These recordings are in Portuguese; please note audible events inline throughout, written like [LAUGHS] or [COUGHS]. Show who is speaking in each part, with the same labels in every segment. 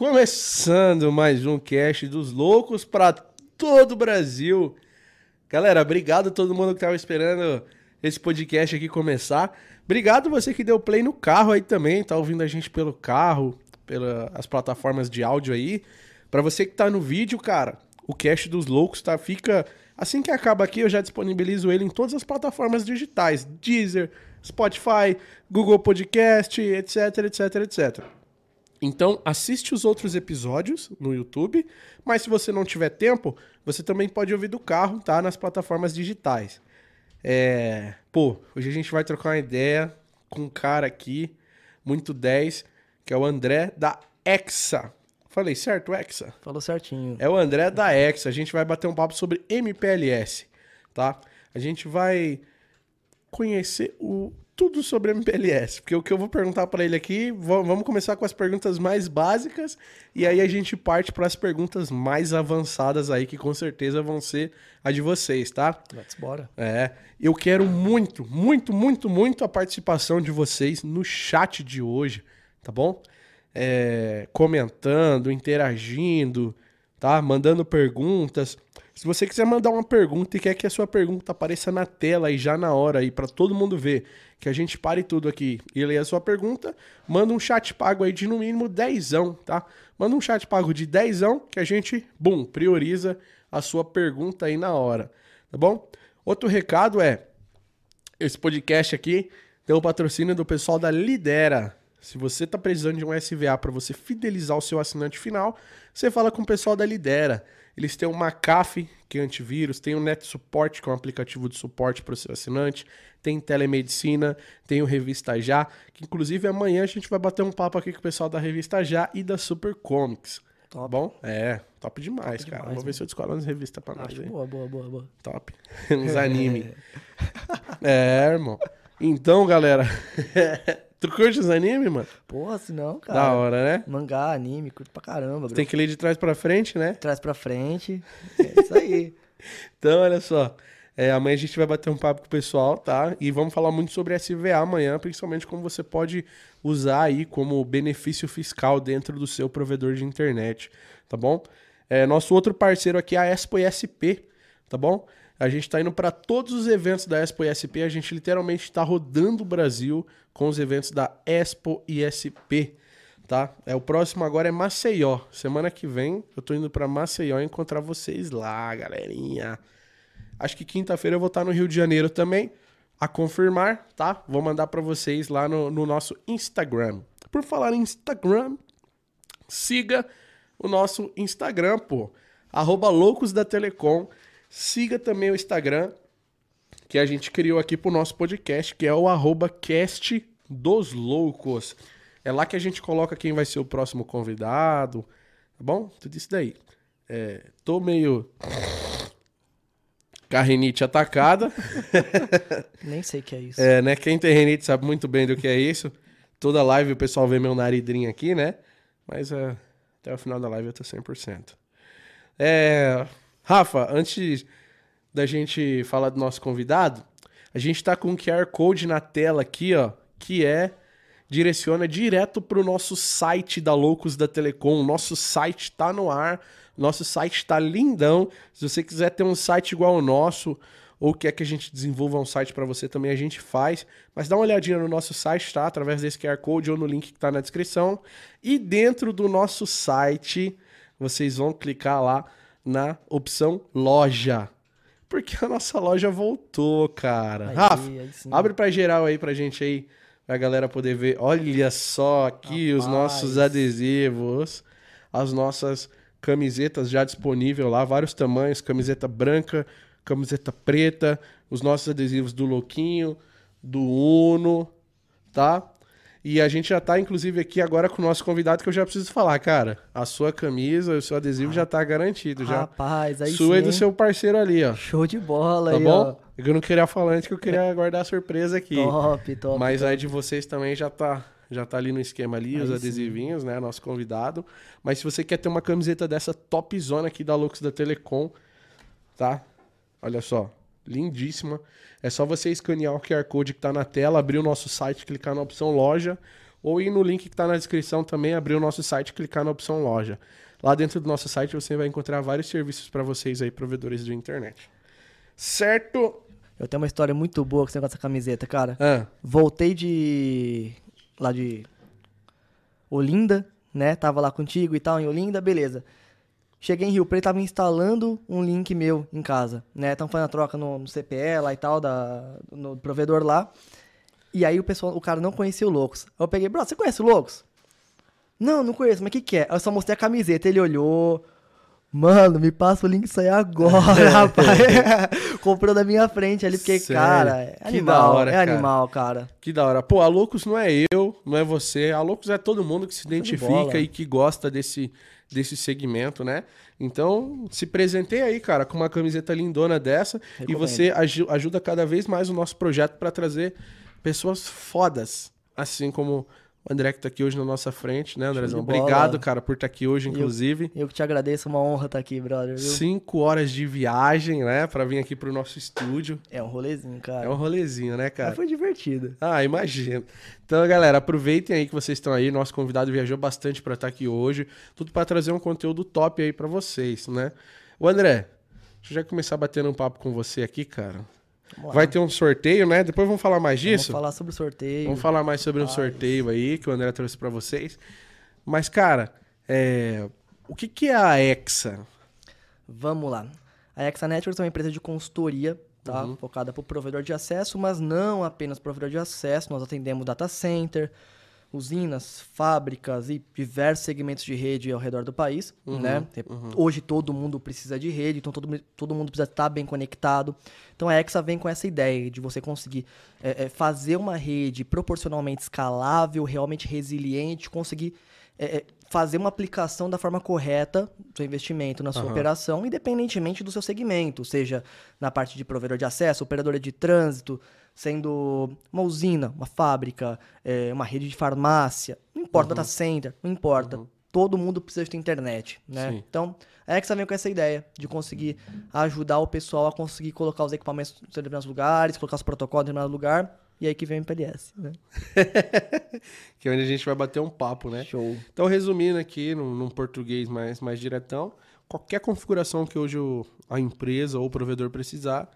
Speaker 1: Começando mais um cast dos loucos para todo o Brasil. Galera, obrigado a todo mundo que tava esperando esse podcast aqui começar. Obrigado você que deu play no carro aí também, tá ouvindo a gente pelo carro, pelas plataformas de áudio aí. Para você que tá no vídeo, cara, o cast dos loucos tá fica assim que acaba aqui, eu já disponibilizo ele em todas as plataformas digitais, Deezer, Spotify, Google Podcast, etc, etc, etc. Então, assiste os outros episódios no YouTube, mas se você não tiver tempo, você também pode ouvir do carro, tá? Nas plataformas digitais. É... Pô, hoje a gente vai trocar uma ideia com um cara aqui, muito 10, que é o André da Exa. Falei certo, Exa?
Speaker 2: Falou certinho.
Speaker 1: É o André da Exa. A gente vai bater um papo sobre MPLS, tá? A gente vai conhecer o tudo sobre MPLS, porque o que eu vou perguntar para ele aqui, vamos começar com as perguntas mais básicas e aí a gente parte para as perguntas mais avançadas aí que com certeza vão ser a de vocês, tá?
Speaker 2: Let's bora.
Speaker 1: É, eu quero muito, muito, muito, muito a participação de vocês no chat de hoje, tá bom? É, comentando, interagindo, tá? Mandando perguntas. Se você quiser mandar uma pergunta e quer que a sua pergunta apareça na tela aí já na hora aí para todo mundo ver, que a gente pare tudo aqui e leia a sua pergunta, manda um chat pago aí de no mínimo dezão, tá? Manda um chat pago de dezão que a gente, bum, prioriza a sua pergunta aí na hora, tá bom? Outro recado é, esse podcast aqui tem o patrocínio do pessoal da Lidera. Se você está precisando de um SVA para você fidelizar o seu assinante final, você fala com o pessoal da Lidera. Eles têm o McAfee, que é antivírus, tem o Net Support, que é um aplicativo de suporte para o seu assinante, tem telemedicina, tem o Revista Já, que inclusive amanhã a gente vai bater um papo aqui com o pessoal da Revista Já e da Super Comics. Top. Bom? É, top demais, top cara. Demais, Vou ver se eu descolo umas revistas pra nós aí.
Speaker 2: Boa, boa, boa, boa.
Speaker 1: Top. [LAUGHS] Uns anime. [LAUGHS] é, irmão. Então, galera. [LAUGHS] Tu curte os animes, mano?
Speaker 2: Porra, se não, cara.
Speaker 1: Da hora, né?
Speaker 2: Mangá, anime, curto pra caramba.
Speaker 1: Bro. Tem que ler de trás pra frente, né?
Speaker 2: Trás pra frente. É isso aí. [LAUGHS]
Speaker 1: então, olha só. É, amanhã a gente vai bater um papo com o pessoal, tá? E vamos falar muito sobre SVA amanhã, principalmente como você pode usar aí como benefício fiscal dentro do seu provedor de internet, tá bom? É, nosso outro parceiro aqui é a Expo ISP, tá bom? A gente está indo para todos os eventos da Expo ISP, a gente literalmente está rodando o Brasil com os eventos da Expo ISP, tá? É o próximo agora é Maceió. Semana que vem eu tô indo para Maceió encontrar vocês lá, galerinha. Acho que quinta-feira eu vou estar no Rio de Janeiro também. A confirmar, tá? Vou mandar para vocês lá no, no nosso Instagram. Por falar em Instagram, siga o nosso Instagram, pô. Arroba Loucos da Telecom. Siga também o Instagram que a gente criou aqui pro nosso podcast, que é o arroba cast dos loucos. É lá que a gente coloca quem vai ser o próximo convidado, tá bom? Tudo isso daí. É, tô meio [LAUGHS] Carrinite atacada. [LAUGHS]
Speaker 2: Nem sei o que é isso.
Speaker 1: É, né? Quem tem renite sabe muito bem do que é isso. Toda live o pessoal vê meu naridrinho aqui, né? Mas é, até o final da live eu tô 100%. É, Rafa, antes da gente falar do nosso convidado, a gente tá com um QR Code na tela aqui, ó, que é direciona direto para o nosso site da Loucos da Telecom. Nosso site está no ar, nosso site está lindão. Se você quiser ter um site igual ao nosso, ou quer que a gente desenvolva um site para você também, a gente faz. Mas dá uma olhadinha no nosso site, tá? Através desse QR Code ou no link que está na descrição. E dentro do nosso site, vocês vão clicar lá na opção loja. Porque a nossa loja voltou, cara. Aí, Rafa, aí abre para geral aí pra gente aí pra galera poder ver. Olha só aqui Rapaz. os nossos adesivos, as nossas camisetas já disponível lá, vários tamanhos, camiseta branca, camiseta preta, os nossos adesivos do Louquinho, do Uno, tá? E a gente já tá, inclusive, aqui agora com o nosso convidado, que eu já preciso falar, cara. A sua camisa, o seu adesivo ah, já tá garantido. já.
Speaker 2: Rapaz, aí
Speaker 1: Sua sim, e do seu parceiro ali, ó.
Speaker 2: Show de bola
Speaker 1: tá
Speaker 2: aí,
Speaker 1: bom? Ó. Eu não queria falar antes que eu queria guardar a surpresa aqui.
Speaker 2: Top, top.
Speaker 1: Mas
Speaker 2: top.
Speaker 1: aí de vocês também já tá, já tá ali no esquema ali, aí os adesivinhos, sim. né? Nosso convidado. Mas se você quer ter uma camiseta dessa top zona aqui da Lux da Telecom, tá? Olha só, lindíssima. É só você escanear o QR Code que tá na tela, abrir o nosso site, clicar na opção loja. ou ir no link que tá na descrição também, abrir o nosso site e clicar na opção loja. Lá dentro do nosso site você vai encontrar vários serviços para vocês aí, provedores de internet. Certo?
Speaker 2: Eu tenho uma história muito boa com dessa camiseta, cara.
Speaker 1: Ah,
Speaker 2: Voltei de. lá de. Olinda, né? Tava lá contigo e tal, em Olinda, beleza. Cheguei em Rio Preto, tava instalando um link meu em casa, né? Tão fazendo a troca no, no CPE lá e tal, da, no provedor lá. E aí o pessoal, o cara não conhecia o Loucos. Eu peguei, bro, você conhece o Loucos? Não, não conheço, mas o que que é? Eu só mostrei a camiseta, ele olhou. Mano, me passa o link isso aí agora, [LAUGHS] rapaz. [LAUGHS] Comprou na minha frente ali, porque,
Speaker 1: Sério?
Speaker 2: cara, é
Speaker 1: Que
Speaker 2: animal,
Speaker 1: da hora,
Speaker 2: é
Speaker 1: cara.
Speaker 2: animal, cara.
Speaker 1: que da hora. Pô, a Loucos não é eu, não é você. A Loucos é todo mundo que se
Speaker 2: de
Speaker 1: identifica e que gosta desse, desse segmento, né? Então, se presenteie aí, cara, com uma camiseta lindona dessa. E
Speaker 2: Recomendo.
Speaker 1: você aju- ajuda cada vez mais o nosso projeto para trazer pessoas fodas. Assim como o André que tá aqui hoje na nossa frente, né, Andrezão? Obrigado, cara, por estar aqui hoje, inclusive.
Speaker 2: Eu que te agradeço, uma honra estar aqui, brother, viu?
Speaker 1: Cinco horas de viagem, né, para vir aqui pro nosso estúdio.
Speaker 2: É um rolezinho, cara.
Speaker 1: É um rolezinho, né, cara?
Speaker 2: Mas foi divertido.
Speaker 1: Ah, imagino. Então, galera, aproveitem aí que vocês estão aí. Nosso convidado viajou bastante pra estar aqui hoje. Tudo pra trazer um conteúdo top aí pra vocês, né? O André, deixa eu já começar batendo um papo com você aqui, cara.
Speaker 2: Vamos lá.
Speaker 1: Vai ter um sorteio, né? Depois vamos falar mais
Speaker 2: Vamos
Speaker 1: disso?
Speaker 2: falar sobre o sorteio.
Speaker 1: Vamos falar mais sobre um sorteio aí que o André trouxe pra vocês. Mas, cara, é... o que, que é a Hexa?
Speaker 2: Vamos lá. A Exa Networks é uma empresa de consultoria, tá?
Speaker 1: Uhum.
Speaker 2: Focada para o provedor de acesso, mas não apenas provedor de acesso. Nós atendemos data center, usinas, fábricas e diversos segmentos de rede ao redor do país,
Speaker 1: Uhum,
Speaker 2: né? Hoje todo mundo precisa de rede, então todo, todo mundo precisa estar bem conectado. Então a Exa vem com essa ideia de você conseguir é, é, fazer uma rede proporcionalmente escalável, realmente resiliente, conseguir é, é, fazer uma aplicação da forma correta do seu investimento na sua
Speaker 1: Aham.
Speaker 2: operação, independentemente do seu segmento, seja na parte de provedor de acesso, operadora de trânsito, sendo uma usina, uma fábrica, é, uma rede de farmácia, não importa, data center, não importa. Todo mundo precisa de ter internet, né?
Speaker 1: Sim.
Speaker 2: Então, a Exa vem com essa ideia de conseguir ajudar o pessoal a conseguir colocar os equipamentos em determinados lugares, colocar os protocolos em determinado lugar, e aí que vem o MPLS, né? [LAUGHS]
Speaker 1: Que é onde a gente vai bater um papo, né?
Speaker 2: Show.
Speaker 1: Então, resumindo aqui, num, num português mais, mais diretão, qualquer configuração que hoje o- a empresa ou o provedor precisar,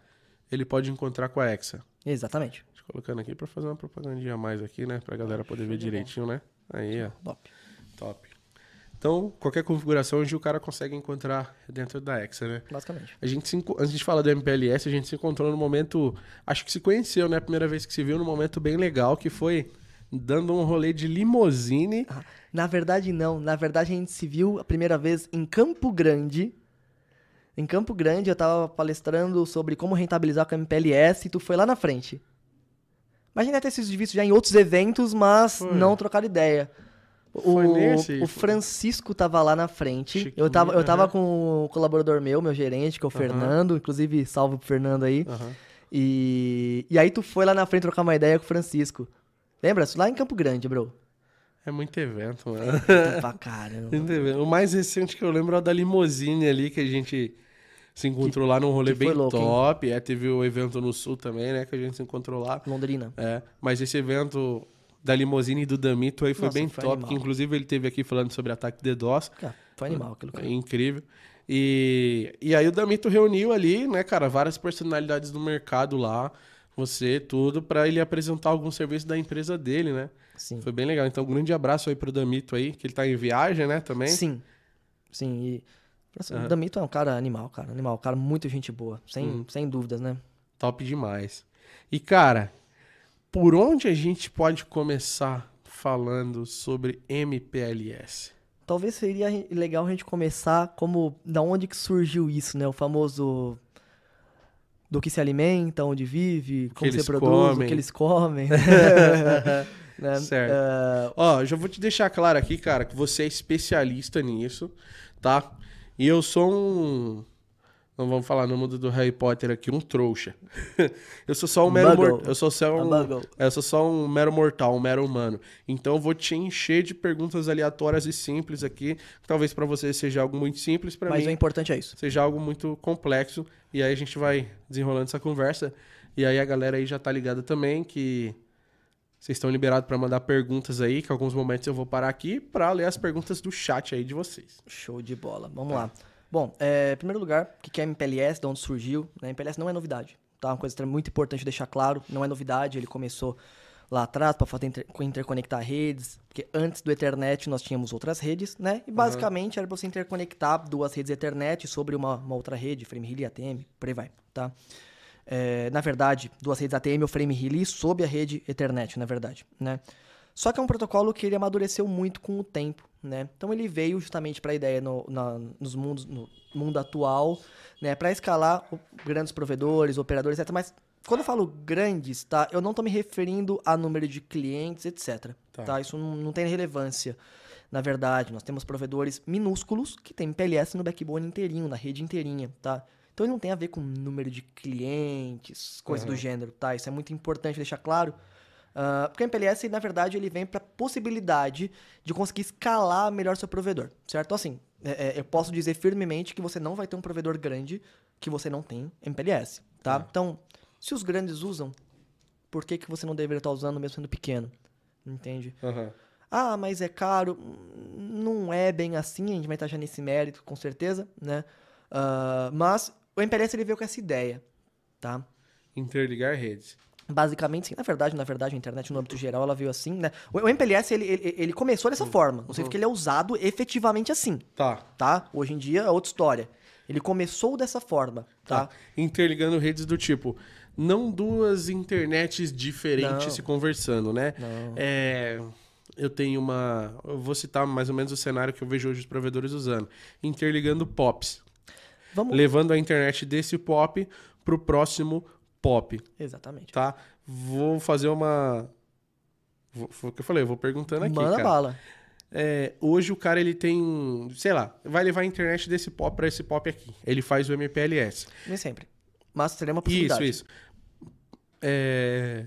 Speaker 1: ele pode encontrar com a Exa.
Speaker 2: Exatamente.
Speaker 1: Deixa colocando aqui pra fazer uma propagandinha a mais aqui, né? Pra galera poder ver direitinho, né? Aí, ó.
Speaker 2: Top.
Speaker 1: Top. Então, qualquer configuração hoje o cara consegue encontrar dentro da Exa, né?
Speaker 2: Basicamente.
Speaker 1: A gente se, antes de falar do MPLS, a gente se encontrou no momento. Acho que se conheceu, né? A primeira vez que se viu num momento bem legal, que foi dando um rolê de limousine.
Speaker 2: Ah, na verdade, não. Na verdade, a gente se viu a primeira vez em Campo Grande. Em Campo Grande, eu tava palestrando sobre como rentabilizar com a MPLS e tu foi lá na frente. Mas a gente deve ter sido visto já em outros eventos, mas
Speaker 1: Foi.
Speaker 2: não trocar ideia. O,
Speaker 1: nesse?
Speaker 2: o Francisco tava lá na frente.
Speaker 1: Chiquinho,
Speaker 2: eu tava, eu tava com o colaborador meu, meu gerente, que é o
Speaker 1: Aham.
Speaker 2: Fernando. Inclusive, salve pro Fernando aí.
Speaker 1: Aham.
Speaker 2: E, e aí tu foi lá na frente trocar uma ideia com o Francisco. Lembra? Lá em Campo Grande, bro.
Speaker 1: É muito evento, mano.
Speaker 2: Puta pra caramba. [LAUGHS]
Speaker 1: O mais recente que eu lembro é o da limousine ali, que a gente se encontrou lá num rolê
Speaker 2: que
Speaker 1: bem
Speaker 2: louco, hein?
Speaker 1: top. É, teve o evento no sul também, né? Que a gente se encontrou lá.
Speaker 2: Londrina.
Speaker 1: É, mas esse evento da limousine e do Damito aí foi
Speaker 2: Nossa,
Speaker 1: bem
Speaker 2: foi
Speaker 1: top.
Speaker 2: animal.
Speaker 1: Que inclusive ele teve aqui falando sobre ataque de DOS.
Speaker 2: Cara, foi animal aquilo.
Speaker 1: É
Speaker 2: Cara.
Speaker 1: incrível. E, e aí o Damito reuniu ali, né, cara, várias personalidades do mercado lá, você, tudo, pra ele apresentar algum serviço da empresa dele, né?
Speaker 2: Sim.
Speaker 1: Foi bem legal. Então, um grande abraço aí pro Damito aí, que ele tá em viagem, né, também.
Speaker 2: Sim. Sim. E.
Speaker 1: Aham.
Speaker 2: O Damito é um cara animal, cara. Animal. Cara, muito gente boa. Sem,
Speaker 1: Hum.
Speaker 2: sem dúvidas, né?
Speaker 1: Top demais. E, cara, por onde a gente pode começar falando sobre MPLS?
Speaker 2: Talvez seria legal a gente começar como. Da onde que surgiu isso, né? O famoso. Do que se alimenta, onde vive, como se produz,
Speaker 1: comem.
Speaker 2: o que eles comem. [LAUGHS] né?
Speaker 1: Certo.
Speaker 2: Eh,
Speaker 1: Ó, já vou te deixar claro aqui, cara, que você é especialista nisso, tá? E eu sou um. Não vamos falar no mundo do Harry Potter aqui, um trouxa. [LAUGHS] eu sou só um mero mortal. Eu sou só um.
Speaker 2: Muggle.
Speaker 1: Eu sou só um mero mortal, um mero humano. Então eu vou te encher de perguntas aleatórias e simples aqui. Talvez pra você seja algo muito simples, pra
Speaker 2: mas
Speaker 1: mim
Speaker 2: o importante é isso.
Speaker 1: seja algo muito complexo. E aí a gente vai desenrolando essa conversa. E aí a galera aí já tá ligada também que Vocês estão liberados para mandar perguntas aí, que alguns momentos eu vou parar aqui para ler as perguntas do chat aí de vocês.
Speaker 2: Show de bola. Vamos lá. Bom, é, em primeiro lugar, o que é MPLS, de onde surgiu? Né? MPLS não é novidade, tá? Uma coisa muito importante deixar claro, não é novidade, ele começou lá atrás para fazer inter interconectar redes, porque antes do Ethernet nós tínhamos outras redes, né? E basicamente uhum. era para você interconectar duas redes Ethernet sobre uma, uma outra rede, Frame Relay, ATM, por aí vai, tá? É, na verdade, duas redes ATM ou Frame Relay sob a rede Ethernet, na verdade, né? Só que é um protocolo que ele amadureceu muito com o tempo, né? Então ele veio justamente para a ideia no, na, nos mundos, no mundo atual, né? Para escalar grandes provedores, operadores, etc. Mas quando eu falo grandes, tá? Eu não estou me referindo a número de clientes, etc. Tá? tá? Isso não, não tem relevância. Na verdade, nós temos provedores minúsculos que tem PLS no backbone inteirinho, na rede inteirinha, tá? Então ele não tem a ver com número de clientes, coisa uhum. do gênero, tá? Isso é muito importante deixar claro. Uh, porque o MPLS, na verdade, ele vem para possibilidade de conseguir escalar melhor seu provedor, certo? Então, assim, é, é, eu posso dizer firmemente que você não vai ter um provedor grande que você não tem MPLS, tá? Uhum. Então, se os grandes usam, por que, que você não deveria estar usando mesmo sendo pequeno? Entende?
Speaker 1: Uhum.
Speaker 2: Ah, mas é caro. Não é bem assim, a gente vai estar já nesse mérito, com certeza, né? Uh, mas o MPLS ele veio com essa ideia, tá?
Speaker 1: Interligar redes.
Speaker 2: Basicamente, sim. Na verdade, na verdade, a internet no âmbito geral, ela veio assim, né? O, MPLS, ele, ele, ele começou dessa uhum. forma. Não sei uhum. que ele é usado efetivamente assim.
Speaker 1: Tá.
Speaker 2: Tá? Hoje em dia é outra história. Ele começou dessa forma, tá? tá.
Speaker 1: Interligando redes do tipo, não duas internets diferentes não. se conversando, né?
Speaker 2: Não.
Speaker 1: É, eu tenho uma. Eu vou citar mais ou menos o cenário que eu vejo hoje os provedores usando. Interligando POPs. Vamos... Levando a internet desse POP para o próximo POP.
Speaker 2: Exatamente.
Speaker 1: Tá? Vou fazer uma. Foi o que eu falei, eu vou perguntando aqui.
Speaker 2: Manda
Speaker 1: cara.
Speaker 2: bala.
Speaker 1: É, hoje o cara ele tem, sei lá, vai levar a internet desse pop para esse pop aqui. Ele faz o MPLS.
Speaker 2: Nem sempre. Mas seria uma possibilidade.
Speaker 1: Isso, isso. É...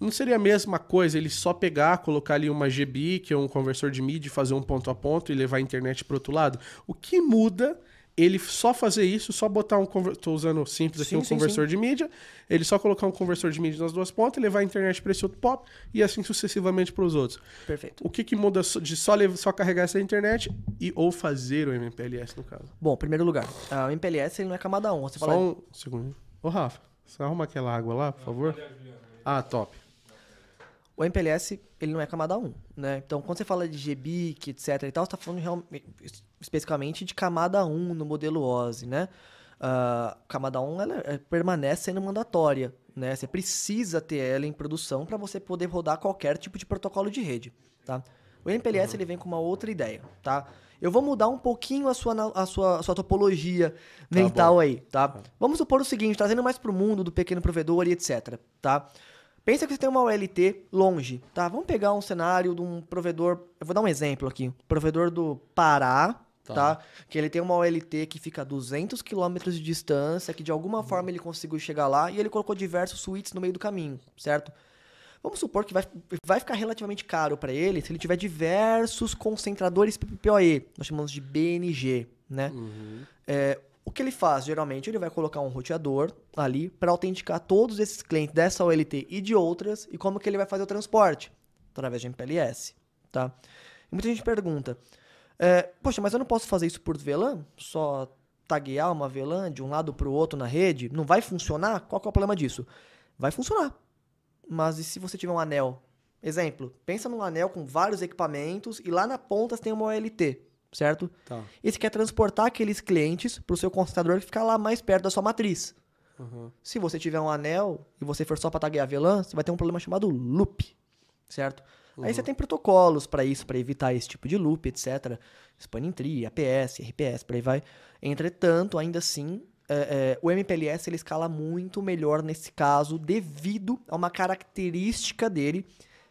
Speaker 1: Não seria a mesma coisa ele só pegar, colocar ali uma GB, que é um conversor de MIDI, fazer um ponto a ponto e levar a internet para outro lado? O que muda ele só fazer isso, só botar um conversor. Estou usando simples aqui sim, um sim, conversor sim. de mídia. Ele só colocar um conversor de mídia nas duas pontas, levar a internet para esse outro pop e assim sucessivamente para os outros.
Speaker 2: Perfeito.
Speaker 1: O que, que muda de só, levar, só carregar essa internet e ou fazer o MPLS no caso?
Speaker 2: Bom, em primeiro lugar, o MPLS ele não é camada 1. Você
Speaker 1: só
Speaker 2: fala...
Speaker 1: um segundo. Ô, Rafa, você arruma aquela água lá, por favor? Ah, top.
Speaker 2: O MPLS, ele não é camada 1, né? Então, quando você fala de GBIC, etc e tal, você está falando real, especificamente de camada 1 no modelo OSI, né? Uh, camada 1 ela é, permanece sendo mandatória, né? Você precisa ter ela em produção para você poder rodar qualquer tipo de protocolo de rede, tá? O MPLS uhum. ele vem com uma outra ideia, tá? Eu vou mudar um pouquinho a sua, a sua, a sua topologia tá mental aí, tá? tá? Vamos supor o seguinte, trazendo mais para o mundo do pequeno provedor e etc, tá? Pensa que você tem uma OLT longe, tá? Vamos pegar um cenário de um provedor, eu vou dar um exemplo aqui, provedor do Pará, tá? tá? Que ele tem uma OLT que fica a 200 km de distância, que de alguma uhum. forma ele conseguiu chegar lá e ele colocou diversos suítes no meio do caminho, certo? Vamos supor que vai, vai ficar relativamente caro para ele se ele tiver diversos concentradores PPOE, nós chamamos de BNG, né? Uhum. É, o que ele faz, geralmente, ele vai colocar um roteador ali para autenticar todos esses clientes dessa OLT e de outras, e como que ele vai fazer o transporte? Através de MPLS, tá? E muita gente pergunta, é, poxa, mas eu não posso fazer isso por VLAN? Só taguear uma VLAN de um lado para o outro na rede? Não vai funcionar? Qual que é o problema disso? Vai funcionar. Mas e se você tiver um anel? Exemplo, pensa num anel com vários equipamentos e lá na ponta você tem uma OLT certo?
Speaker 1: Tá.
Speaker 2: E você quer transportar aqueles clientes para o seu concentrador que fica lá mais perto da sua matriz. Uhum. Se você tiver um anel e você for só para taguear VLAN, você vai ter um problema chamado loop, certo? Uhum. Aí você tem protocolos para isso, para evitar esse tipo de loop, etc. Spanning Tree, APS, RPS, por aí vai. Entretanto, ainda assim, é, é, o MPLS ele escala muito melhor nesse caso, devido a uma característica dele,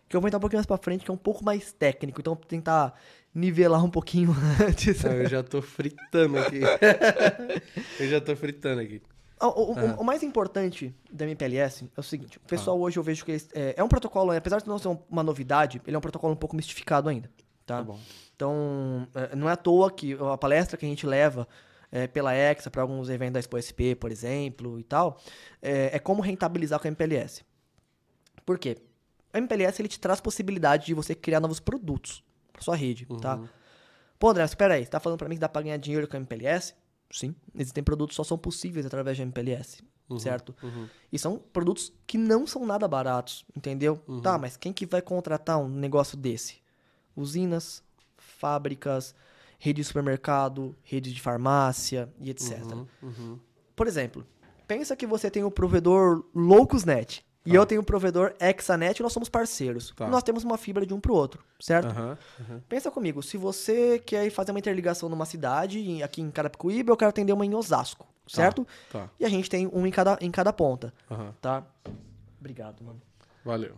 Speaker 2: que eu vou entrar um pouquinho mais para frente, que é um pouco mais técnico. Então, tentar nivelar um pouquinho [LAUGHS] antes.
Speaker 1: Não, eu já tô fritando aqui. [LAUGHS] eu já tô fritando aqui.
Speaker 2: O, o, ah. o, mais importante da MPLS é o seguinte: o pessoal ah. hoje eu vejo que é, é, um protocolo, apesar de não ser uma novidade, ele é um protocolo um pouco mistificado ainda. Tá? tá
Speaker 1: bom.
Speaker 2: Então, é, não é à toa que a palestra que a gente leva é, pela Exa para alguns eventos da Expo SP, por exemplo, e tal, é, é como rentabilizar com a MPLS. Por quê? o MPLS ele te traz possibilidade de você criar novos produtos para sua rede, tá?
Speaker 1: Uhum.
Speaker 2: Pô, André, espera aí, você tá falando para mim que dá para ganhar dinheiro com MPLS? Sim, existem produtos que só são possíveis através de MPLS, certo?
Speaker 1: Uhum.
Speaker 2: E são produtos que não são nada baratos, entendeu?
Speaker 1: Uhum.
Speaker 2: Tá, mas quem que vai contratar um negócio desse? Usinas, fábricas, rede de supermercado, rede de farmácia e etc.
Speaker 1: Uhum. Uhum.
Speaker 2: Por exemplo, pensa que você tem o provedor Loucosnet e
Speaker 1: Tá.
Speaker 2: eu tenho o provedor Exanet e nós somos parceiros.
Speaker 1: Tá.
Speaker 2: Nós temos uma fibra de um pro outro, certo?
Speaker 1: Aham. Aham.
Speaker 2: Pensa comigo, se você quer ir fazer uma interligação numa cidade, aqui em Carapicuíba, eu quero atender uma em Osasco, certo?
Speaker 1: Tá.
Speaker 2: E a gente tem um em cada, em cada ponta,
Speaker 1: Aham.
Speaker 2: tá? Obrigado, mano.
Speaker 1: Valeu.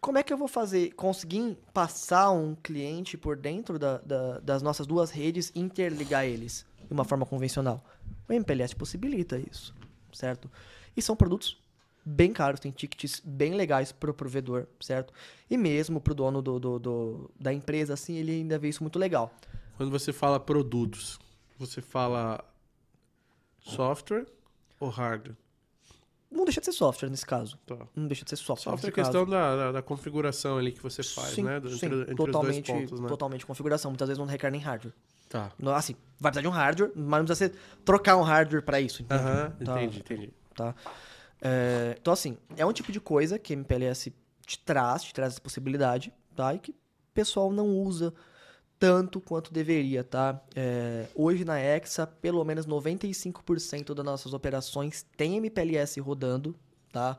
Speaker 2: Como é que eu vou fazer, conseguir passar um cliente por dentro da- da- das nossas duas redes e interligar eles de uma forma convencional? O MPLS possibilita isso, certo? E são produtos bem caros, tem tickets bem legais pro provedor, certo? E mesmo pro dono do, do- do- da empresa, assim, ele ainda vê isso muito legal.
Speaker 1: Quando você fala produtos, você fala software ou hardware?
Speaker 2: Não deixa de ser software nesse caso.
Speaker 1: Tá.
Speaker 2: Não deixa de ser software.
Speaker 1: Software é questão da, da, da configuração ali que você faz,
Speaker 2: sim,
Speaker 1: né? Do-
Speaker 2: sim,
Speaker 1: entre, entre
Speaker 2: totalmente,
Speaker 1: pontos, né?
Speaker 2: totalmente configuração. Muitas vezes não requer nem hardware.
Speaker 1: Tá.
Speaker 2: Assim, vai precisar de um hardware, mas não precisa trocar um hardware pra isso, entende?
Speaker 1: Aham,
Speaker 2: Tá.
Speaker 1: entendi, entendi.
Speaker 2: tá? É, então, assim, é um tipo de coisa que MPLS te traz, te traz essa possibilidade, tá? E que o pessoal não usa tanto quanto deveria, tá? É, hoje na Exa, pelo menos 95% das nossas operações tem MPLS rodando, tá?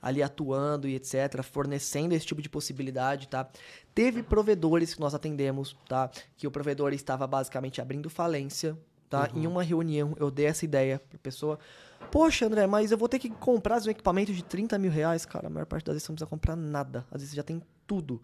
Speaker 2: Ali atuando e etc, fornecendo esse tipo de possibilidade, tá? Teve provedores que nós atendemos, tá? Que o provedor estava basicamente abrindo falência, tá? Em uma reunião eu dei essa ideia pra pessoa. Poxa, André, mas eu vou ter que comprar um equipamento de 30 mil reais, cara. A maior parte das vezes você não precisa comprar nada. Às vezes você já tem tudo.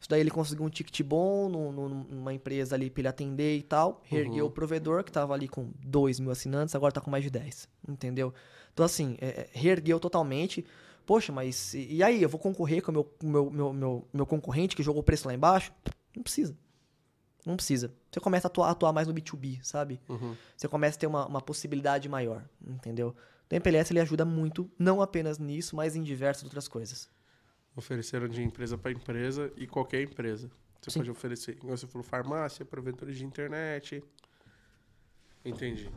Speaker 2: Isso daí ele conseguiu um ticket bom no- no- numa empresa ali pra ele atender e tal. Reergueu o provedor, que tava ali com 2 mil assinantes, agora tá com mais de 10. Entendeu? Então, assim, é, é, reergueu totalmente. Poxa, mas e, e aí? Eu vou concorrer com o meu, meu, meu, meu, meu concorrente que jogou o preço lá embaixo? Não precisa. Não precisa. Você começa a atuar, atuar mais no B2B, sabe?
Speaker 1: Uhum.
Speaker 2: Você começa a ter uma, uma possibilidade maior, entendeu? O MPLS ele ajuda muito, não apenas nisso, mas em diversas outras coisas.
Speaker 1: Ofereceram de empresa para empresa e qualquer empresa. Você
Speaker 2: Sim.
Speaker 1: pode oferecer, igual você falou, farmácia, provedores de internet. Entendi.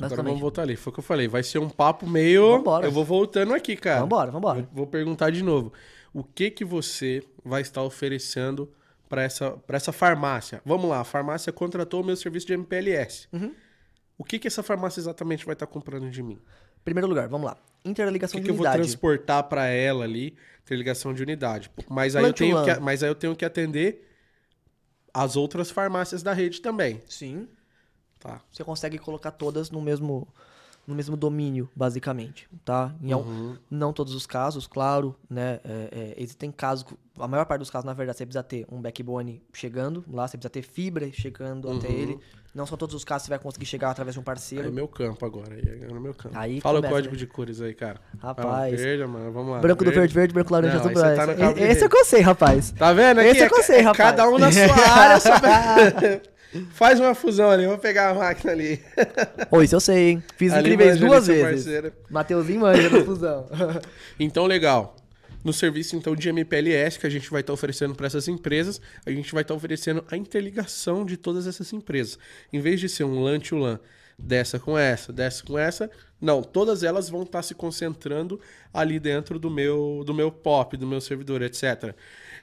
Speaker 1: Agora vamos voltar ali. Foi o que eu falei. Vai ser um papo meio.
Speaker 2: Vambora.
Speaker 1: Eu vou voltando aqui, cara.
Speaker 2: Vambora, vambora.
Speaker 1: Eu vou perguntar de novo. O que que você vai estar oferecendo para essa, pra essa farmácia? Vamos lá, a farmácia contratou o meu serviço de MPLS.
Speaker 2: Uhum.
Speaker 1: O que que essa farmácia exatamente vai estar comprando de mim?
Speaker 2: Primeiro lugar, vamos lá.
Speaker 1: O
Speaker 2: Interligação
Speaker 1: que,
Speaker 2: de
Speaker 1: que eu vou
Speaker 2: unidade.
Speaker 1: transportar para ela ali? Interligação de unidade. Mas aí, eu tenho que, mas aí eu tenho que atender as outras farmácias da rede também.
Speaker 2: Sim.
Speaker 1: Tá.
Speaker 2: Você consegue colocar todas no mesmo, no mesmo domínio, basicamente, tá? Em
Speaker 1: Uhum.
Speaker 2: Não todos os casos, claro, né? É, é, existem casos, a maior parte dos casos, na verdade, você precisa ter um backbone chegando lá, você precisa ter fibra chegando até
Speaker 1: Uhum.
Speaker 2: ele. Não são todos os casos que você vai conseguir chegar através de um
Speaker 1: Aí é
Speaker 2: parceiro.
Speaker 1: meu campo agora. É no meu campo.
Speaker 2: Aí
Speaker 1: Fala
Speaker 2: começa,
Speaker 1: o código
Speaker 2: né?
Speaker 1: de cores aí, cara.
Speaker 2: Rapaz.
Speaker 1: Vamos, verde, mano. Vamos lá.
Speaker 2: Branco do verde, verde, branco laranja, azul,
Speaker 1: tá
Speaker 2: Esse
Speaker 1: rede.
Speaker 2: eu cansei, rapaz.
Speaker 1: Tá vendo?
Speaker 2: Esse
Speaker 1: Aqui
Speaker 2: eu
Speaker 1: é-
Speaker 2: cansei,
Speaker 1: é
Speaker 2: rapaz.
Speaker 1: Cada um na sua [LAUGHS] área. só [LAUGHS] Faz uma fusão ali. Eu vou pegar a máquina ali.
Speaker 2: Ô, isso eu sei, hein? Fiz
Speaker 1: Ali
Speaker 2: incríveis duas vezes.
Speaker 1: parceiro.
Speaker 2: Mateuzinho manja da fusão. [LAUGHS]
Speaker 1: Então, legal. No serviço então de MPLS que a gente vai estar oferecendo para essas empresas, a gente vai estar oferecendo a interligação de todas essas empresas. Em vez de ser um LAN to LAN dessa com essa, dessa com essa, não, todas elas vão estar se concentrando ali dentro do meu do meu POP, do meu servidor, etc.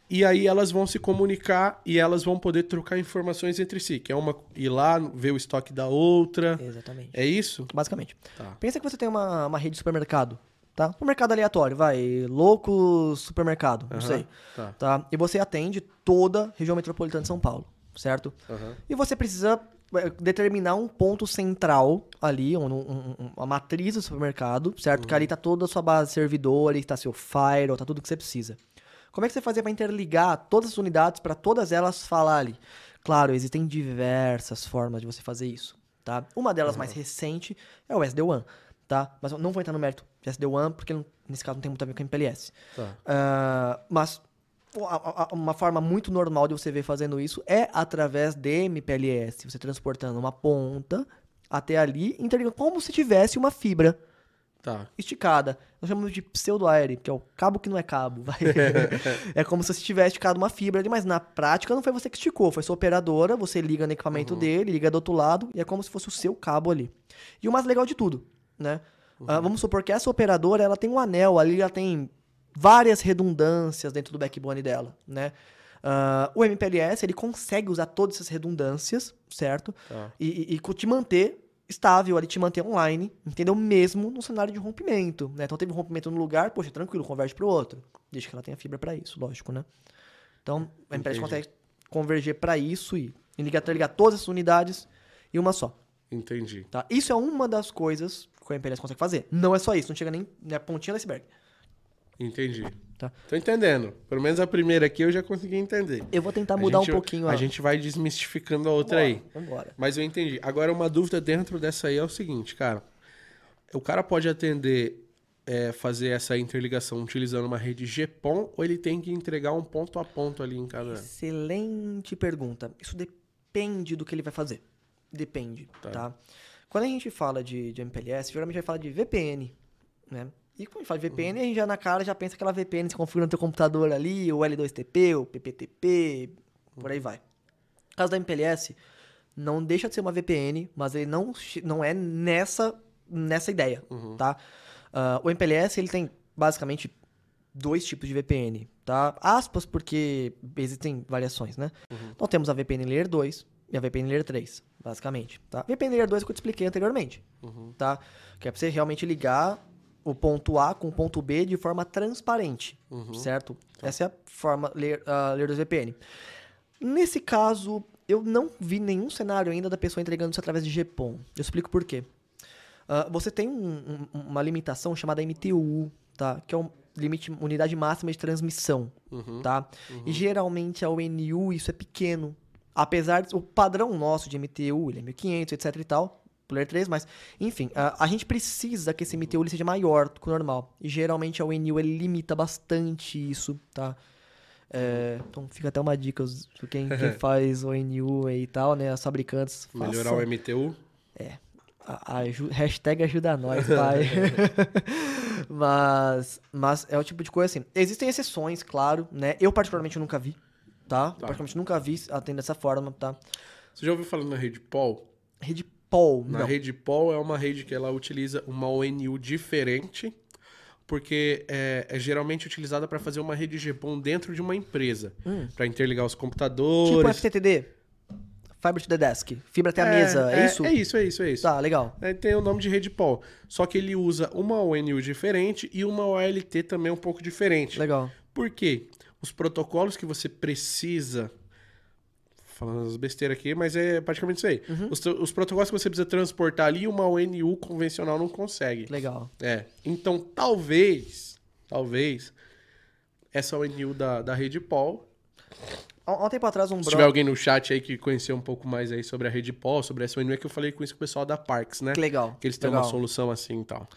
Speaker 1: E aí elas vão se comunicar e elas vão poder trocar informações entre si, que é uma ir lá ver o estoque da outra.
Speaker 2: Exatamente.
Speaker 1: É isso?
Speaker 2: Basicamente.
Speaker 1: Tá.
Speaker 2: Pensa que você tem uma, uma rede de supermercado, tá? Supermercado aleatório, vai. Louco supermercado, não
Speaker 1: Aham,
Speaker 2: sei.
Speaker 1: Tá.
Speaker 2: Tá? E você atende toda a região metropolitana de São Paulo, certo?
Speaker 1: Aham.
Speaker 2: E você precisa eh, determinar um ponto central ali, um, um- um- uma matriz do supermercado, certo? Que ali tá toda a sua base de servidores, tá seu firewall, tá tudo que você precisa. Como é que você fazia para interligar todas as unidades para todas elas falar ali? Claro, existem diversas formas de você fazer isso, tá? Uma delas mais recente é o SD-WAN, tá? Mas eu não vou entrar no mérito de SD-WAN porque não- nesse caso não tem muito a ver com MPLS.
Speaker 1: Tá.
Speaker 2: Ah, mas uma forma muito normal de você ver fazendo isso é através de MPLS, você transportando uma ponta até ali, interligando como se tivesse uma fibra,
Speaker 1: Tá.
Speaker 2: esticada. Nós chamamos de pseudo-aire, que é o cabo que não é cabo. [LAUGHS] é como se você tivesse esticado uma fibra ali, mas na prática não foi você que esticou, foi sua operadora, você liga no equipamento dele, liga do outro lado, e é como se fosse o seu cabo ali. E o mais legal de tudo, né? Ah, vamos supor que essa operadora, ela tem um anel ali, ela tem várias redundâncias dentro do backbone dela, né? Ah, o MPLS, ele consegue usar todas essas redundâncias, certo?
Speaker 1: Tá.
Speaker 2: e, e, e te manter estável ali, te manter online, entendeu? Mesmo no cenário de rompimento, né? Então teve um rompimento no lugar, poxa, tranquilo, converge pro outro. Desde que ela tenha fibra para isso, lógico, né? Então, a
Speaker 1: Entendi.
Speaker 2: consegue converger para isso e ligar, ligar todas as unidades em uma só,
Speaker 1: Entendi.
Speaker 2: tá? Isso é uma das coisas que a MPLS consegue fazer. Não é só isso, não chega nem na pontinha do iceberg.
Speaker 1: Entendi.
Speaker 2: Tá.
Speaker 1: Tô entendendo. Pelo menos a primeira aqui eu já consegui entender.
Speaker 2: Eu vou tentar
Speaker 1: A
Speaker 2: mudar
Speaker 1: gente-
Speaker 2: um pouquinho
Speaker 1: A gente vai desmistificando a outra aí.
Speaker 2: Vambora.
Speaker 1: Mas eu entendi. Agora, uma dúvida dentro dessa aí é o seguinte, cara. O cara pode atender, é, fazer essa interligação utilizando uma rede GPON ou ele tem que entregar um ponto a ponto ali em cada...
Speaker 2: Excelente pergunta. Isso depende do que ele vai fazer. Depende,
Speaker 1: Tá.
Speaker 2: tá? Quando a gente fala de, de MPLS, geralmente vai falar de VPN, né? E quando a gente fala de VPN, a gente já na cara já pensa aquela VPN que você configura no teu computador ali, o L2TP, o PPTP, por aí vai. No caso da MPLS, não deixa de ser uma VPN, mas ele não, não é nessa, nessa ideia, tá? Ah, o MPLS, ele tem basicamente dois tipos de VPN, tá? Aspas, porque existem variações, né? Então temos a VPN Layer 2 e a VPN Layer 3, basicamente, tá? VPN Layer 2 é o que eu te expliquei anteriormente, tá? Que é pra você realmente ligar o ponto A com o ponto B de forma transparente, certo? Essa é a forma Layer, ah, layer 2 VPN. Nesse caso, eu não vi nenhum cenário ainda da pessoa entregando isso através de GPON. Eu explico por quê. Ah, você tem um- um- uma limitação chamada MTU, tá? Que é um limite, unidade máxima de transmissão, tá? E geralmente a ONU isso é pequeno. Apesar de o padrão nosso de MTU, ele é 1500, etc e tal, Player 3, mas enfim, a, a gente precisa que esse MTU ele seja maior do que o normal. E geralmente a ONU ele limita bastante isso, tá? É, então fica até uma dica, os- quem, quem [LAUGHS] faz ONU e tal, né? As fabricantes.
Speaker 1: Melhorar
Speaker 2: façam.
Speaker 1: o MTU?
Speaker 2: A- aju- [LAUGHS] hashtag ajuda nós, pai. [LAUGHS] mas, mas é o tipo de coisa assim. Existem exceções, claro, né? Eu particularmente nunca vi, tá? Eu particularmente nunca vi atendo dessa forma, tá?
Speaker 1: Você já ouviu falar na rede POL?
Speaker 2: Rede Paul,
Speaker 1: Na
Speaker 2: não.
Speaker 1: rede POL é uma rede que ela utiliza uma ONU diferente, porque é, é geralmente utilizada para fazer uma rede GPON dentro de uma empresa, para interligar os
Speaker 2: Tipo
Speaker 1: computadores.
Speaker 2: FTTD. Fiber to the Desk. Fibra até a mesa, é, isso?
Speaker 1: É isso, é isso, é isso.
Speaker 2: Tá, legal.
Speaker 1: Aí tem o nome de rede POL. Só que ele usa uma ONU diferente e uma OLT também um pouco diferente.
Speaker 2: Legal.
Speaker 1: Por quê? Os protocolos que você precisa. Falando as besteiras aqui, mas é praticamente isso aí.
Speaker 2: Uhum.
Speaker 1: Os, os protocolos que você precisa transportar ali, uma ONU convencional não consegue.
Speaker 2: Legal.
Speaker 1: É. Então, talvez, talvez, essa ONU da, da rede POL.
Speaker 2: Há um tempo atrás, um
Speaker 1: Se
Speaker 2: bro...
Speaker 1: tiver alguém no chat aí que conheceu um pouco mais aí sobre a rede POL, sobre essa ONU, é que eu falei com isso com o pessoal da Parks, né?
Speaker 2: Que legal.
Speaker 1: Que eles têm
Speaker 2: legal.
Speaker 1: uma solução assim e tal.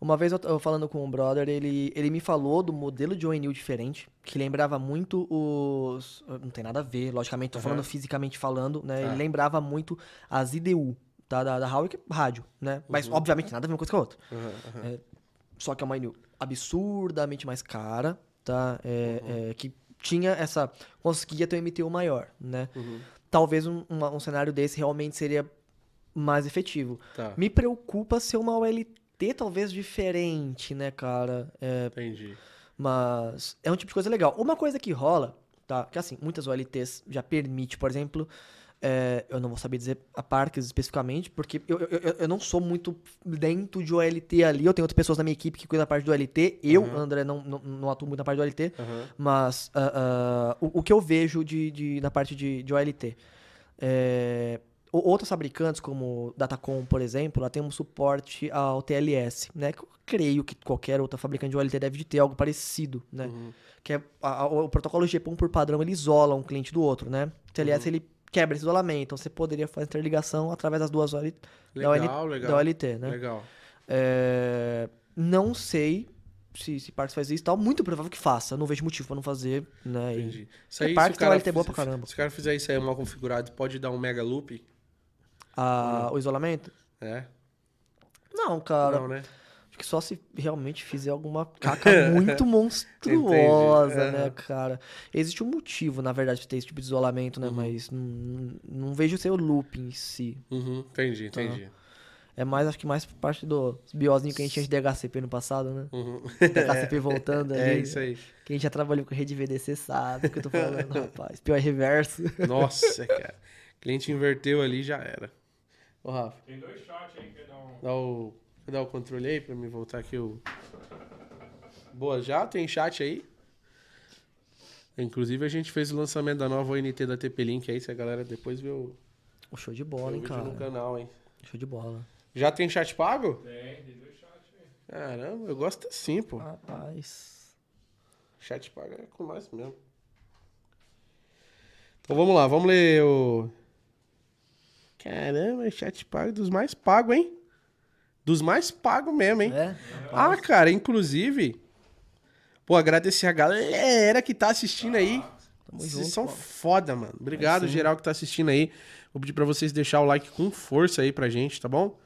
Speaker 2: Uma vez eu, eu falando com um brother, ele, ele me falou do modelo de ONU diferente, que lembrava muito os. Não tem nada a ver, logicamente, tô falando fisicamente falando, né?
Speaker 1: Tá.
Speaker 2: Ele lembrava muito as IDU, tá? Da, da é rádio, né? Mas, obviamente, nada a ver uma coisa com a outra.
Speaker 1: Aham.
Speaker 2: É, só que é uma ONU absurdamente mais cara, tá? É, é, que tinha essa. conseguia ter um MTU maior, né? Talvez um, uma- um cenário desse realmente seria mais efetivo.
Speaker 1: Tá,
Speaker 2: Me preocupa ser uma OLT talvez diferente, né, cara? É,
Speaker 1: entendi.
Speaker 2: mas é um tipo de coisa legal. Uma coisa que rola, tá? Que assim, muitas OLTs já permite, por exemplo, é, eu não vou saber dizer a Parques especificamente, porque eu, eu, eu- não sou muito dentro de OLT ali. Eu tenho outras pessoas na minha equipe que cuidam da parte do OLT. Eu, André, não, não, não atuo muito na parte do OLT.
Speaker 1: Aham.
Speaker 2: Mas ah, ah, o, o que eu vejo de, de- na parte de, de OLT. É, o- outros fabricantes, como Datacom, por exemplo, ela tem um suporte ao TLS, né? Que eu creio que qualquer outra fabricante de OLT deve de ter algo parecido, né? Que é a- a- o protocolo GPON por padrão, ele isola um cliente do outro, né? O TLS, ele quebra esse isolamento, então você poderia fazer interligação através das duas OLT, da, OL
Speaker 1: Legal, legal.
Speaker 2: da OLT, né?
Speaker 1: Legal.
Speaker 2: É, não sei se, se Parks faz isso e tal. Muito provável que faça. Não vejo motivo pra não fazer, né?
Speaker 1: Entendi. Isso
Speaker 2: É
Speaker 1: aí,
Speaker 2: parte
Speaker 1: se o
Speaker 2: da
Speaker 1: cara
Speaker 2: OLT boa pra caramba.
Speaker 1: Se o cara fizer isso aí mal configurado, pode dar um mega loop?
Speaker 2: a- o isolamento?
Speaker 1: É?
Speaker 2: Não, cara.
Speaker 1: Não, né?
Speaker 2: Acho que só se realmente fizer alguma caca [LAUGHS] muito monstruosa,
Speaker 1: Entendi.
Speaker 2: né, cara? Existe um motivo, na verdade, pra ter esse tipo de isolamento,
Speaker 1: Uhum.
Speaker 2: né? Mas não, não vejo ser o loop em si.
Speaker 1: Uhum, entendi, entendi.
Speaker 2: É mais, acho que mais por parte dos biozinhos que a gente tinha de DHCP no passado, né?
Speaker 1: Uhum.
Speaker 2: DHCP [LAUGHS] voltando ali.
Speaker 1: É isso aí.
Speaker 2: Quem já trabalhou com rede VDC sabe o que eu tô falando, [LAUGHS] rapaz. Pior é reverso.
Speaker 1: Nossa, cara. Cliente inverteu ali já era. Ô, Rafa,
Speaker 3: Tem dois shots aí, quer dar um.
Speaker 1: dá o, dá o controle aí pra me voltar aqui o. Boa, já tem chat aí. Inclusive a gente fez o lançamento da nova ONT da TP-Link aí, se a galera depois vê o,
Speaker 2: show de bola, hein, cara.
Speaker 1: no canal, hein.
Speaker 2: Show de bola.
Speaker 1: Já tem chat pago?
Speaker 3: Tem, tem dois shots aí.
Speaker 1: Caramba, eu gosto assim, pô.
Speaker 2: Rapaz.
Speaker 1: Chat pago é com nós mesmo. Então vamos lá, vamos ler o. Caramba, chat pago dos mais pagos, hein? Dos mais pagos mesmo, hein?
Speaker 2: É?
Speaker 1: Ah, cara, inclusive. Pô, agradecer a galera que tá assistindo aí.
Speaker 2: Tamo
Speaker 1: Vocês
Speaker 2: junto,
Speaker 1: são
Speaker 2: pô.
Speaker 1: foda, mano. Obrigado,
Speaker 2: sim.
Speaker 1: geral, que tá assistindo aí. Vou pedir pra vocês deixar o like com força aí pra gente, tá bom?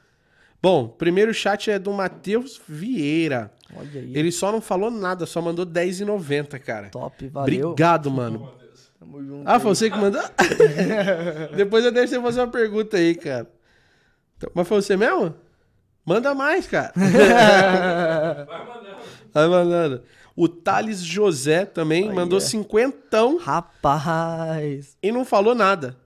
Speaker 1: Bom, primeiro chat é do Matheus Vieira.
Speaker 2: Olha aí.
Speaker 1: Ele só não falou nada, só mandou R$10,90, cara.
Speaker 2: Top, valeu.
Speaker 1: Obrigado, mano.
Speaker 2: Tamo junto.
Speaker 1: Ah, foi você que mandou? [LAUGHS] Depois eu deixo você fazer uma pergunta aí, cara. Então, mas foi você mesmo? Manda mais, cara. [LAUGHS]
Speaker 3: Vai mandando.
Speaker 1: Vai mandando. O Thales José também
Speaker 2: Aí,
Speaker 1: mandou
Speaker 2: é.
Speaker 1: cinquentão
Speaker 2: Rapaz.
Speaker 1: e não falou nada.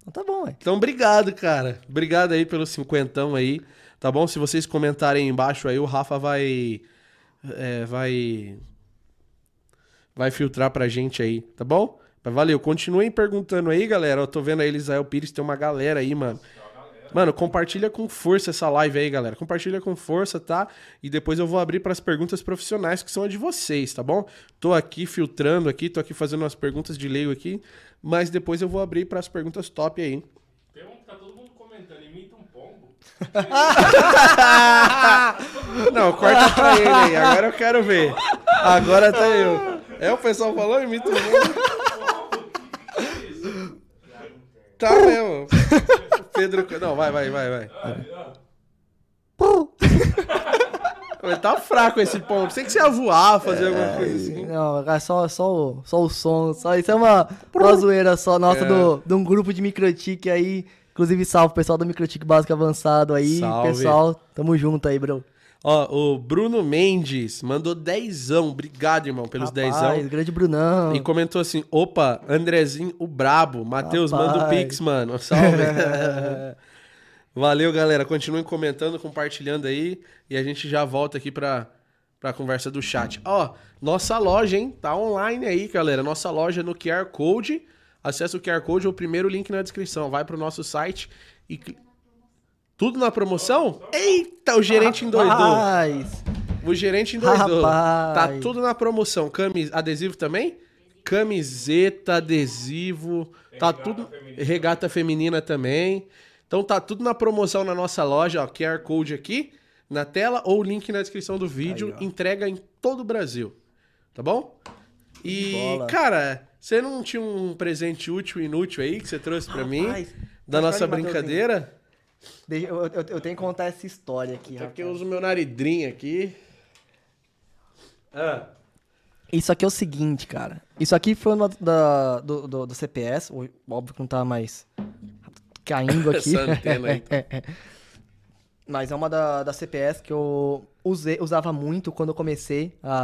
Speaker 2: Então tá bom, ué.
Speaker 1: Então, obrigado, cara. Obrigado aí pelo cinquentão aí, tá bom? Se vocês comentarem aí embaixo aí, o Rafa vai... é, vai... Vai filtrar pra gente aí, tá bom? Mas valeu. Continuem perguntando aí, galera. Eu tô vendo aí, Elisael Pires, tem uma galera aí, mano. Mano, compartilha com força essa live aí, galera. Compartilha com força, tá? E depois eu vou abrir para as perguntas profissionais que são a de vocês, tá bom? Tô aqui filtrando aqui, tô aqui fazendo umas perguntas de leigo aqui, mas depois eu vou abrir para as perguntas top aí.
Speaker 3: Tem um que tá todo mundo comentando, imita um pombo. [LAUGHS]
Speaker 1: Não, corta pra ele aí. Agora eu quero ver. Agora tá eu. É o pessoal falou, imita o mundo. [LAUGHS] Tá mesmo. Pedro. Não, vai, vai, vai, vai. [LAUGHS] Mas Tá fraco esse ponto. Sei que você ia voar, fazer alguma coisa assim.
Speaker 2: Não, é só, só, o, só o som. Só, isso é uma, uma zoeira só nossa
Speaker 1: É.
Speaker 2: do, de um grupo de microtique aí. Inclusive, salve o pessoal do microtique básico avançado aí.
Speaker 1: Salve.
Speaker 2: Pessoal, tamo junto aí, bro.
Speaker 1: Ó, o Bruno Mendes mandou dezão. Obrigado, irmão, pelos
Speaker 2: Rapaz,
Speaker 1: dezão.
Speaker 2: grande Brunão.
Speaker 1: E comentou assim: opa, Andrezinho, o brabo. Matheus, manda o. Pix, mano. Salve. [LAUGHS] Valeu, galera. Continuem comentando, compartilhando aí. E a gente já volta aqui pra, pra conversa do chat. Ó, nossa loja, hein? Tá online aí, galera. Nossa loja no QR Code. Acesse o QR Code, é o primeiro link na descrição. Vai pro nosso site e. Tudo na promoção? Eita, o gerente endoidou.
Speaker 2: Rapaz,
Speaker 1: O gerente endoidou.
Speaker 2: Rapaz.
Speaker 1: Tá tudo na promoção. Camis... Adesivo também? Camiseta, adesivo. Tá
Speaker 3: regata
Speaker 1: tudo.
Speaker 3: feminina.
Speaker 1: Regata feminina também. Então tá tudo na promoção na nossa loja, ó. QR Code aqui na tela ou link na descrição do vídeo.
Speaker 2: Aí.
Speaker 1: Entrega em todo o Brasil. Tá bom? E,
Speaker 2: Bola.
Speaker 1: cara, você não tinha um presente útil e inútil aí que você trouxe pra mim? Da nossa brincadeira?
Speaker 2: Deixa- eu, eu- eu tenho que contar essa história aqui,
Speaker 1: Até porque eu
Speaker 2: rapaz.
Speaker 1: uso meu naridrinho aqui. Ah.
Speaker 2: Isso aqui é o seguinte, cara. Isso aqui foi uma da, do, do, do CPS. Óbvio que não tá mais caindo [LAUGHS] aqui.
Speaker 1: Essa antena aí.
Speaker 2: Mas é uma da, da CPS que eu usei, usava muito quando eu comecei a,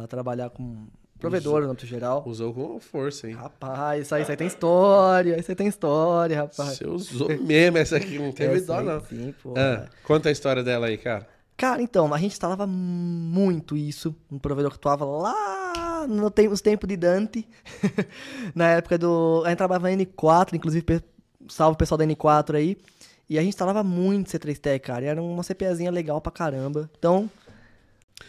Speaker 2: a, a trabalhar com provedor no âmbito geral.
Speaker 1: Usou com força, hein?
Speaker 2: Rapaz, isso aí, isso aí tem história, isso aí tem história, rapaz.
Speaker 1: Você usou mesmo essa aqui, não teve
Speaker 2: Essa
Speaker 1: dó,
Speaker 2: aí
Speaker 1: não.
Speaker 2: Sim, pô.
Speaker 1: Ah, conta a história dela aí, cara.
Speaker 2: Cara, então, a gente instalava muito isso no provedor que atuava lá no tem- nos tempos de Dante. [LAUGHS] na época do. A gente trabalhava na N4, inclusive, pe- salve o pessoal da N4 aí. E a gente instalava muito C3T, cara. E era uma CPzinha legal pra caramba. Então,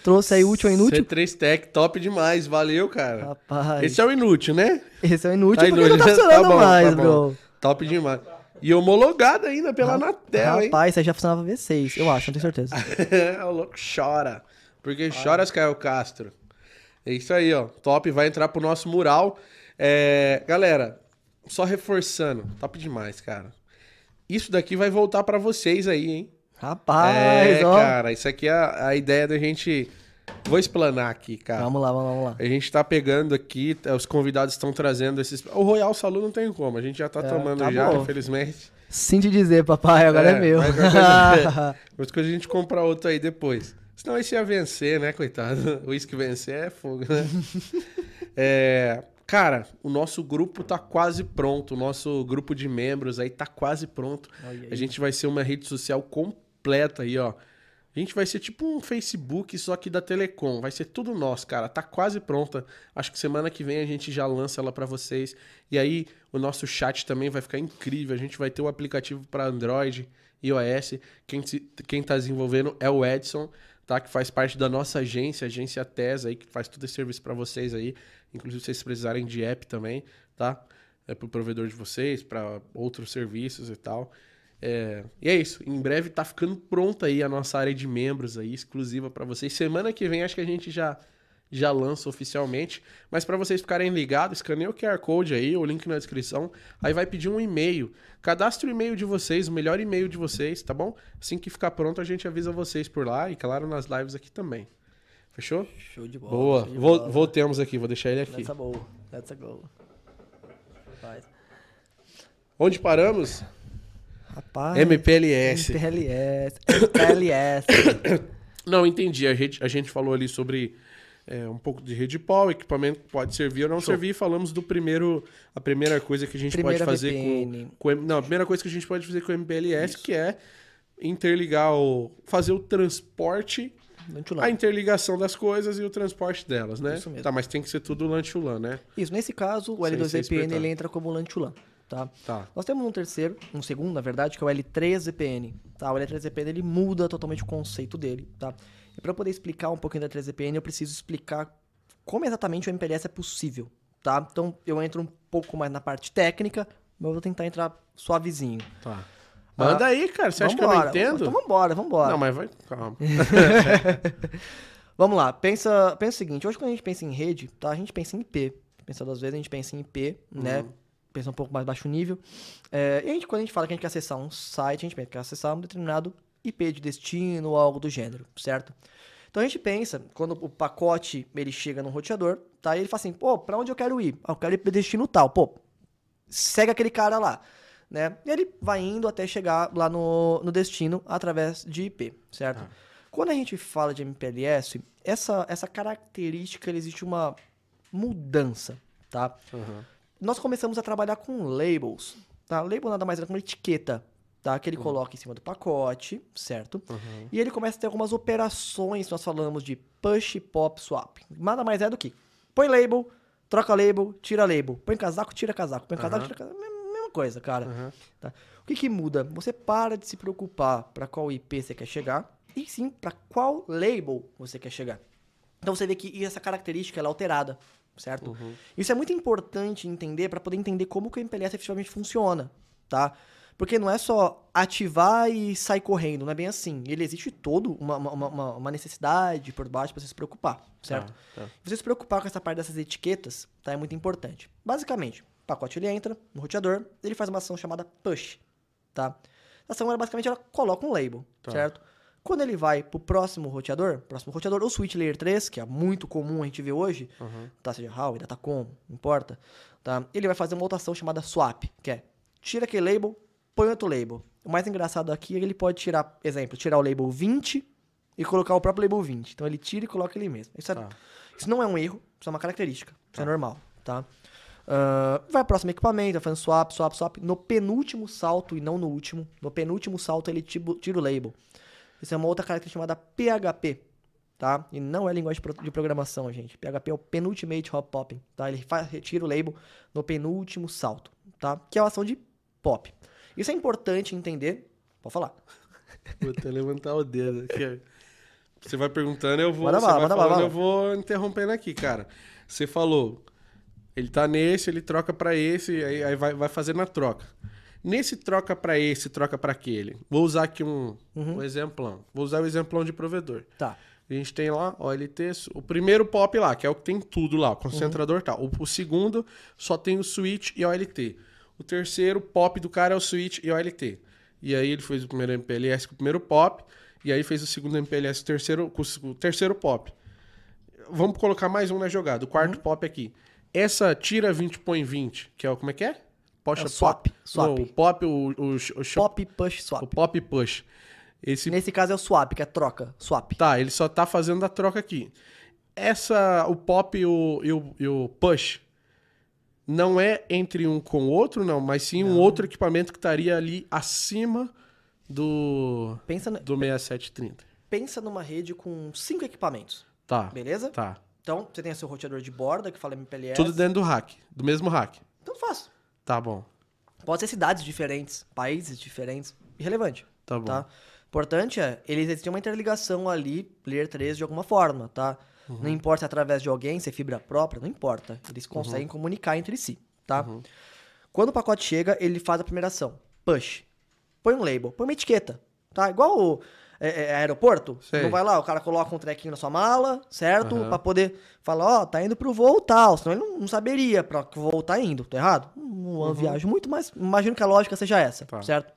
Speaker 2: trouxe aí útil ou inútil.
Speaker 1: C3 Tech, top demais, valeu, cara.
Speaker 2: Rapaz,
Speaker 1: Esse é o inútil, né?
Speaker 2: esse é o inútil
Speaker 1: Tá
Speaker 2: porque não tá funcionando [LAUGHS]
Speaker 1: Tá bom,
Speaker 2: mais,
Speaker 1: tá
Speaker 2: bro.
Speaker 1: Top demais. E homologado ainda pela Anatel, hein?
Speaker 2: Rapaz, isso aí já funcionava V6, eu acho, não tenho certeza. [LAUGHS]
Speaker 1: o louco chora. Porque choras, Caio Castro. É isso aí, ó. Top, vai entrar pro nosso mural. É, galera, só reforçando, top demais, cara. Isso daqui vai voltar pra vocês aí, hein?
Speaker 2: Rapaz,
Speaker 1: é,
Speaker 2: ó.
Speaker 1: cara, isso aqui é a, a ideia da gente. Vou explanar aqui, cara.
Speaker 2: Vamos lá, vamos lá.
Speaker 1: A gente tá pegando aqui, os convidados estão trazendo esses. O Royal Salu não tem como, a gente já tá
Speaker 2: É,
Speaker 1: tomando
Speaker 2: tá
Speaker 1: já,
Speaker 2: bom.
Speaker 1: infelizmente.
Speaker 2: Sinto dizer, papai, agora é,
Speaker 1: É,
Speaker 2: meu.
Speaker 1: mas coisa [LAUGHS] a gente compra outro aí depois. Senão esse ia vencer, né, coitado? [LAUGHS] O uísque vencer é fogo, né? [LAUGHS] É, cara, o nosso grupo tá quase pronto. O nosso grupo de membros aí tá quase pronto. A gente vai ser uma rede social completa aí, ó. A gente vai ser tipo um Facebook, só que da Telecom. Vai ser tudo nosso, cara. Tá quase pronta. Acho que semana que vem a gente já lança ela pra vocês. E aí o nosso chat também vai ficar incrível. A gente vai ter o aplicativo para Android e iOS. Quem, quem tá desenvolvendo é o Edson, tá? Que faz parte da nossa agência, agência TES aí, que faz todo esse serviço pra vocês aí. Inclusive, se vocês precisarem de app também, tá? É pro provedor de vocês, pra outros serviços e tal. É, e é isso. Em breve tá ficando pronta aí a nossa área de membros aí, exclusiva pra vocês. Semana que vem acho que a gente já já lança oficialmente, mas pra vocês ficarem ligados, escaneia o QR Code aí, o link na descrição. Aí vai pedir um e-mail. Cadastre o e-mail de vocês, o melhor e-mail de vocês, tá bom? Assim que ficar pronto, a gente avisa vocês por lá e claro nas lives aqui também. Fechou?
Speaker 2: Show de bola.
Speaker 1: Boa.
Speaker 2: de bola.
Speaker 1: voltemos aqui, vou deixar ele aqui.
Speaker 2: Let's go. Let's go.
Speaker 1: Onde paramos?
Speaker 2: Rapaz.
Speaker 1: MPLS.
Speaker 2: MPLS. MPLS. [COUGHS]
Speaker 1: Não, entendi. A gente, a gente falou ali sobre é, um pouco de rede pau, equipamento que pode servir ou não servir. e Falamos do primeiro, a primeira coisa que a gente
Speaker 2: Primeira
Speaker 1: pode fazer
Speaker 2: VPN.
Speaker 1: com, com não, a primeira coisa que a gente pode fazer com o MPLS, que é interligar o fazer o transporte, a interligação das coisas e o transporte delas, né?
Speaker 2: Isso mesmo.
Speaker 1: Tá, mas tem que ser tudo LAN-LAN, né?
Speaker 2: Isso, nesse caso, o
Speaker 1: Sem ser
Speaker 2: L2VPN
Speaker 1: espetáculo.
Speaker 2: ele entra como LAN-to-LAN, tá?
Speaker 1: Tá.
Speaker 2: Nós temos um terceiro, um segundo, na verdade, que é o L3VPN, tá? O L3VPN ele muda totalmente o conceito dele, tá? E para poder explicar um pouquinho da L3VPN, eu preciso explicar como exatamente o MPLS é possível, tá? Então, eu entro um pouco mais na parte técnica, mas eu vou tentar entrar suavezinho.
Speaker 1: Tá. Manda aí, cara. Você acha que eu não entendo?
Speaker 2: Então vambora, vambora.
Speaker 1: Não, mas vai. Calma. [LAUGHS]
Speaker 2: Vamos lá, pensa, pensa o seguinte, hoje quando a gente pensa em rede, tá? A gente pensa em IP. Pensando às vezes, a gente pensa em IP, né? Pensa um pouco mais baixo nível. É, e a gente, quando a gente fala que a gente quer acessar um site, a gente pensa que quer acessar um determinado IP de destino ou algo do gênero, certo? Então a gente pensa, quando o pacote ele chega no roteador, tá? E ele fala assim, pô, pra onde eu quero ir? Ah, eu quero ir pro destino tal. Pô, segue aquele cara lá, né? E ele vai indo até chegar lá no, no destino através de IP, certo? Quando a gente fala de MPLS, essa, essa característica, existe uma mudança, tá?
Speaker 1: Aham.
Speaker 2: Nós começamos a trabalhar com labels, tá? Label nada mais é que uma etiqueta, tá? Que ele coloca em cima do pacote, certo?
Speaker 1: Uhum.
Speaker 2: E ele começa a ter algumas operações, nós falamos de push, pop, swap. Nada mais é do que põe label, troca label, tira label. Põe casaco, tira casaco. Põe casaco,
Speaker 1: Aham.
Speaker 2: tira casaco. Mesma coisa, cara.
Speaker 1: Aham.
Speaker 2: Tá? O que, que muda? Você para de se preocupar para qual IP você quer chegar e sim para qual label você quer chegar. Então você vê que essa característica é alterada, certo?
Speaker 1: Uhum.
Speaker 2: Isso é muito importante entender para poder entender como que o MPLS efetivamente funciona, tá? Porque não é só ativar e sair correndo, não é bem assim. Ele existe todo uma, uma, uma- uma necessidade por baixo para você se preocupar, certo?
Speaker 1: Tá, tá.
Speaker 2: Você se preocupar com essa parte dessas etiquetas, tá? É muito importante. Basicamente, o pacote ele entra no roteador, ele faz uma ação chamada push, tá? A ação, basicamente, ela coloca um label,
Speaker 1: Tá.
Speaker 2: certo? Quando ele vai pro próximo roteador, próximo roteador, ou switch layer 3, que é muito comum a gente ver hoje,
Speaker 1: Uhum.
Speaker 2: tá? Seja Huawei, Datacom, não importa, tá? Ele vai fazer uma outra ação chamada swap, que é tira aquele label, põe outro label. O mais engraçado aqui é que ele pode tirar, exemplo, tirar o label 20 e colocar o próprio label 20. Então ele tira e coloca ele mesmo. Isso, é-
Speaker 1: Tá.
Speaker 2: isso não é um erro, isso é uma característica. Isso é normal, tá? Ah, vai pro próximo equipamento, vai fazendo swap, swap, swap. No penúltimo salto, e não no último, no penúltimo salto ele tira o label. Isso é uma outra característica chamada PHP, tá? E não é linguagem de pro- de programação, gente. PHP é o Penultimate Hop Popping, tá? Ele faz, retira o label no penúltimo salto, tá? Que é uma ação de pop. Isso é importante entender. Pode falar.
Speaker 1: Vou até levantar o dedo. aqui. Você vai perguntando, eu vou.
Speaker 2: Manda
Speaker 1: você
Speaker 2: bala,
Speaker 1: vai
Speaker 2: manda
Speaker 1: falando,
Speaker 2: bala.
Speaker 1: eu vou interrompendo aqui, cara. Você falou, ele tá nesse, ele troca pra esse, aí, aí vai, vai fazendo a troca. Nesse troca pra esse, troca pra aquele. Vou usar aqui um,
Speaker 2: Uhum.
Speaker 1: um exemplão. Vou usar o exemplão de provedor.
Speaker 2: Tá.
Speaker 1: A gente tem lá OLT, o primeiro pop lá, que é o que tem tudo lá, o concentrador tal. O, o segundo só tem o switch e OLT. O terceiro pop do cara é o switch e OLT. E aí ele fez o primeiro MPLS com o primeiro pop. E aí fez o segundo MPLS com o terceiro, com o terceiro pop. Vamos colocar mais um na jogada. O quarto
Speaker 2: Uhum.
Speaker 1: pop aqui. Essa tira 20, põe 20, que é o. Como é que é? Poxa,
Speaker 2: É o swap,
Speaker 1: pop.
Speaker 2: swap.
Speaker 1: Não, o pop, o, o, o,
Speaker 2: Pop, push,
Speaker 1: o
Speaker 2: swap.
Speaker 1: pop push. Esse
Speaker 2: Nesse caso é o swap, que é troca. Swap.
Speaker 1: Tá, ele só tá fazendo a troca aqui. Essa, o pop e o, e o, o push não é entre um com o outro, não, mas sim um outro equipamento que estaria ali acima do,
Speaker 2: Pensa, na-
Speaker 1: do 6730.
Speaker 2: pensa numa rede com cinco equipamentos.
Speaker 1: Tá.
Speaker 2: Beleza?
Speaker 1: Tá.
Speaker 2: Então, você tem o seu roteador de borda, que fala MPLS.
Speaker 1: Tudo dentro do rack, do mesmo rack.
Speaker 2: Então faz.
Speaker 1: Tá bom.
Speaker 2: Pode ser cidades diferentes, países diferentes. Irrelevante.
Speaker 1: Tá bom.
Speaker 2: Tá? Importante é, eles existem uma interligação ali, layer 3 de alguma forma, tá?
Speaker 1: Uhum.
Speaker 2: Não importa se é através de alguém, se é fibra própria, não importa. Eles
Speaker 1: Uhum.
Speaker 2: conseguem comunicar entre si, tá? Quando o pacote chega, ele faz a primeira ação. Push. Põe um label, põe uma etiqueta, tá? Igual o é, é, aeroporto.
Speaker 1: Sei.
Speaker 2: Não vai lá, o cara coloca um trequinho na sua mala, certo?
Speaker 1: Aham.
Speaker 2: Pra poder falar, ó, tá indo pro voo tal. Senão ele não, não saberia pra que voo tá indo. Tô errado? Uma viagem muito mais... Imagino que a lógica seja essa,
Speaker 1: Uhum. Tá.
Speaker 2: certo?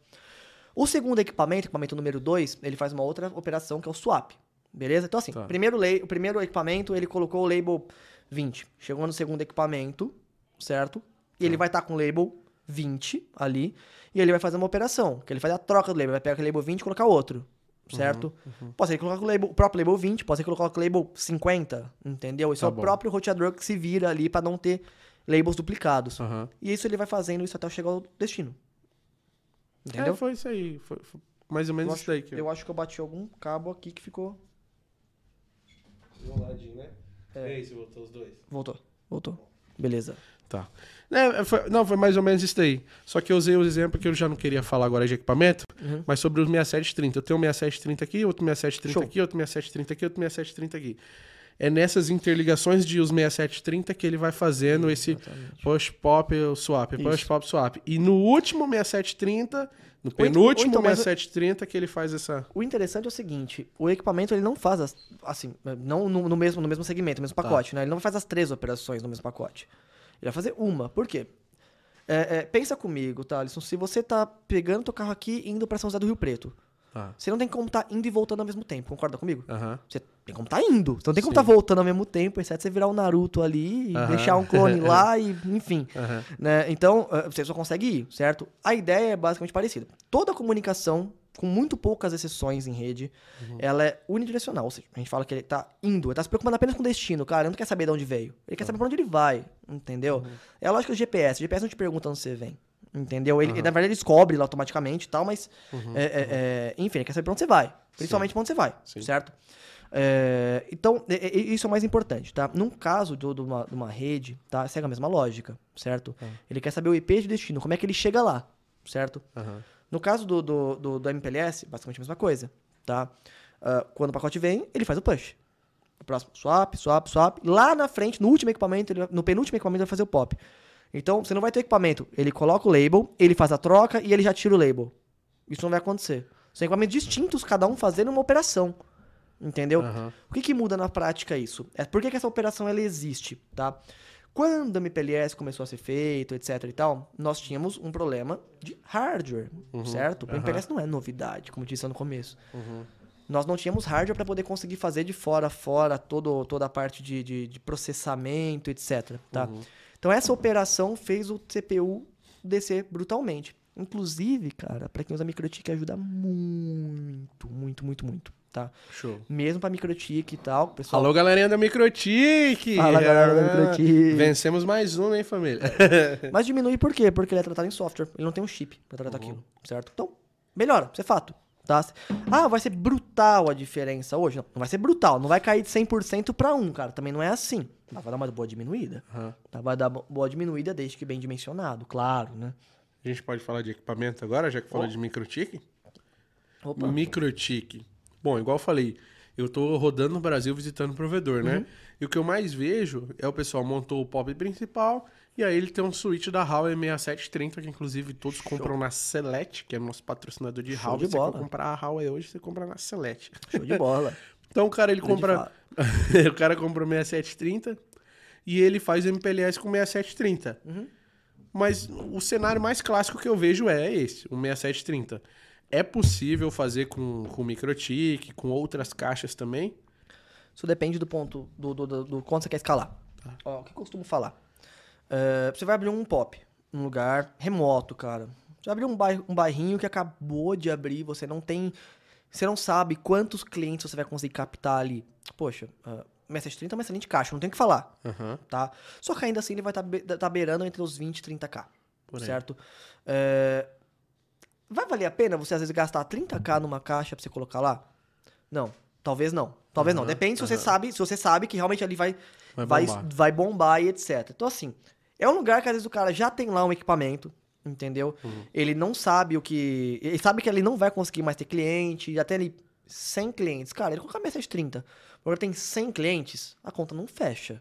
Speaker 2: O segundo equipamento, equipamento número 2, ele faz uma outra operação que é o swap. Beleza? Então, assim,
Speaker 1: Tá.
Speaker 2: primeiro lei, o primeiro equipamento, ele colocou o label 20. Chegou no segundo equipamento, certo? E
Speaker 1: Tá.
Speaker 2: ele vai estar com o label 20 ali. E ele vai fazer uma operação, que ele faz a troca do label. Vai pegar o label 20 e colocar outro. Certo?
Speaker 1: Uhum,
Speaker 2: Pode ser que colocar o, label, o próprio label 20, pode ser que colocar o label 50, entendeu? Isso
Speaker 1: Tá
Speaker 2: é o
Speaker 1: bom.
Speaker 2: próprio roteador que se vira ali pra não ter labels duplicados.
Speaker 1: Aham.
Speaker 2: E isso ele vai fazendo isso até chegar ao destino. Entendeu?
Speaker 1: É, foi isso aí. Foi, foi mais ou menos
Speaker 2: Eu
Speaker 1: isso daí. Que
Speaker 2: Eu acho que eu bati algum cabo aqui que ficou.
Speaker 1: né?
Speaker 2: É.
Speaker 1: se voltou os dois.
Speaker 2: Voltou. Voltou. Beleza.
Speaker 1: Tá. É, foi- não, foi mais ou menos isso daí. Só que eu usei o exemplo que eu já não queria falar agora de equipamento,
Speaker 2: Uhum.
Speaker 1: mas sobre os 6730. Eu tenho um 6730 aqui, outro 6730
Speaker 2: Show.
Speaker 1: aqui, outro 6730 aqui, outro 6730 aqui. É nessas interligações de os 6730 que ele vai fazendo esse
Speaker 2: Exatamente.
Speaker 1: push pop swap, push
Speaker 2: Isso.
Speaker 1: pop swap. E no último 6730, no penúltimo
Speaker 2: então mais-
Speaker 1: 6730 que ele faz essa
Speaker 2: O interessante é o seguinte, o equipamento ele não faz as, assim, não no, no mesmo no mesmo segmento, no mesmo pacote, né? Ele não faz as três operações no mesmo pacote. Ele vai fazer uma. Por quê? É, é, pensa comigo, tá, Alisson? Se você tá pegando teu carro aqui e indo pra São José do Rio Preto,
Speaker 1: Ah,
Speaker 2: você não tem como tá indo e voltando ao mesmo tempo, concorda comigo? Você tem como tá indo. Você não tem como
Speaker 1: Sim.
Speaker 2: tá voltando ao mesmo tempo, exceto você virar o Naruto ali e deixar um clone lá [LAUGHS] e, enfim. Né? Então, eh, você só consegue ir, certo? A ideia é basicamente parecida. Toda comunicação, com muito poucas exceções em rede, ela é unidirecional. Ou seja, a gente fala que ele tá indo, ele tá se preocupando apenas com o destino, cara. Ele não quer saber de onde veio. Ele quer saber pra onde ele vai, entendeu? É a lógica do GPS. O GPS não te pergunta onde você vem. Entendeu? Ele, Na verdade, ele descobre lá automaticamente e tal, mas. é, é, é, enfim, ele quer saber pra onde você vai. Principalmente pra onde você vai,
Speaker 1: Sim.
Speaker 2: certo? É, então, é- é- isso é o mais importante, tá? Num caso de, uma, de uma rede, tá? Segue a mesma lógica, certo? Ele quer saber o IP de destino, como é que ele chega lá, certo?
Speaker 1: Aham.
Speaker 2: No caso do, do, do, do MPLS, basicamente a mesma coisa, tá? Ah, quando o pacote vem, ele faz o push. O próximo, swap, swap, swap. Lá na frente, no último equipamento, ele no penúltimo equipamento, ele vai fazer o pop. Então, você não vai ter equipamento. Ele coloca o label, ele faz a troca e ele já tira o label. Isso não vai acontecer. São equipamentos distintos, cada um fazendo uma operação. Entendeu?
Speaker 1: Aham.
Speaker 2: O que, que muda na prática isso? É por que, que essa operação ela existe, tá? Quando a MPLS começou a ser feito, etc e tal, nós tínhamos um problema de hardware, certo? O
Speaker 1: aham.
Speaker 2: MPLS não é novidade, como eu disse no começo.
Speaker 1: Uhum.
Speaker 2: Nós não tínhamos hardware para poder conseguir fazer de fora a fora todo, toda a parte de, de, de processamento, etc. Tá? Então essa operação fez o CPU descer brutalmente. Inclusive, cara, para quem usa MikroTik ajuda muito, muito, muito, muito, tá?
Speaker 1: Show.
Speaker 2: Mesmo para MikroTik e tal, pessoal.
Speaker 1: Alô, galerinha da Microtik!
Speaker 2: Fala, galera da
Speaker 1: Ah,
Speaker 2: Microtik.
Speaker 1: Vencemos mais um, hein, família? [LAUGHS]
Speaker 2: Mas diminui por quê? Porque ele é tratado em software. Ele não tem um chip pra tratar aquilo, certo? Então, melhora, isso é fato. Tá? Ah, vai ser brutal a diferença hoje? Não, não vai ser brutal. Não vai cair de 100% pra 1, cara. Também não é assim. Vai dar uma boa diminuída.
Speaker 1: Aham.
Speaker 2: Tá? Vai dar bo- boa diminuída desde que bem dimensionado, claro, né?
Speaker 1: A gente pode falar de equipamento agora, já que falou de microtik?
Speaker 2: Opa.
Speaker 1: Microtik. Bom, igual eu falei, eu tô rodando no Brasil visitando provedor, né?
Speaker 2: Uhum.
Speaker 1: E o que eu mais vejo é o pessoal montou o pop principal e aí ele tem um switch da Huawei 6730, que inclusive todos compram na Select, que é nosso patrocinador de
Speaker 2: Show
Speaker 1: Huawei.
Speaker 2: de
Speaker 1: Você
Speaker 2: bola.
Speaker 1: for comprar a Huawei hoje, você compra na Select.
Speaker 2: Show de bola. [LAUGHS]
Speaker 1: Então o cara ele
Speaker 2: Grande
Speaker 1: compra. [LAUGHS] o cara compra o 6730 e ele faz o MPLS com 6730.
Speaker 2: Uhum.
Speaker 1: Mas o cenário mais clássico que eu vejo é esse, o 6730. É possível fazer com, com microtik, com outras caixas também?
Speaker 2: Isso depende do ponto, do, do, do, do quanto você quer escalar. Ó, o que eu costumo falar? É, você vai abrir um pop, num lugar remoto, cara. Você vai abrir um, bairro, um bairrinho que acabou de abrir, você não tem... Você não sabe quantos clientes você vai conseguir captar ali. Poxa, uh, Message 30 é uma excelente caixa, não tem o que falar,
Speaker 1: Aham.
Speaker 2: tá? Só que ainda assim ele vai estar be tá beirando entre os 20 e 30k,
Speaker 1: Por aí.
Speaker 2: certo? É, Vai valer a pena você às vezes gastar 30k numa caixa pra você colocar lá? Não, talvez não. Talvez não.
Speaker 1: Aham,
Speaker 2: Depende se você sabe, se você sabe que realmente ali vai
Speaker 1: Vai
Speaker 2: vai,
Speaker 1: bombar.
Speaker 2: vai bombar e etc. Então assim, é um lugar que às vezes o cara já tem lá um equipamento, entendeu?
Speaker 1: Uhum.
Speaker 2: Ele não sabe o que, ele sabe que ele não vai conseguir mais ter cliente, já tem ali 100 clientes. Cara, ele colocar message 30, agora tem 100 clientes, a conta não fecha.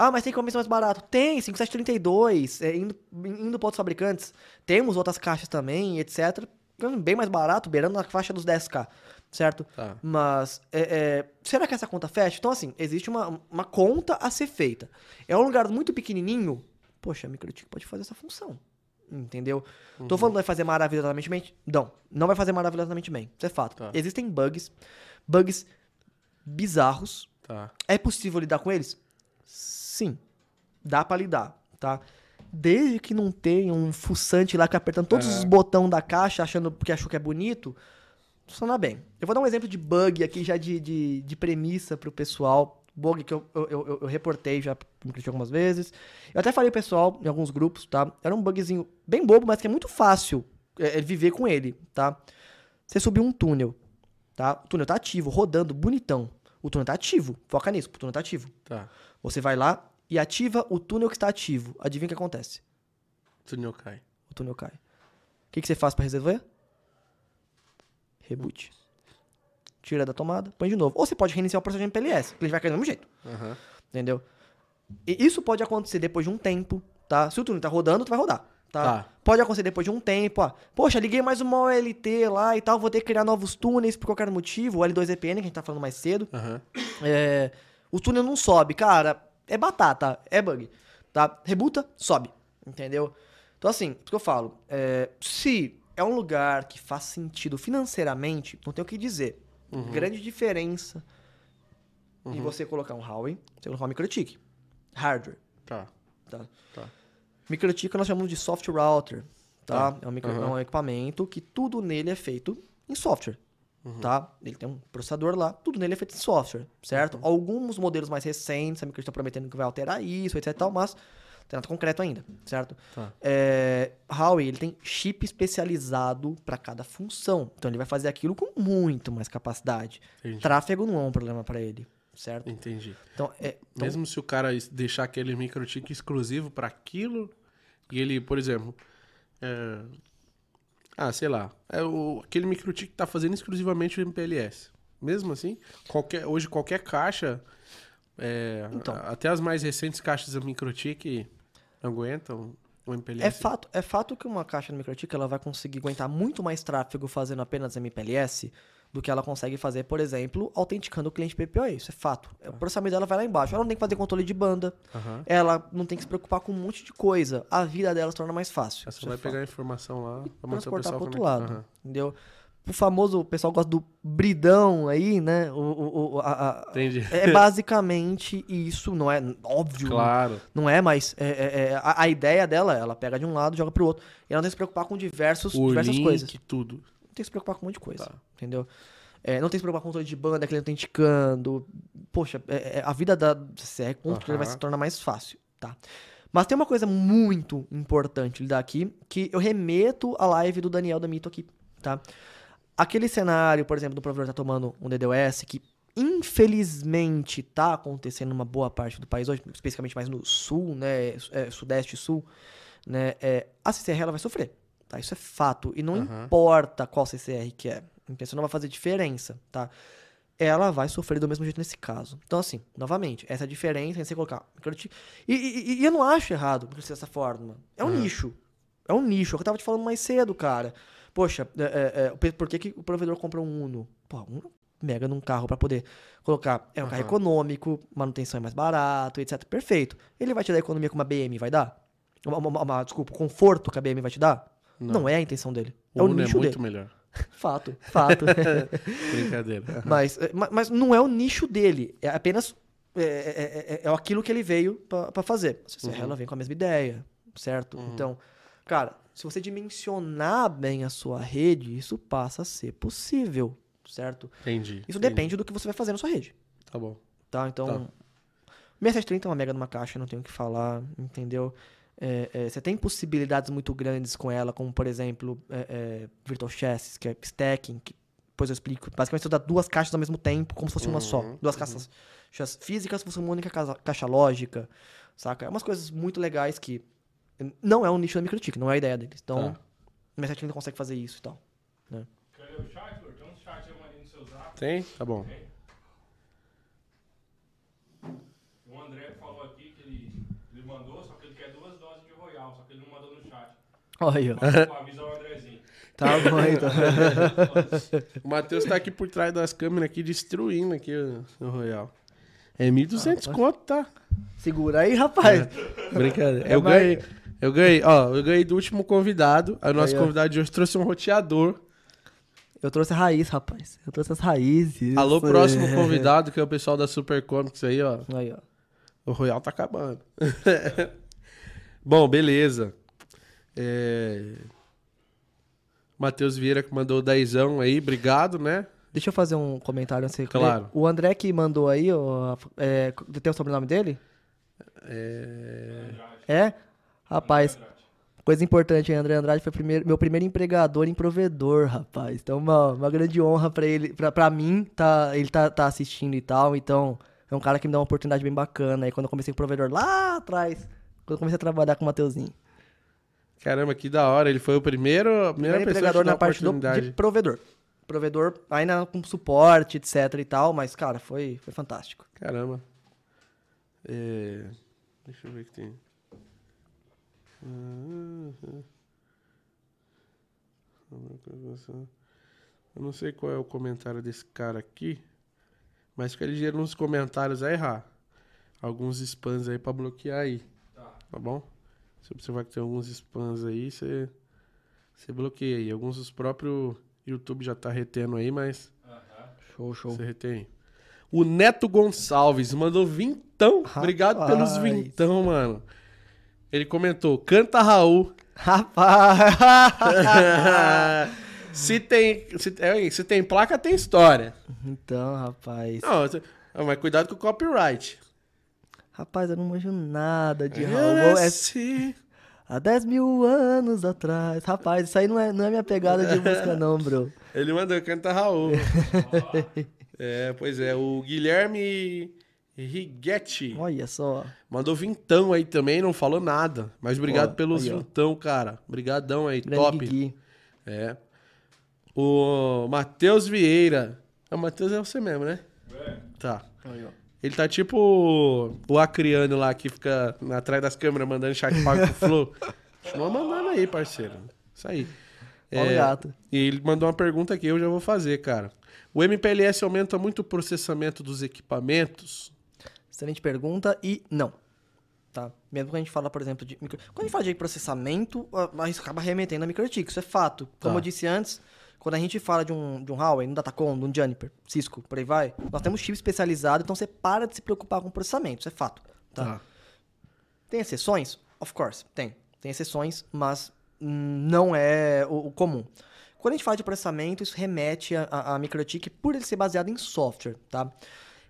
Speaker 2: Ah, mas tem comissão mais barato. Tem, 5732, é, indo, indo para outros fabricantes. Temos outras caixas também, etc. Bem mais barato, beirando na faixa dos 10k, certo?
Speaker 1: Tá.
Speaker 2: Mas, é, é, será que essa conta fecha? Então, assim, existe uma, uma conta a ser feita. É um lugar muito pequenininho, poxa, a MicroTik pode fazer essa função. Entendeu? Tô falando que vai fazer maravilhosamente bem? Não, não vai fazer maravilhosamente bem. Isso é fato.
Speaker 1: Tá.
Speaker 2: Existem bugs, bugs bizarros.
Speaker 1: Tá.
Speaker 2: É possível lidar com eles? Sim. Dá pra lidar, tá? Desde que não tenha um fuçante lá que apertando todos
Speaker 1: Aham.
Speaker 2: os botões da caixa, achando que achou que é bonito, funciona bem. Eu vou dar um exemplo de bug aqui, já de, de, de premissa pro pessoal. Bug que eu, eu, eu, eu reportei já me criticou algumas vezes. Eu até falei pro pessoal em alguns grupos, tá? Era um bugzinho bem bobo, mas que é muito fácil é, é, viver com ele, tá? Você subiu um túnel, tá? O túnel tá ativo, rodando, bonitão. O túnel tá ativo. Foca nisso, o túnel tá ativo.
Speaker 1: Tá.
Speaker 2: Você vai lá e ativa o túnel que está ativo. Adivinha o que acontece?
Speaker 1: Túnel cai.
Speaker 2: O túnel cai. O que, que você faz para resolver? Reboot. Tira da tomada, põe de novo. Ou você pode reiniciar o processo de MPLS, que ele vai cair do mesmo jeito.
Speaker 1: Aham.
Speaker 2: Entendeu? E isso pode acontecer depois de um tempo, tá? Se o túnel tá rodando, tu vai rodar, tá?
Speaker 1: Tá.
Speaker 2: Pode acontecer depois de um tempo, ó. Poxa, liguei mais uma OLT lá e tal, vou ter que criar novos túneis por qualquer motivo. O L2VPN, que a gente tá falando mais cedo.
Speaker 1: Aham.
Speaker 2: É, o túnel não sobe, cara. É batata, é bug. Tá? Rebuta, sobe. Entendeu? Então, assim, o que eu falo. é, se é um lugar que faz sentido financeiramente, não tem o que dizer. Grande diferença em você colocar um Huawei, você colocar um MikroTik. Hardware.
Speaker 1: Tá.
Speaker 2: Tá?
Speaker 1: Tá.
Speaker 2: MikroTik nós chamamos de soft router, tá?
Speaker 1: Tá.
Speaker 2: É, um micro-
Speaker 1: Aham.
Speaker 2: é um equipamento que tudo nele é feito em software,
Speaker 1: Uhum.
Speaker 2: tá? Ele tem um processador lá, tudo nele é feito em software, certo?
Speaker 1: Uhum.
Speaker 2: Alguns modelos mais recentes, a Microsoft está prometendo que vai alterar isso, etc e tal, mas não tem nada concreto ainda, certo?
Speaker 1: Tá.
Speaker 2: É, Huawei, ele tem chip especializado para cada função, então ele vai fazer aquilo com muito mais capacidade.
Speaker 1: Entendi.
Speaker 2: Tráfego não é um problema para ele, certo?
Speaker 1: Entendi.
Speaker 2: Então, é, então
Speaker 1: Mesmo se o cara deixar aquele microtik exclusivo para aquilo, e ele, por exemplo, é, ah, sei lá, é o, aquele microtik tá fazendo exclusivamente o MPLS. Mesmo assim, qualquer, hoje qualquer caixa, é,
Speaker 2: Então.
Speaker 1: até as mais recentes caixas da microtik aguentam o MPLS.
Speaker 2: É fato, é fato que uma caixa no MikroTik ela vai conseguir aguentar muito mais tráfego fazendo apenas MPLS do que ela consegue fazer, por exemplo, autenticando o cliente PPOE. Isso é fato. O processamento dela vai lá embaixo. Ela não tem que fazer controle de banda.
Speaker 1: Aham.
Speaker 2: Ela não tem que se preocupar com um monte de coisa. A vida dela se torna mais fácil.
Speaker 1: Aí Você
Speaker 2: é
Speaker 1: vai
Speaker 2: fato.
Speaker 1: pegar a informação lá, o
Speaker 2: transportar pro outro
Speaker 1: é
Speaker 2: lado.
Speaker 1: que- Aham.
Speaker 2: Entendeu? O famoso, o pessoal gosta do bridão aí, né? O, o, o- a- a-
Speaker 1: Entendi.
Speaker 2: é basicamente isso, não é óbvio.
Speaker 1: Claro.
Speaker 2: Não é, mas é, é- é- a, a ideia dela, ela pega de um lado e joga pro outro. E ela não tem que se preocupar com diversos,
Speaker 1: O
Speaker 2: diversas
Speaker 1: link,
Speaker 2: coisas.
Speaker 1: tudo.
Speaker 2: Não tem que se preocupar com um monte de coisa.
Speaker 1: Tá.
Speaker 2: Entendeu? É, não tem que se preocupar com controle de banda, aquele autenticando. Poxa, é- é- a vida da CR com controle vai se tornar mais fácil, tá? Mas tem uma coisa muito importante lidar aqui, que eu remeto à live do Daniel da Mito aqui, tá? Aquele cenário, por exemplo, do provedor tá tomando um DDoS, que infelizmente tá acontecendo numa boa parte do país hoje, especificamente mais no sul, né, é, sudeste e sul, né, é, a CCR ela vai sofrer, tá? Isso é fato. E não
Speaker 1: Aham.
Speaker 2: importa qual CCR que é, então isso não vai fazer diferença, tá? Ela vai sofrer do mesmo jeito nesse caso. Então, assim, novamente, essa é a diferença entre você colocar. E, e- e eu não acho errado microchip dessa forma. É um
Speaker 1: Aham.
Speaker 2: nicho. É um nicho. É o que eu tava te falando mais cedo, cara. Poxa, é, é, é, por- que, que o provedor compra um Uno? Pô, um mega num carro para poder colocar. É um carro
Speaker 1: Aham.
Speaker 2: econômico, manutenção é mais barato, etc. Perfeito. Ele vai te dar economia com uma BM, vai dar? Uma, uma- uma- desculpa, conforto que a BM vai te dar? Não, é a intenção dele.
Speaker 1: O
Speaker 2: É o
Speaker 1: Uno é
Speaker 2: nicho
Speaker 1: muito
Speaker 2: dele.
Speaker 1: melhor. [LAUGHS]
Speaker 2: Fato, fato. [LAUGHS]
Speaker 1: Brincadeira. [LAUGHS]
Speaker 2: mas, é, ma- mas não é o nicho dele. É apenas é, é, é- é aquilo que ele veio pra pra fazer. Se
Speaker 1: Uhum.
Speaker 2: ela vem com a mesma ideia, certo? Então, cara, se você dimensionar bem a sua rede, isso passa a ser possível, certo?
Speaker 1: Entendi.
Speaker 2: Isso
Speaker 1: entendi.
Speaker 2: depende do que você vai fazer na sua rede,
Speaker 1: Tá bom.
Speaker 2: tá? Então,
Speaker 1: Tá.
Speaker 2: 6730 é uma mega numa caixa, não tenho o que falar, entendeu? É, é, você tem possibilidades muito grandes com ela, como por exemplo, é, é, Virtual Chassis, que é stacking, que depois eu explico. Basicamente você dá duas caixas ao mesmo tempo, como se fosse uma só.
Speaker 1: Uhum,
Speaker 2: Duas caixas caixas físicas, fosse uma única casa- caixa lógica, saca? É umas coisas muito legais que não é um nicho da Microtik, não é a ideia deles. Então,
Speaker 1: Tá.
Speaker 2: o 6730 consegue fazer isso e tal.
Speaker 3: Cadê o chat, Lord? Tem chat aí no seu zap.
Speaker 1: Tem? Tá bom.
Speaker 3: Tem. O André falou aqui que ele, ele mandou, só que ele quer duas doses de Royal, só que ele não mandou no chat.
Speaker 2: Olha aí, ó.
Speaker 3: Mas pô, avisa o Andrezinho.
Speaker 2: Tá bom, então. [LAUGHS]
Speaker 1: O Matheus tá aqui por trás das câmeras aqui, destruindo aqui o, o Royal. É 1.200 conto, tá?
Speaker 2: Segura aí, rapaz.
Speaker 1: Brincadeira.
Speaker 2: É,
Speaker 1: Eu
Speaker 2: vai.
Speaker 1: ganhei, eu ganhei, ó, eu ganhei do último convidado. O nosso convidado de hoje trouxe um roteador.
Speaker 2: Eu trouxe a raiz, rapaz. Eu trouxe as raízes.
Speaker 1: Alô, próximo convidado, que é o pessoal da Super Comics aí, ó.
Speaker 2: Aí, ó.
Speaker 1: O Royal tá acabando. [LAUGHS] Bom, beleza. É... Matheus Vieira que mandou dezão aí, obrigado, né?
Speaker 2: Deixa eu fazer um comentário antes
Speaker 1: Claro.
Speaker 2: O André que mandou aí, ó, é, tem o sobrenome dele?
Speaker 1: É...
Speaker 2: É? Rapaz, coisa importante? André Andrade foi primeiro, meu primeiro empregador em provedor, rapaz. Então, uma, uma grande honra pra ele, pra, pra mim, tá, ele tá, tá assistindo e tal. Então, é um cara que me dá uma oportunidade bem bacana. Aí, quando eu comecei com provedor lá atrás, quando eu comecei a trabalhar com o Mateuzinho.
Speaker 1: Caramba, que da hora. Ele foi o primeiro, a primeira
Speaker 2: Primeiro
Speaker 1: pessoa que
Speaker 2: na parte do,
Speaker 1: oportunidade.
Speaker 2: de provedor. Provedor, ainda com suporte, etc e tal, mas, cara, foi, foi fantástico.
Speaker 1: Caramba. É... Deixa eu ver o que tem. Eu não sei qual é o comentário desse cara aqui, mas fica ligeiro nos comentários a errar. Alguns spams aí pra bloquear aí.
Speaker 3: Tá.
Speaker 1: Tá bom? Se observar que tem alguns spams aí, você, você bloqueia aí. Alguns os próprios YouTube já tá retendo aí, mas
Speaker 3: Aham.
Speaker 2: Show, show.
Speaker 1: você retém. O Neto Gonçalves mandou vintão. Obrigado pelos
Speaker 2: Rapaz.
Speaker 1: vintão, mano. Ele comentou: canta Raul.
Speaker 2: Rapaz! [LAUGHS]
Speaker 1: se, tem, se, é, se tem placa, tem história.
Speaker 2: então, rapaz.
Speaker 1: Não, você- mas cuidado com o copyright.
Speaker 2: Rapaz, eu não manjo nada de Raul. É
Speaker 1: Esse-
Speaker 2: há 10 mil anos atrás. Rapaz, isso aí não é, não é minha pegada de música, não, bro. [LAUGHS]
Speaker 1: Ele mandou canta Raul. [LAUGHS] é, pois é. O Guilherme Righetti
Speaker 2: Olha só.
Speaker 1: mandou vintão aí também, não falou nada. Mas obrigado
Speaker 2: Ó,
Speaker 1: pelos
Speaker 2: aí, ó.
Speaker 1: vintão, cara. Obrigadão aí,
Speaker 2: Grande
Speaker 1: top.
Speaker 2: Guigui.
Speaker 1: É. O Matheus Vieira. Ah, O Matheus é você mesmo, né?
Speaker 3: É.
Speaker 1: Tá.
Speaker 2: Aí, ó.
Speaker 1: Ele tá tipo o Acriano lá que fica atrás das câmeras mandando chat pago pro Flow. Continua mandando aí, parceiro. Isso aí.
Speaker 2: Ó o gato.
Speaker 1: E ele mandou uma pergunta que eu já vou fazer, cara. O MPLS aumenta muito o processamento dos equipamentos?
Speaker 2: Excelente pergunta e não. Tá? Mesmo quando a gente fala, por exemplo, de. micro- Quando a gente fala de processamento, isso acaba remetendo a microtik, isso é fato. Como
Speaker 1: Tá.
Speaker 2: eu disse antes, quando a gente fala de um, de um Huawei, um Datacom, de um Juniper, Cisco, por aí vai, nós temos chip especializado, então você para de se preocupar com processamento, isso é fato. Tá? Tem exceções? Of course, tem. Tem exceções, mas não é o, o comum. Quando a gente fala de processamento, isso remete a, a, a MikroTik por ele ser baseado em software, tá?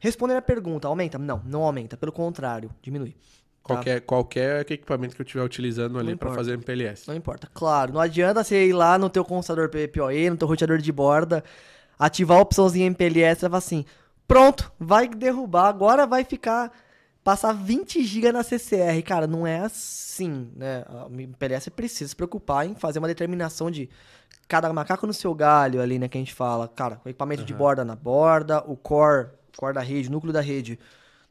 Speaker 2: Respondendo a pergunta, aumenta? Não, não aumenta. Pelo contrário, diminui. Tá?
Speaker 1: Qualquer, qualquer equipamento que eu estiver utilizando ali para fazer MPLS.
Speaker 2: Não importa. Claro, não adianta você ir lá no teu condensador PoE, no teu roteador de borda, ativar a opçãozinha MPLS e falar assim, pronto, vai derrubar, agora vai ficar, passar 20 GB na CCR. Cara, não é assim, né? A MPLS precisa se preocupar em fazer uma determinação de cada macaco no seu galho ali, né, que a gente fala. Cara, o equipamento de borda na borda, o core, core da rede, núcleo da rede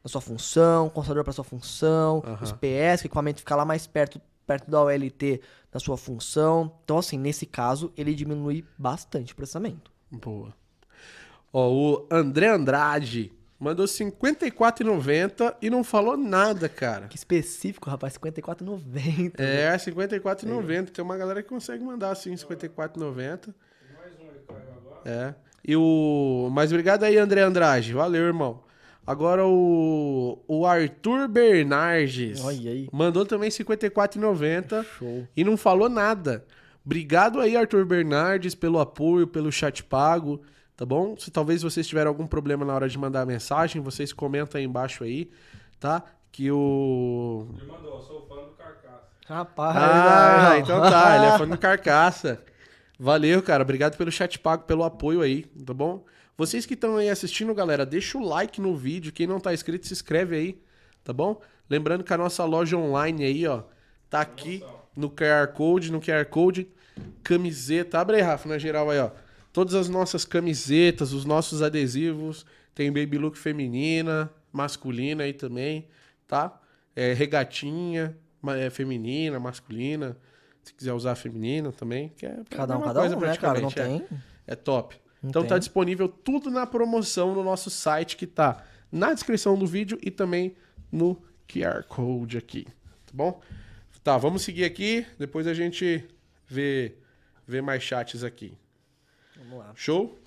Speaker 2: na sua função, o condensador para sua função,
Speaker 1: Aham.
Speaker 2: os PS, que o equipamento fica lá mais perto, perto da OLT na sua função. Então, assim, nesse caso, ele diminui bastante o processamento.
Speaker 1: Boa. Ó, o André Andrade Mandou 54,90 e não falou nada, cara.
Speaker 2: Que específico, rapaz, 54,90.
Speaker 1: É, 54,90. Tem uma galera que consegue mandar assim, 54,90.
Speaker 3: Mais um caiu agora.
Speaker 1: É. E o. Mas obrigado aí, André Andrade. Valeu, irmão. Agora o. O Arthur Bernardes.
Speaker 2: Olha aí.
Speaker 1: Mandou também 54,90
Speaker 2: Show.
Speaker 1: e não falou nada. Obrigado aí, Arthur Bernardes, pelo apoio, pelo chat pago, tá bom? Se talvez vocês tiverem algum problema na hora de mandar a mensagem, vocês comentam aí embaixo aí, tá? Que o.
Speaker 3: Ele mandou, sou fã do Carcaça.
Speaker 2: Rapaz.
Speaker 1: Ah,
Speaker 2: ó.
Speaker 1: então tá, ele é fã do [LAUGHS] Carcaça. Valeu, cara. Obrigado pelo chat pago, pelo apoio aí, tá bom? Vocês que estão aí assistindo, galera, deixa o like no vídeo. Quem não tá inscrito, se inscreve aí, tá bom? Lembrando que a nossa loja online aí, ó, tá aqui no QR Code, no QR Code, camiseta. Abre aí, Rafa, na geral aí, ó. Todas as nossas camisetas, os nossos adesivos, tem baby look feminina, masculina aí também, tá? É, regatinha, é, feminina, masculina. Se quiser usar feminina também, que é
Speaker 2: Cada um, cada
Speaker 1: coisa
Speaker 2: um, né, cara? Não
Speaker 1: é.
Speaker 2: tem.
Speaker 1: É top. Então tá
Speaker 2: tem.
Speaker 1: disponível tudo na promoção no nosso site que tá na descrição do vídeo e também no QR Code aqui, tá bom? Tá, vamos seguir aqui, depois a gente vê, vê mais chats aqui.
Speaker 2: Vamos lá.
Speaker 1: Show?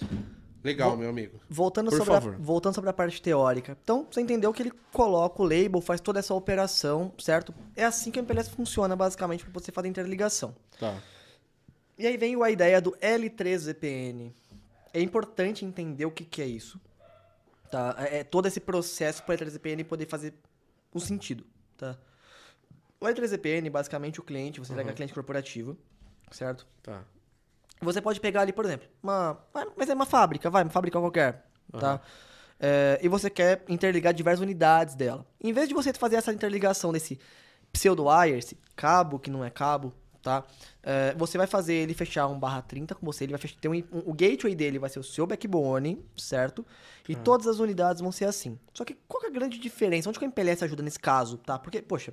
Speaker 1: Legal, meu amigo.
Speaker 2: Voltando
Speaker 1: Por
Speaker 2: sobre, a,
Speaker 1: favor.
Speaker 2: voltando sobre a parte teórica. Então, você entendeu que ele coloca o label, faz toda essa operação, certo? É assim que a MPLS funciona, basicamente, para você fazer interligação.
Speaker 1: Tá.
Speaker 2: E aí vem a ideia do L3VPN. É importante entender o que, que é isso. Tá? É é todo esse processo para o L3VPN poder fazer um sentido. Tá? O L3VPN, basicamente, o cliente, você pega cliente corporativo, certo?
Speaker 1: Tá.
Speaker 2: Você pode pegar ali, por exemplo, uma. vai- Mas é uma fábrica, vai, uma fábrica qualquer. Tá? É, e você quer interligar diversas unidades dela. Em vez de você fazer essa interligação desse pseudo-wire, esse cabo que não é cabo, tá? É, você vai fazer ele fechar um barra 30 com você, ele vai fechar, ter um, um- o gateway dele vai ser o seu backbone, certo? E todas as unidades vão ser assim. Só que qual que é a grande diferença? Onde que a MPLS ajuda nesse caso, tá? Porque, poxa,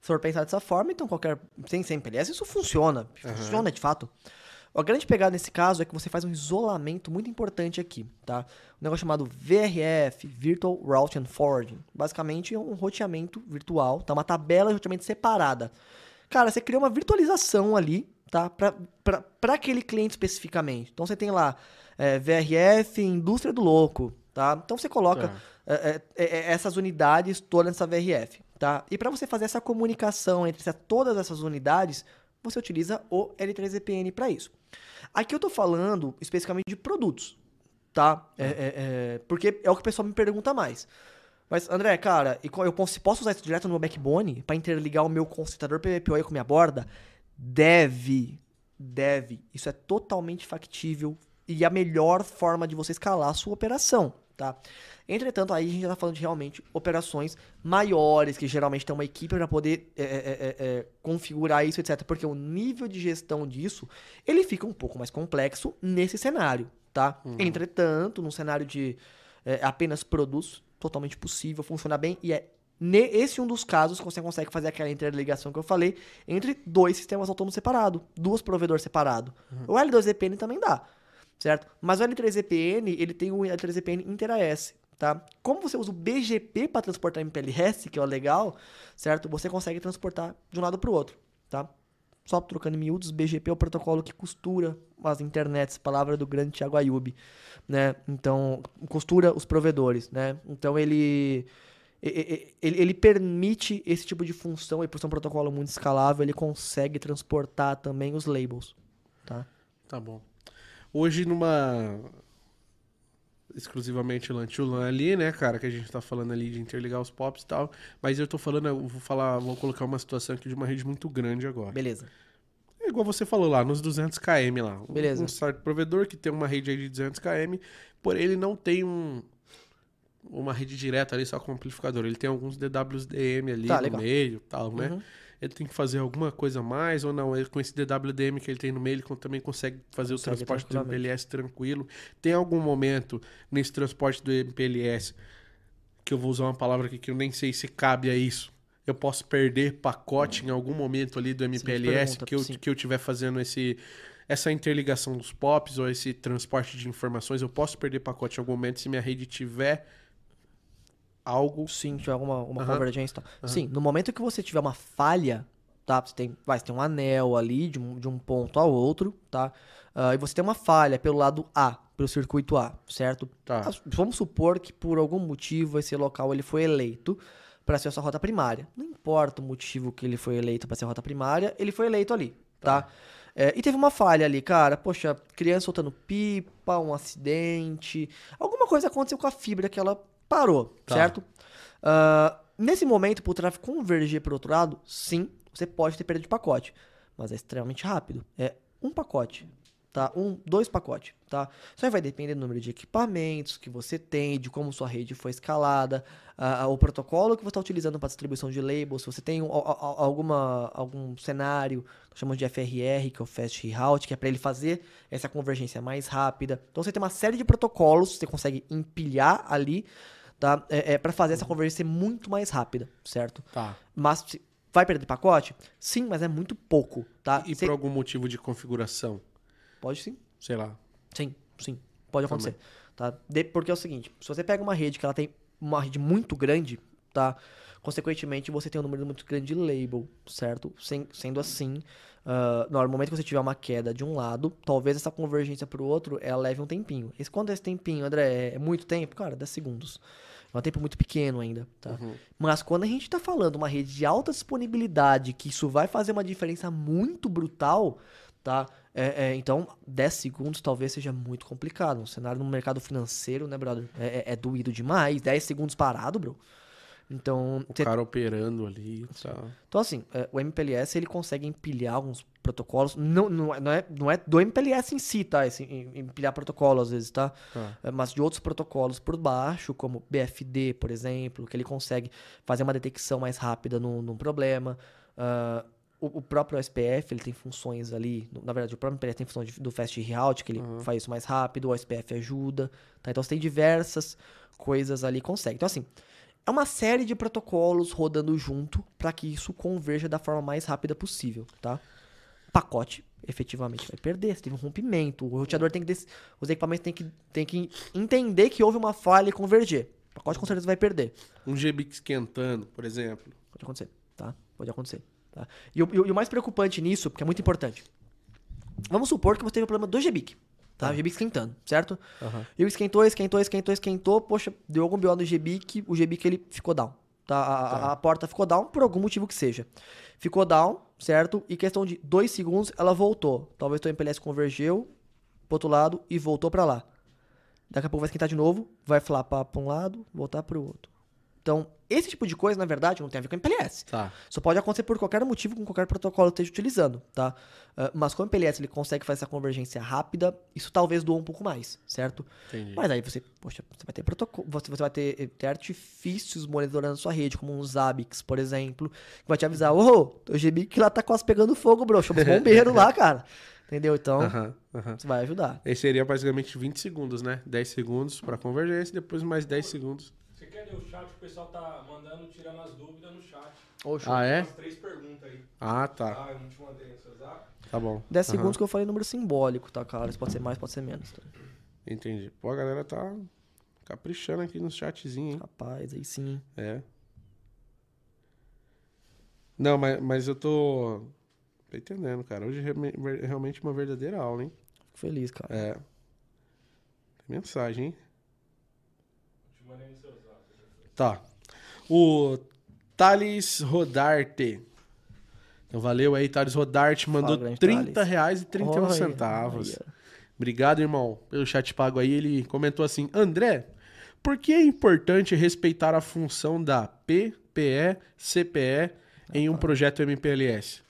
Speaker 2: se for pensar dessa forma, então qualquer. Sem, sem MPLS, isso funciona. Funciona de fato. A grande pegada nesse caso é que você faz um isolamento muito importante aqui, tá? Um negócio chamado VRF, Virtual Routing and Forwarding. Basicamente é um roteamento virtual, tá? Uma tabela de roteamento separada. Cara, você cria uma virtualização ali, tá? Pra aquele cliente especificamente. Então você tem lá é, VRF, Indústria do Louco, tá? Então você coloca
Speaker 1: Tá.
Speaker 2: é, é, é, essas unidades todas nessa VRF, tá? E para você fazer essa comunicação entre todas essas unidades, você utiliza o L3VPN para isso. Aqui eu tô falando especificamente de produtos, tá? É, é, é, porque é o que o pessoal me pergunta mais. Mas, André, cara, eu posso, posso usar isso direto no meu backbone para interligar o meu concentrador PVPoE com minha borda? Deve. Deve. Isso é totalmente factível e a melhor forma de você escalar a sua operação, tá? Entretanto, aí a gente já tá falando de realmente operações maiores, que geralmente tem uma equipe para poder é, é, é, é, configurar isso, etc. Porque o nível de gestão disso, ele fica um pouco mais complexo nesse cenário, tá? Entretanto, num cenário de é, apenas produtos, totalmente possível, funciona bem e é ne- esse um dos casos que você consegue fazer aquela interligação que eu falei entre dois sistemas autônomos separados, duas provedores separados. O L2VPN também dá, certo? Mas o L3VPN, ele tem o L3VPN Inter-AS, tá? Como você usa o BGP para transportar MPLS, que é o legal, certo? Você consegue transportar de um lado para o outro, tá? Só trocando em miúdos, BGP é o protocolo que costura as internets, palavra do grande Thiago Ayub, né? Então, costura os provedores, né? Então, ele, ele, ele permite esse tipo de função, e por ser um protocolo muito escalável, ele consegue transportar também os labels, tá?
Speaker 1: Tá bom. Hoje numa exclusivamente LAN to LAN ali, né, cara, que a gente tá falando ali de interligar os pops e tal, mas eu tô falando, eu vou falar, vou colocar uma situação aqui de uma rede muito grande agora.
Speaker 2: Beleza.
Speaker 1: É igual você falou lá, nos 200 km lá.
Speaker 2: Beleza.
Speaker 1: Um certo provedor que tem uma rede aí de 200 km, porém ele não tem um uma rede direta ali só com amplificador. Ele tem alguns DWDM ali
Speaker 2: Tá,
Speaker 1: no
Speaker 2: legal.
Speaker 1: meio, tal, né?
Speaker 2: Uhum.
Speaker 1: Ele tem que fazer alguma coisa a mais ou não? Ele, com esse DWDM que ele tem no meio, ele também consegue fazer o
Speaker 2: Consegue
Speaker 1: transporte do. MPLS tranquilo. Tem algum momento nesse transporte do MPLS que eu vou usar uma palavra aqui que eu nem sei se cabe a isso. Eu posso perder pacote em algum momento ali do MPLS
Speaker 2: pergunta,
Speaker 1: que eu,
Speaker 2: sim.
Speaker 1: que eu tiver fazendo esse essa interligação dos POPs ou esse transporte de informações, eu posso perder pacote em algum momento se minha rede tiver algo.
Speaker 2: Sim, tiver alguma uma
Speaker 1: Aham.
Speaker 2: convergência e tal. Sim, no momento que você tiver uma falha, tá? Você tem, vai, você tem um anel ali de um, de um ponto ao outro, tá? Ah, e você tem uma falha pelo lado A, pelo circuito A, certo?
Speaker 1: Tá.
Speaker 2: Ah, Vamos supor que por algum motivo esse local ele foi eleito para ser a sua rota primária. Não importa o motivo que ele foi eleito para ser a rota primária, ele foi eleito ali, tá? É, e teve uma falha ali, cara. Poxa, criança soltando pipa, um acidente. Alguma coisa aconteceu com a fibra que ela parou,
Speaker 1: Tá.
Speaker 2: certo? Ah, nesse momento, para o tráfego convergir para o outro lado, sim, você pode ter perda de pacote. Mas é extremamente rápido. É um pacote, tá? Um, dois pacotes, tá? Isso aí vai depender do número de equipamentos que você tem, de como sua rede foi escalada, ah, o protocolo que você está utilizando para distribuição de labels, se você tem um- al- al- alguma, algum cenário que chamamos de FRR, que é o Fast Reroute, que é para ele fazer essa convergência mais rápida. Então você tem uma série de protocolos você consegue empilhar ali, tá? É, é para fazer essa convergência ser muito mais rápida, certo?
Speaker 1: Tá.
Speaker 2: Mas vai perder pacote? Sim, mas é muito pouco, tá?
Speaker 1: E
Speaker 2: Você-
Speaker 1: por algum motivo de configuração?
Speaker 2: Pode sim.
Speaker 1: Sei lá.
Speaker 2: Sim, sim. Pode acontecer. Tá? De- porque é o seguinte, se você pega uma rede que ela tem uma rede muito grande, tá? Consequentemente, você tem um número muito grande de label, certo? Sem- sendo assim, ah, no momento que você tiver uma queda de um lado, talvez essa convergência para o outro, ela leve um tempinho. Esse, quando é esse tempinho, André, é muito tempo? Cara, 10 segundos. É um tempo muito pequeno ainda, tá? Mas quando a gente tá falando uma rede de alta disponibilidade, que isso vai fazer uma diferença muito brutal, tá? É, é, então, 10 segundos talvez seja muito complicado. Um cenário no mercado financeiro, né, brother? É, é- é doído demais. 10 segundos parado, bro. Então,
Speaker 1: O
Speaker 2: cê-
Speaker 1: cara operando ali e tal.
Speaker 2: então assim, é, o MPLS ele consegue empilhar alguns protocolos. Não, não, é, não, é, é do MPLS em si, tá? Esse, em- empilhar protocolo às vezes, tá?
Speaker 1: Tá.
Speaker 2: É, Mas de outros protocolos por baixo, como BFD, por exemplo, que ele consegue fazer uma detecção mais rápida num, num problema. Ah, o, o próprio SPF ele tem funções ali. Na verdade, o próprio MPLS tem função de- do Fast Reroute, que ele faz isso mais rápido, o SPF ajuda. Tá? Então você tem diversas coisas ali consegue. Então, assim, é uma série de protocolos rodando junto para que isso converja da forma mais rápida possível, tá? Pacote efetivamente vai perder, se teve um rompimento, o roteador tem que des- os equipamentos tem que, tem que entender que houve uma falha e converger. O pacote com certeza vai perder.
Speaker 1: Um GBIC esquentando, por exemplo.
Speaker 2: Pode acontecer, tá? Pode acontecer, tá? E, o- e o- e o mais preocupante nisso, porque é muito importante. Vamos supor que você teve um problema do GBIC, tá? O GBIC esquentando, certo? E o esquentou, esquentou, esquentou, esquentou. Poxa, deu algum BO no GBIC, o GBIC ele ficou down. Tá? A, a- a porta ficou down por algum motivo que seja. Ficou down, certo? E questão de dois segundos, ela voltou. Talvez o MPLS convergeu pro outro lado e voltou pra lá. Daqui a pouco vai esquentar de novo, vai flapar pra um lado, voltar pro outro. Então, esse tipo de coisa, na verdade, não tem a ver com MPLS.
Speaker 1: Tá.
Speaker 2: Isso pode acontecer por qualquer motivo, com qualquer protocolo que esteja utilizando, tá? Ah, mas com o MPLS ele consegue fazer essa convergência rápida, isso talvez doa um pouco mais, certo?
Speaker 1: Entendi.
Speaker 2: Mas aí você, poxa, você vai ter protocolo, você, você vai ter, ter artifícios monitorando sua rede, como um Zabbix, por exemplo, que vai te avisar, ô, o GBIC lá tá quase pegando fogo, bro, chama os [LAUGHS] bombeiros lá, cara. Entendeu? Então, isso vai ajudar.
Speaker 1: Esse seria basicamente 20 segundos, né? 10 segundos pra convergência, depois mais 10 segundos.
Speaker 3: Ler o chat? O pessoal tá mandando, tirando as dúvidas no chat.
Speaker 2: Oxe,
Speaker 1: Ah, é?
Speaker 3: Três perguntas aí.
Speaker 1: Ah, tá.
Speaker 3: Ah, eu não te mandei no seu zap.
Speaker 1: Tá bom.
Speaker 2: 10
Speaker 1: Aham,
Speaker 2: segundos que eu falei número simbólico, tá, cara? Isso pode ser mais, pode ser menos. Tá?
Speaker 1: Entendi. Pô, a galera tá caprichando aqui no chatzinho, hein?
Speaker 2: Rapaz, aí sim.
Speaker 1: É. Não, mas, mas eu tô... tô entendendo, cara. Hoje é é realmente uma verdadeira aula, hein?
Speaker 2: Fico feliz, cara.
Speaker 1: É. Tem mensagem, hein?
Speaker 3: Te mandei no.
Speaker 1: Tá. O Thales Rodarte. Então valeu aí, Thales Rodarte. Mandou
Speaker 2: grande
Speaker 1: 30
Speaker 2: Thales.
Speaker 1: reais e 31
Speaker 2: Olha,
Speaker 1: centavos.
Speaker 2: olha.
Speaker 1: Obrigado, irmão, pelo chat pago aí. Ele comentou assim: André, por que é importante respeitar a função da PPE, CPE em um projeto MPLS?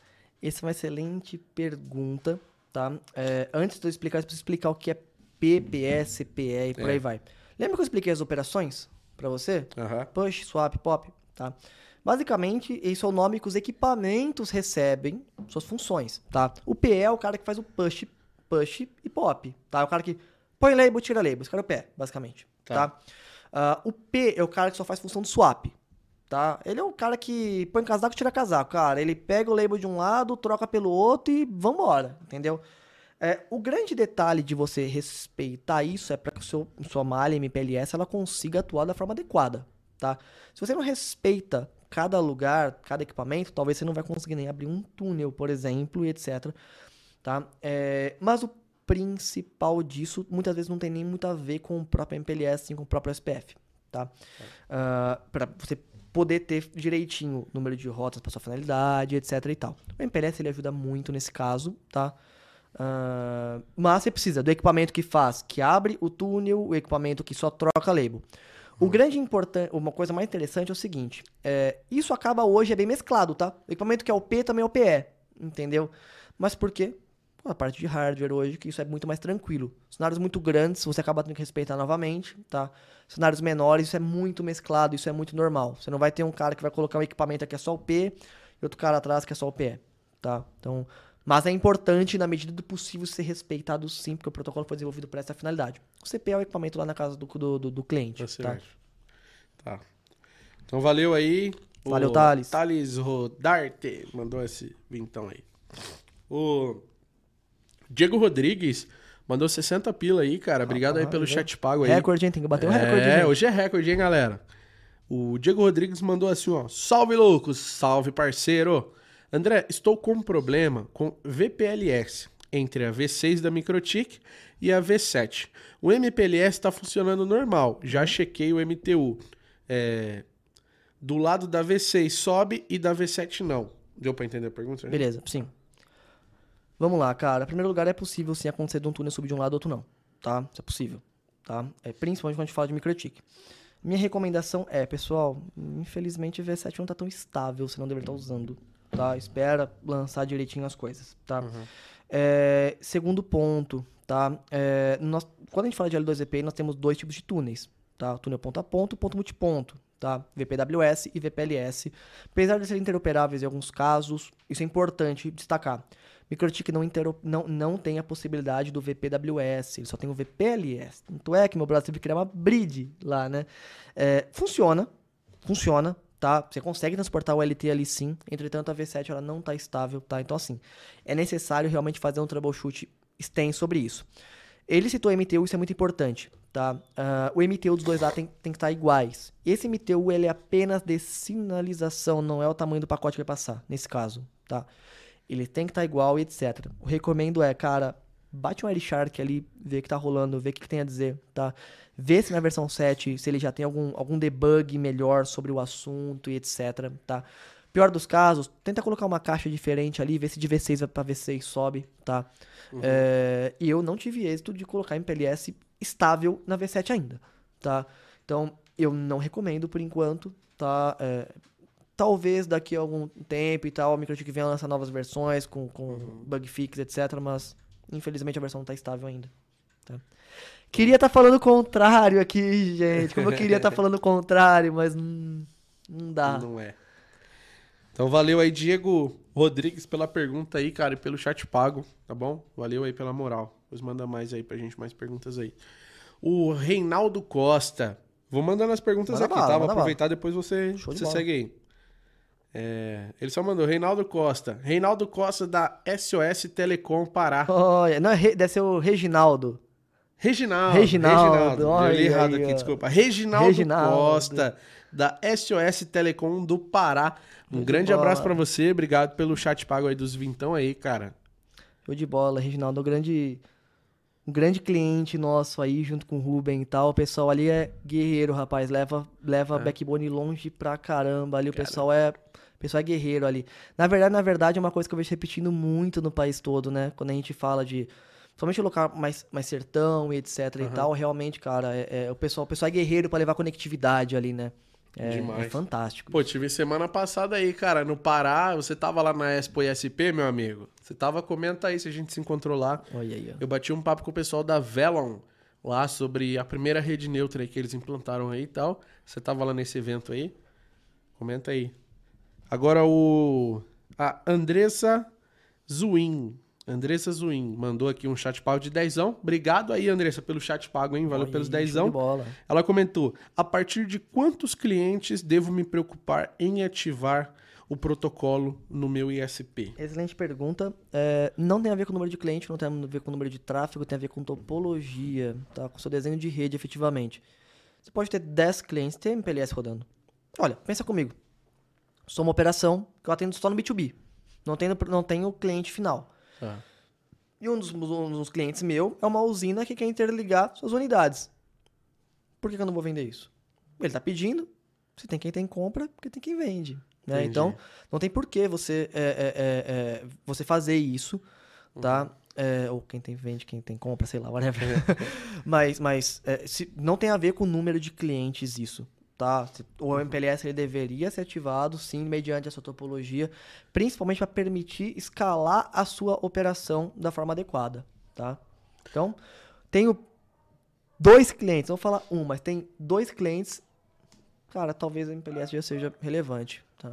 Speaker 2: Essa é uma excelente pergunta, tá? É, antes de eu explicar, eu preciso explicar o que é PPE, CPE e por
Speaker 1: É.
Speaker 2: aí vai. Lembra que eu expliquei as operações pra você?
Speaker 1: Aham.
Speaker 2: Push, swap, pop, tá? Basicamente, esse é o nome que os equipamentos recebem, suas funções, tá? O PE é o cara que faz o push, push e pop, tá? É o cara que põe label, tira label. Esse cara é o PE, basicamente,
Speaker 1: Tá.
Speaker 2: tá? Ah, o P é o cara que só faz função do swap, tá? Ele é o cara que põe casaco tira casaco, cara. Ele pega o label de um lado, troca pelo outro e vambora, entendeu? É, o grande detalhe de você respeitar isso é para que o seu, sua malha MPLS ela consiga atuar da forma adequada, tá? Se você não respeita cada lugar, cada equipamento, talvez você não vai conseguir nem abrir um túnel, por exemplo, e etc. Tá? É, mas o principal disso muitas vezes não tem nem muito a ver com o próprio MPLS, assim, com o próprio SPF, tá? Ah, para você poder ter direitinho o número de rotas para sua finalidade, etc e tal. O MPLS ele ajuda muito nesse caso, tá? Ah, mas você precisa do equipamento que faz, que abre o túnel, o equipamento que só troca label. O grande importante, uma coisa mais interessante é o seguinte, é, isso acaba hoje é bem mesclado, tá? O equipamento que é o P também é o PE, entendeu? Mas por quê? a parte de hardware hoje, que isso é muito mais tranquilo. Cenários muito grandes, você acaba tendo que respeitar novamente, tá? Cenários menores, isso é muito mesclado, isso é muito normal. Você não vai ter um cara que vai colocar um equipamento aqui é só o P e outro cara atrás que é só o PE, tá? Então, mas é importante, na medida do possível, ser respeitado sim, porque o protocolo foi desenvolvido para essa finalidade. O CP é o equipamento lá na casa do, do, do, do cliente,
Speaker 1: Tá
Speaker 2: tá?
Speaker 1: Tá. Então valeu aí. O
Speaker 2: Valeu, Thales.
Speaker 1: Thales Rodarte mandou esse vintão aí. O Diego Rodrigues mandou 60 pila aí, cara. Obrigado aí
Speaker 2: Rapaz,
Speaker 1: pelo
Speaker 2: é.
Speaker 1: chat pago aí.
Speaker 2: Recorde, hein? Tem que bater um recorde,
Speaker 1: É,
Speaker 2: hein?
Speaker 1: hoje é recorde, hein, galera? O Diego Rodrigues mandou assim, ó. Salve, loucos! Salve, parceiro! André, estou com um problema com VPLS entre a V6 da Microtik e a V7. O MPLS está funcionando normal, já chequei o MTU. É, do lado da V6 sobe e da V7 não. Deu pra entender a pergunta?
Speaker 2: Beleza, sim. Vamos lá, cara. Em primeiro lugar, é possível sim acontecer de um túnel subir de um lado ou outro não. Tá? Isso é possível. Tá? É, principalmente quando a gente fala de microtik. Minha recomendação é, pessoal, infelizmente o V7 não tá tão estável, você não deveria estar usando. Tá? Espera lançar direitinho as coisas. Tá? É, segundo ponto, tá? É, nós, quando a gente fala de L2VP, nós temos dois tipos de túneis, tá? Túnel ponto a ponto ponto multiponto, tá? VPWS e VPLS. Apesar de serem interoperáveis em alguns casos, isso é importante destacar. MikroTik não, não, não tem a possibilidade do VPWS, ele só tem o VPLS. Tanto é que meu braço teve que criar uma bridge lá, né? É, funciona, funciona, tá? Você consegue transportar o LT ali sim, entretanto a V7 ela não tá estável, tá? Então assim, é necessário realmente fazer um troubleshoot extenso sobre isso. Ele citou MTU, isso é muito importante, tá? Ah, o MTU dos dois lá tem, tem que estar iguais. Esse MTU, ele é apenas de sinalização, não é o tamanho do pacote que vai passar, nesse caso, tá? Ele tem que estar igual e etc. O recomendo é, cara, bate um Shark ali, vê o que tá rolando, vê o que, que tem a dizer, tá? Vê se na versão 7, se ele já tem algum, algum debug melhor sobre o assunto e etc, tá? Pior dos casos, tenta colocar uma caixa diferente ali, vê se de V6 para V6 sobe, tá? É, e eu não tive êxito de colocar MPLS estável na V7 ainda, tá? Então, eu não recomendo por enquanto, tá? É, talvez daqui a algum tempo e tal, a Microtik venha lançar novas versões com, com bug fix, etc, mas infelizmente a versão não tá estável ainda, tá? Queria estar falando o contrário aqui, gente. Como eu queria estar falando o contrário, mas não, não dá.
Speaker 1: Não é. Então valeu aí, Diego Rodrigues, pela pergunta aí, cara, e pelo chat pago, tá bom? Valeu aí pela moral. Depois manda mais aí pra gente, mais perguntas aí. O Reinaldo Costa. Vou mandando as perguntas
Speaker 2: Manda
Speaker 1: aqui,
Speaker 2: bala,
Speaker 1: tá? Vou
Speaker 2: manda bala.
Speaker 1: aproveitar, depois você,
Speaker 2: Show
Speaker 1: você segue aí. É, ele só mandou Reinaldo Costa. Reinaldo Costa da SOS Telecom Pará.
Speaker 2: Olha, não, é deve ser o Reginaldo.
Speaker 1: Reginaldo.
Speaker 2: Reginaldo,
Speaker 1: Eu
Speaker 2: olha
Speaker 1: li errado
Speaker 2: aí,
Speaker 1: aqui,
Speaker 2: ó.
Speaker 1: desculpa. Reginaldo,
Speaker 2: Reginaldo.
Speaker 1: Costa, da SOS Telecom do Pará. Um grande abraço pra você. Obrigado pelo chat pago aí dos vintão aí, cara.
Speaker 2: Show de bola, Reginaldo um grande, um grande cliente nosso aí, junto com o Ruben e tal. O pessoal ali é guerreiro, rapaz. Leva, leva
Speaker 1: É.
Speaker 2: backbone longe pra caramba. Ali o pessoal é. O pessoal é guerreiro ali. Na verdade, na verdade, é uma coisa que eu vejo repetindo muito no país todo, né? Quando a gente fala de. Somente local mais, mais sertão e etc e tal, realmente, cara, é, é- o, pessoal, o pessoal é guerreiro pra levar conectividade ali, né? É,
Speaker 1: Demais.
Speaker 2: é fantástico.
Speaker 1: Pô, tive semana passada aí, cara, no Pará. Você tava lá na Expo ISP, meu amigo? Você tava, comenta aí se a gente se encontrou lá.
Speaker 2: Olha aí, ó.
Speaker 1: Eu bati um papo com o pessoal da Velon lá sobre a primeira rede neutra aí que eles implantaram aí e tal. Você tava lá nesse evento aí? Comenta aí. Agora o. A Andressa Zuin. Andressa Zuin mandou aqui um chat pago de dezão. Obrigado aí, Andressa, pelo chat pago, hein? Valeu
Speaker 2: Olha
Speaker 1: pelos dezão. Ela comentou: a partir de quantos clientes devo me preocupar em ativar o protocolo no meu ISP?
Speaker 2: Excelente pergunta. É, não tem a ver com o número de cliente, não tem a ver com o número de tráfego, tem a ver com topologia, tá? Com o seu desenho de rede, efetivamente. Você pode ter 10 clientes, ter MPLS rodando. Olha, pensa comigo. Sou uma operação que eu atendo só no B2B. Não tenho, não tenho cliente final.
Speaker 1: Tá.
Speaker 2: E um dos, um dos clientes meu é uma usina que quer interligar suas unidades. Por que, que eu não vou vender isso? Ele está pedindo, se tem quem tem compra, porque tem quem vende. Né? Então, não tem por que você, é, é, é, é, você fazer isso, tá?
Speaker 1: Uhum.
Speaker 2: É, ou quem tem vende, quem tem compra, sei lá, whatever. [LAUGHS] mas mas é, se, não tem a ver com o número de clientes isso, tá? O. MPLS ele deveria ser ativado, sim, mediante essa topologia, principalmente para permitir escalar a sua operação da forma adequada, tá? Então, tenho dois clientes, não vou falar um, mas tem dois clientes, cara, talvez o MPLS já seja relevante, tá?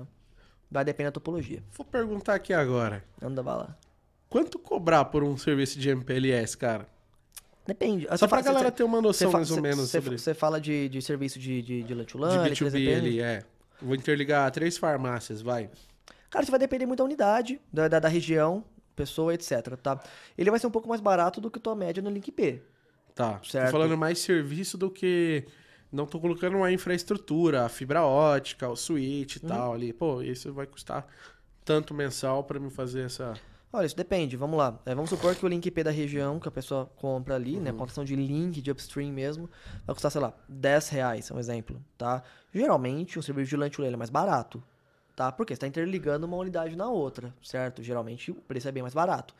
Speaker 2: Vai depender da topologia.
Speaker 1: Vou perguntar aqui agora.
Speaker 2: Anda bala.
Speaker 1: Quanto cobrar por um serviço de MPLS, cara?
Speaker 2: Depende.
Speaker 1: Só pra galera ter uma noção mais ou menos
Speaker 2: Você
Speaker 1: sobre
Speaker 2: você fala de, de serviço de, de, de
Speaker 1: De
Speaker 2: LAN,
Speaker 1: B2B ali, é. Vou interligar três farmácias, vai.
Speaker 2: Cara, isso vai depender muito da unidade, da, da, da região, pessoa, etc, tá? Ele vai ser um pouco mais barato do que tua média no Link P.
Speaker 1: Tá.
Speaker 2: Certo.
Speaker 1: Tô falando mais serviço do que. Não tô colocando uma infraestrutura, a fibra ótica, o switch e
Speaker 2: Uhum.
Speaker 1: tal ali. Pô, isso vai custar tanto mensal pra me fazer essa.
Speaker 2: Olha, isso depende, vamos lá. É, vamos supor que o link P da região que a pessoa compra ali, né? Contação de link, de upstream mesmo, vai custar, sei lá, 10 reais, é um exemplo, tá? Geralmente, o serviço de lunch ele é mais barato, tá? Porque você está interligando uma unidade na outra, certo? Geralmente, o preço é bem mais barato.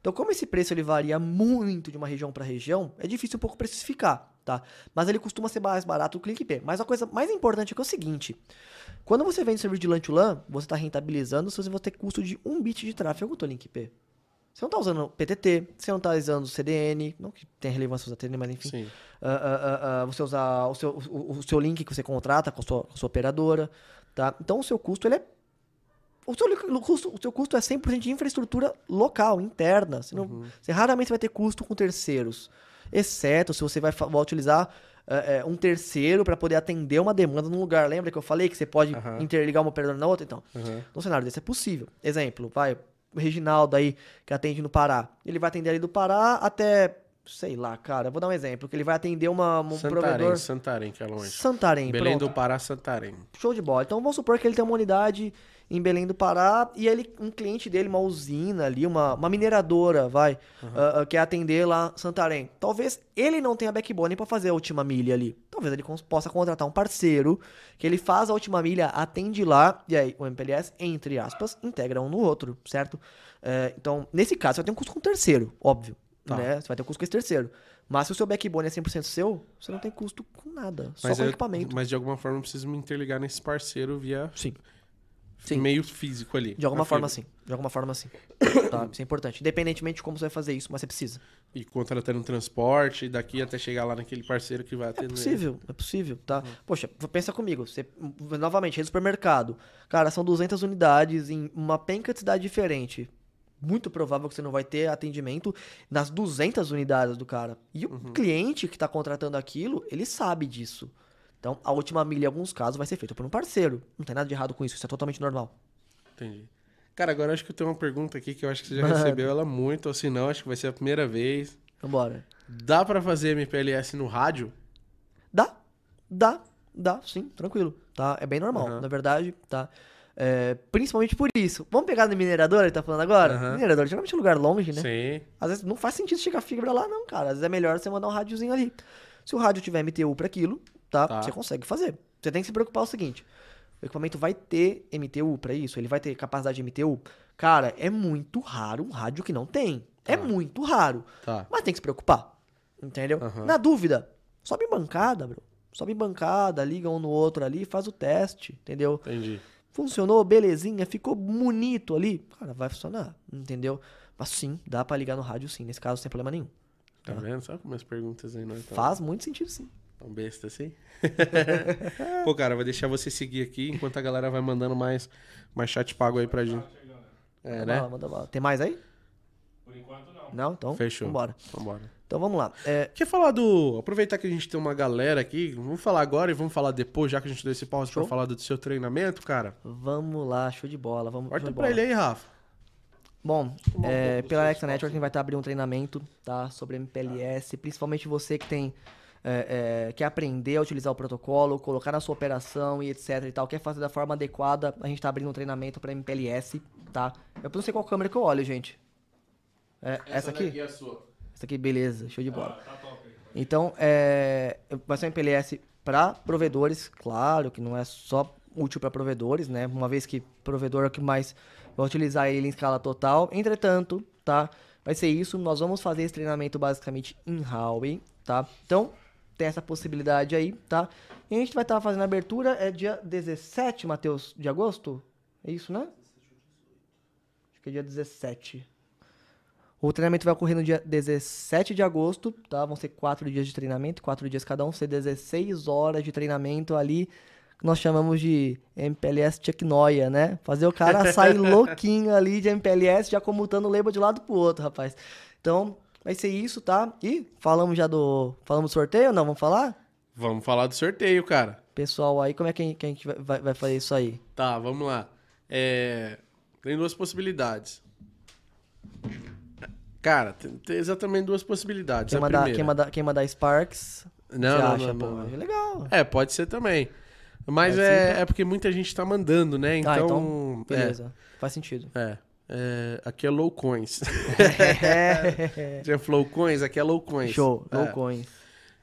Speaker 2: Então, como esse preço ele varia muito de uma região para região, é difícil um pouco precificar, tá? Mas ele costuma ser mais barato que o Link P. Mas a coisa mais importante é que é o seguinte: quando você vende serviço de LAN to LAN, você está rentabilizando se você vai ter custo de 1 bit de tráfego com o teu Link P. Você não está usando PTT, você não está usando CDN, não que tenha relevância usar CDN, mas enfim.
Speaker 1: Sim.
Speaker 2: Ah, ah, ah, você usar o seu, o, o seu link que você contrata com a sua, com a sua operadora, tá? Então o seu custo ele é o seu, li- custo, o seu custo é 100% de infraestrutura local, interna. Você, não, você raramente vai ter custo com terceiros. Exceto se você vai, vai utilizar eh, eh, um terceiro para poder atender uma demanda num lugar. Lembra que eu falei que você pode
Speaker 1: Aham.
Speaker 2: interligar uma operadora na outra? Então, num cenário desse é possível. Exemplo, vai, o Reginaldo aí, que atende no Pará. Ele vai atender ali do Pará até, sei lá, cara, vou dar um exemplo, que ele vai atender uma, um
Speaker 1: Santarém,
Speaker 2: provedor...
Speaker 1: Santarém, que é longe.
Speaker 2: Santarém,
Speaker 1: Belém
Speaker 2: pronto.
Speaker 1: do Pará, Santarém.
Speaker 2: Show de bola. Então vamos supor que ele tem uma unidade em Belém do Pará e ele, um cliente dele, uma usina ali, uma, uma mineradora, vai, ah, ah, quer atender lá Santarém. Talvez ele não tenha backbone para fazer a última milha ali. Talvez ele possa contratar um parceiro que ele faz a última milha, atende lá, e aí o MPLS, entre aspas, integra um no outro, certo? Eh, então, nesse caso, você vai ter um custo com um terceiro, óbvio.
Speaker 1: Tá.
Speaker 2: Né? Você vai ter um custo com esse terceiro. Mas se o seu backbone é 100% seu, você não tem custo com nada. Só
Speaker 1: Mas,
Speaker 2: com
Speaker 1: eu-
Speaker 2: equipamento.
Speaker 1: mas de alguma forma eu preciso me interligar nesse parceiro via
Speaker 2: Sim. Sim.
Speaker 1: meio físico ali.
Speaker 2: De alguma forma,
Speaker 1: fibra.
Speaker 2: sim. De alguma forma, sim. [COUGHS] tá? Isso é importante. Independentemente de como você vai fazer isso, mas você precisa.
Speaker 1: E contratando um transporte, daqui até chegar lá naquele parceiro que vai
Speaker 2: É
Speaker 1: atender.
Speaker 2: possível, é possível, tá? Poxa, pensa comigo. Você, novamente, rede de supermercado. Cara, são 200 unidades em uma penca de cidade diferente. Muito provável que você não vai ter atendimento nas 200 unidades do cara. E o cliente que está contratando aquilo, ele sabe disso. Então, a última milha, em alguns casos, vai ser feita por um parceiro. Não tem nada de errado com isso, isso é totalmente normal.
Speaker 1: Entendi. Cara, agora eu acho que eu tenho uma pergunta aqui que eu acho que você já
Speaker 2: Manda.
Speaker 1: recebeu ela muito, ou se não, acho que vai ser a primeira vez.
Speaker 2: Vambora.
Speaker 1: Dá pra fazer MPLS no rádio?
Speaker 2: Dá, dá, dá, sim, tranquilo, tá? É bem normal,
Speaker 1: Aham.
Speaker 2: na verdade, tá? É, principalmente por isso. Vamos pegar na mineradora, ele tá falando agora?
Speaker 1: Aham.
Speaker 2: Mineradora geralmente é um lugar longe, né?
Speaker 1: Sim.
Speaker 2: Às vezes não faz sentido chegar fibra lá, não, cara. Às vezes é melhor você mandar um rádiozinho ali. Se o rádio tiver MTU para aquilo, tá?
Speaker 1: Tá.
Speaker 2: Você consegue fazer. Você tem que se preocupar o seguinte: o equipamento vai ter MTU para isso? Ele vai ter capacidade de MTU? Cara, é muito raro um rádio que não tem. É
Speaker 1: Tá.
Speaker 2: muito raro.
Speaker 1: Tá.
Speaker 2: Mas tem que se preocupar. Entendeu?
Speaker 1: Aham.
Speaker 2: Na dúvida, sobe em bancada, bro. Sobe em bancada, liga um no outro ali, faz o teste, entendeu?
Speaker 1: Entendi.
Speaker 2: Funcionou, belezinha, ficou bonito ali. Cara, vai funcionar, entendeu? Mas sim, dá pra ligar no rádio sim, nesse caso sem problema nenhum.
Speaker 1: Tá vendo? Sabe como as perguntas aí não estão
Speaker 2: Faz muito sentido sim.
Speaker 1: tão besta assim? [LAUGHS] Pô, cara, vou deixar você seguir aqui enquanto a galera vai mandando mais, mais chat pago aí pra gente.
Speaker 3: Tá chegando.
Speaker 1: É,
Speaker 2: Manda
Speaker 1: né?
Speaker 2: bala, manda bala. Tem mais aí?
Speaker 3: Por enquanto não.
Speaker 2: Não? Então,
Speaker 1: Fechou.
Speaker 2: vambora.
Speaker 1: Vambora.
Speaker 2: Então vamos lá. É,
Speaker 1: Quer falar do. Aproveitar que a gente tem uma galera aqui, vamos falar agora e vamos falar depois, já que a gente deu esse pause pra
Speaker 2: Show.
Speaker 1: falar do seu treinamento, cara.
Speaker 2: vamos lá, show de bola. Vamos,
Speaker 1: Corta pra
Speaker 2: bola.
Speaker 1: ele aí, Rafa.
Speaker 2: Bom,
Speaker 1: um
Speaker 2: é, pela Alexa Network a gente vai estar abrindo um treinamento, tá? Sobre MPLS, principalmente você que tem é, é, quer aprender a utilizar o protocolo, colocar na sua operação e etc e tal, quer fazer da forma adequada, a gente tá abrindo um treinamento para MPLS, tá? Eu não sei qual câmera que eu olho, gente. É, essa, aqui?
Speaker 1: é a sua.
Speaker 2: Essa aqui, beleza, show de bola.
Speaker 3: Tá top.
Speaker 2: Então, é, vai ser um MPLS para provedores, claro que não é só útil para provedores, né? Uma vez que provedor é o que mais vai utilizar ele em escala total. Entretanto, tá? Vai ser isso. Nós vamos fazer esse treinamento basicamente em Huawei, tá? Então, tem essa possibilidade aí, tá? E a gente vai estar fazendo a abertura, é dia 17, Matheus, de agosto? É isso, né? Acho que é dia 17. O treinamento vai ocorrer no dia 17 de agosto, tá? Vão ser quatro dias de treinamento, quatro dias cada um, ser 16 horas de treinamento ali, que nós chamamos de MPLS Check Noia, né? Fazer o cara [LAUGHS] sair louquinho ali de MPLS, já comutando o label de lado pro outro, rapaz. Então, vai ser isso, tá? E falamos já do. Falamos do sorteio ou não? Vamos falar?
Speaker 1: Vamos falar do sorteio, cara.
Speaker 2: Pessoal, aí como é que a gente- que a gente vai- vai, vai fazer isso aí?
Speaker 1: Tá, vamos lá. É, Tem duas possibilidades. Cara, tem, tem exatamente duas possibilidades.
Speaker 2: Quem mandar, quem, mandar, quem mandar Sparks,
Speaker 1: Não, não,
Speaker 2: acha,
Speaker 1: não, não,
Speaker 2: é legal.
Speaker 1: É, pode ser também. Mas
Speaker 2: Pode
Speaker 1: é,
Speaker 2: ser,
Speaker 1: é porque muita gente tá mandando, né? Então.
Speaker 2: ah, então,
Speaker 1: é,
Speaker 2: beleza. Faz sentido.
Speaker 1: É, é, aqui é low coins. [LAUGHS] Tinha flow coins, aqui é low coins.
Speaker 2: Show,
Speaker 1: É.
Speaker 2: low coins.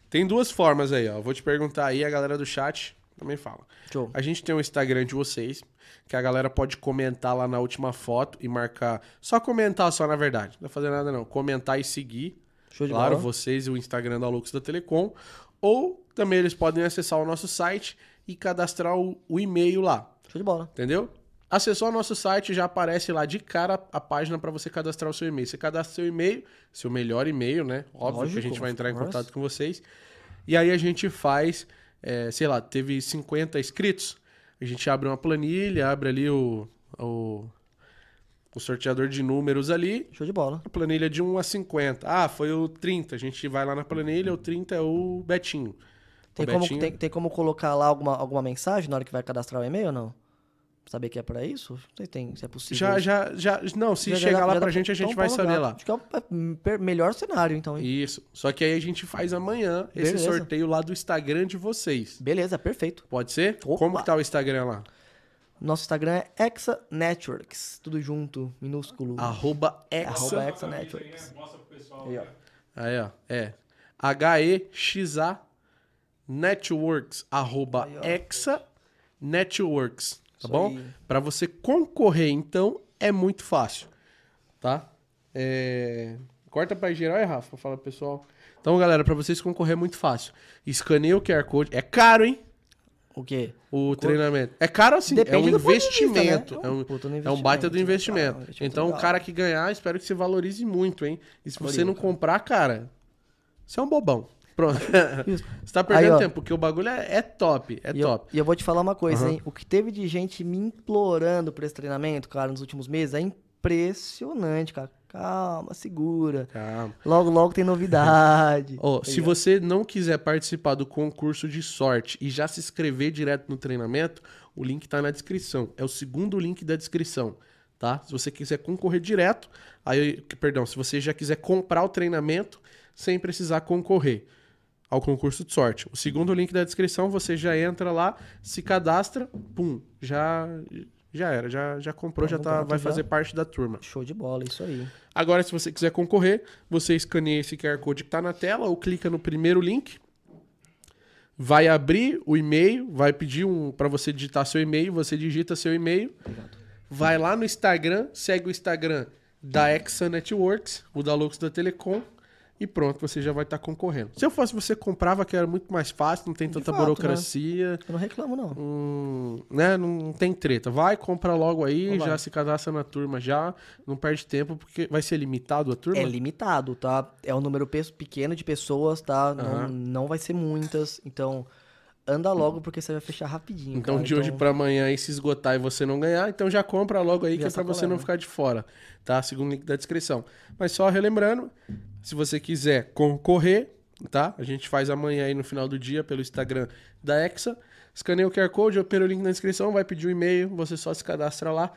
Speaker 1: Tem duas formas aí, ó. Vou te perguntar aí, a galera do chat também fala.
Speaker 2: Show.
Speaker 1: A gente tem o Instagram de vocês, que a galera pode comentar lá na última foto e marcar. Só comentar só, na verdade. Não vai fazer nada, não. Comentar e seguir.
Speaker 2: Show de
Speaker 1: Claro,
Speaker 2: bola.
Speaker 1: vocês e o Instagram da Lux da Telecom. Ou também eles podem acessar o nosso site e cadastrar o, o e-mail lá.
Speaker 2: Show de bola.
Speaker 1: Entendeu? Acessou o nosso site, já aparece lá de cara a página para você cadastrar o seu e-mail. Você cadastra seu e-mail, seu melhor e-mail, né? Óbvio que a
Speaker 2: Lógico,
Speaker 1: gente vai entrar em contato com vocês. E aí a gente faz, é, sei lá, teve 50 inscritos. A gente abre uma planilha, abre ali o, o, o sorteador de números ali.
Speaker 2: Show de bola.
Speaker 1: A planilha de 1 a 50. Ah, foi o 30. A gente vai lá na planilha, o 30 é o Betinho.
Speaker 2: Tem
Speaker 1: o
Speaker 2: como,
Speaker 1: Betinho-
Speaker 2: tem, tem como colocar lá alguma, alguma mensagem na hora que vai cadastrar o e-mail ou não? Saber que é pra isso? Não sei se, tem, se é possível.
Speaker 1: Já, já, já. Não, se
Speaker 2: Já- já
Speaker 1: chegar
Speaker 2: dá-
Speaker 1: lá
Speaker 2: já
Speaker 1: pra gente, a gente
Speaker 2: então
Speaker 1: vai saber lá.
Speaker 2: Acho que é o é, melhor cenário, então. hein?
Speaker 1: Isso. Só que aí a gente faz amanhã esse
Speaker 2: Beleza.
Speaker 1: sorteio lá do Instagram de vocês.
Speaker 2: Beleza, perfeito.
Speaker 1: Pode ser?
Speaker 2: Opa.
Speaker 1: Como que tá o Instagram lá?
Speaker 2: Nosso Instagram é Exa Networks. Tudo junto, minúsculo.
Speaker 1: Arroba
Speaker 2: Arroba
Speaker 1: Exa.
Speaker 3: Aí,
Speaker 2: Networks.
Speaker 3: Mostra pro pessoal.
Speaker 2: Aí, ó.
Speaker 1: Aí, ó. É. H-E-X-A Networks. Arroba. Exa Networks. Tá
Speaker 2: Isso
Speaker 1: bom? Pra você concorrer, então, é muito fácil. Tá? É... Corta pra geral aí, Rafa. Fala, pessoal. Então, galera, pra vocês concorrer é muito fácil. Escaneia o QR Code. É caro, hein?
Speaker 2: O quê?
Speaker 1: O treinamento. É caro assim, é um
Speaker 2: Depende do ponto de vista,
Speaker 1: investimento.
Speaker 2: né?
Speaker 1: É um,
Speaker 2: puta no
Speaker 1: é um baita do
Speaker 2: né?
Speaker 1: investimento.
Speaker 2: Ah, um investimento
Speaker 1: então, o
Speaker 2: legal.
Speaker 1: cara que ganhar, espero que você valorize muito, hein? E se você não comprar, cara, você é um bobão. Pronto.
Speaker 2: Isso.
Speaker 1: você tá perdendo
Speaker 2: Aí,
Speaker 1: tempo, porque o bagulho é, é top. É
Speaker 2: E eu,
Speaker 1: top.
Speaker 2: e eu vou te falar uma coisa,
Speaker 1: Aham.
Speaker 2: hein? O que teve de gente me implorando por esse treinamento, cara, nos últimos meses, é impressionante, cara. Calma, segura.
Speaker 1: Calma.
Speaker 2: Logo, logo tem novidade. [LAUGHS] Aí,
Speaker 1: se você não quiser participar do concurso de sorte e já se inscrever direto no treinamento, o link tá na descrição. É o segundo link da descrição, tá? Se você quiser concorrer direto, aí, perdão, se você já quiser comprar o treinamento sem precisar concorrer ao concurso de sorte. O segundo link da descrição, você já entra lá, se cadastra, pum, já já era, já já comprou,
Speaker 2: Tá
Speaker 1: já tá, vai
Speaker 2: já.
Speaker 1: fazer parte da turma.
Speaker 2: Show de bola, isso aí.
Speaker 1: Agora, se você quiser concorrer, você escaneia esse QR Code que está na tela ou clica no primeiro link. Vai abrir o e-mail, vai pedir um para você digitar seu e-mail, você digita seu e-mail. Vai lá no Instagram, segue o Instagram da Exa Networks, o da Lux da Telecom, e pronto, você já vai estar concorrendo. Se eu fosse você, comprava, que era muito mais fácil, não tem
Speaker 2: De
Speaker 1: tanta
Speaker 2: fato, né?
Speaker 1: burocracia.
Speaker 2: Eu não reclamo, não.
Speaker 1: Hum, né? Não tem treta. Vai, compra logo aí, já se cadastra na turma já. Não perde tempo, porque vai ser limitado a turma.
Speaker 2: É limitado, tá? É um número pe- pequeno de pessoas, tá? Não, não vai ser muitas. Então, anda logo porque você vai fechar rapidinho.
Speaker 1: Então,
Speaker 2: cara.
Speaker 1: de hoje pra amanhã, aí se esgotar e você não ganhar, então já compra logo aí, que é pra você
Speaker 2: sacolé,
Speaker 1: não ficar de fora, tá? Segundo o link da descrição. Mas só relembrando, se você quiser concorrer, tá? A gente faz amanhã aí no final do dia pelo Instagram da Exa. Escaneia o QR Code, opera o link na descrição, vai pedir o e-mail, você só se cadastra lá.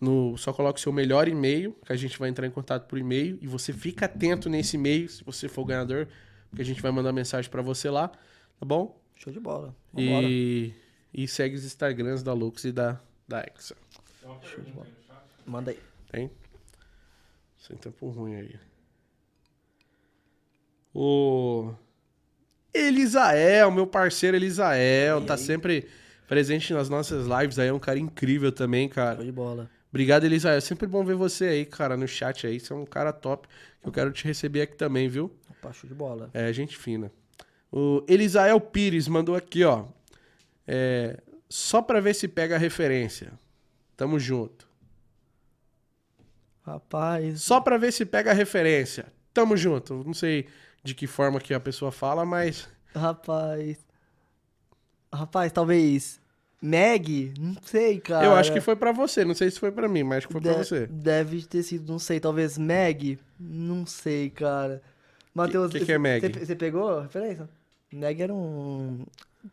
Speaker 1: No, só coloca o seu melhor e-mail, que a gente vai entrar em contato por e-mail, e você fica atento nesse e-mail, se você for o ganhador, porque a gente vai mandar mensagem pra você lá, tá bom?
Speaker 2: Show de bola. Vambora.
Speaker 1: E, e segue os Instagrams da Lux e da, da Exa.
Speaker 3: Aí no chat.
Speaker 2: Manda aí.
Speaker 1: Tem? Sem tempo ruim aí. O Elisael, meu parceiro Elisael,
Speaker 2: E
Speaker 1: tá
Speaker 2: aí?
Speaker 1: sempre presente nas nossas lives aí, é um cara incrível também, cara.
Speaker 2: Show de bola.
Speaker 1: Obrigado, Elisael. Sempre bom ver você aí, cara, no chat aí. Você é um cara top. que Eu quero te receber aqui também, viu?
Speaker 2: Opa, show de bola.
Speaker 1: É, gente fina. O Elisael Pires mandou aqui, ó. É, só pra ver se pega a referência. Tamo junto.
Speaker 2: Rapaz.
Speaker 1: Só pra ver se pega a referência. Tamo junto. Não sei de que forma que a pessoa fala, mas.
Speaker 2: Rapaz. Rapaz, talvez. Meg? Não sei, cara.
Speaker 1: Eu acho que foi pra você. Não sei se foi pra mim, mas acho que foi pra
Speaker 2: De-
Speaker 1: você.
Speaker 2: Deve ter sido, não sei, talvez Meg? Não sei, cara. Matheus,
Speaker 1: que que é Meg?
Speaker 2: Você pegou a referência? Meg era um.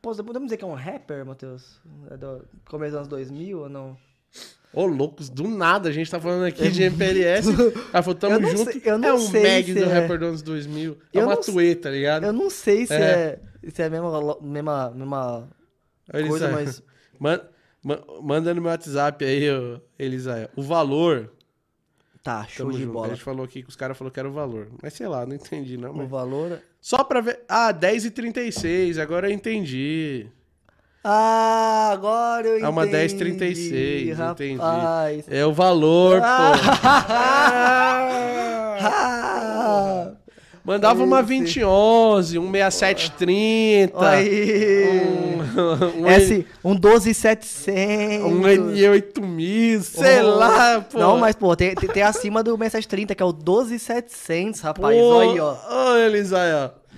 Speaker 2: Pô, podemos dizer que é um rapper, Matheus? É do começo dos anos 2000 ou não?
Speaker 1: Ô, loucos, do nada a gente tá falando aqui de MPLS. Ela falou, tamo
Speaker 2: Eu não
Speaker 1: junto.
Speaker 2: sei- eu não
Speaker 1: é um
Speaker 2: sei
Speaker 1: do
Speaker 2: é.
Speaker 1: rapper dos anos 2000. É
Speaker 2: Eu
Speaker 1: uma tuê, tá ligado?
Speaker 2: Eu não sei se
Speaker 1: É.
Speaker 2: é, se é a mesma, mesma, mesma coisa, mas. [LAUGHS]
Speaker 1: man- man- manda no meu WhatsApp aí, ô, Elisael. O valor.
Speaker 2: Tá, show
Speaker 1: Tamo
Speaker 2: de
Speaker 1: junto.
Speaker 2: bola.
Speaker 1: A gente falou aqui que os caras falaram que era o valor. Mas sei lá, não entendi, não.
Speaker 2: O
Speaker 1: Mas...
Speaker 2: valor.
Speaker 1: Só pra ver. Ah, 10h36. Agora eu entendi.
Speaker 2: Ah, agora eu entendi.
Speaker 1: É uma 10,36, entendi.
Speaker 2: rapaz.
Speaker 1: É o valor, pô. [LAUGHS]
Speaker 2: Ah,
Speaker 1: Mandava uma
Speaker 2: Esse.
Speaker 1: 2011, um 6730.
Speaker 2: aí.
Speaker 1: Um, um,
Speaker 2: Esse, um 12700.
Speaker 1: um N8000, sei
Speaker 2: Oh.
Speaker 1: lá, pô.
Speaker 2: Não, mas, pô, tem, tem, tem acima do 6730, que é o 12700, rapaz.
Speaker 1: Pô,
Speaker 2: Olha aí, ó.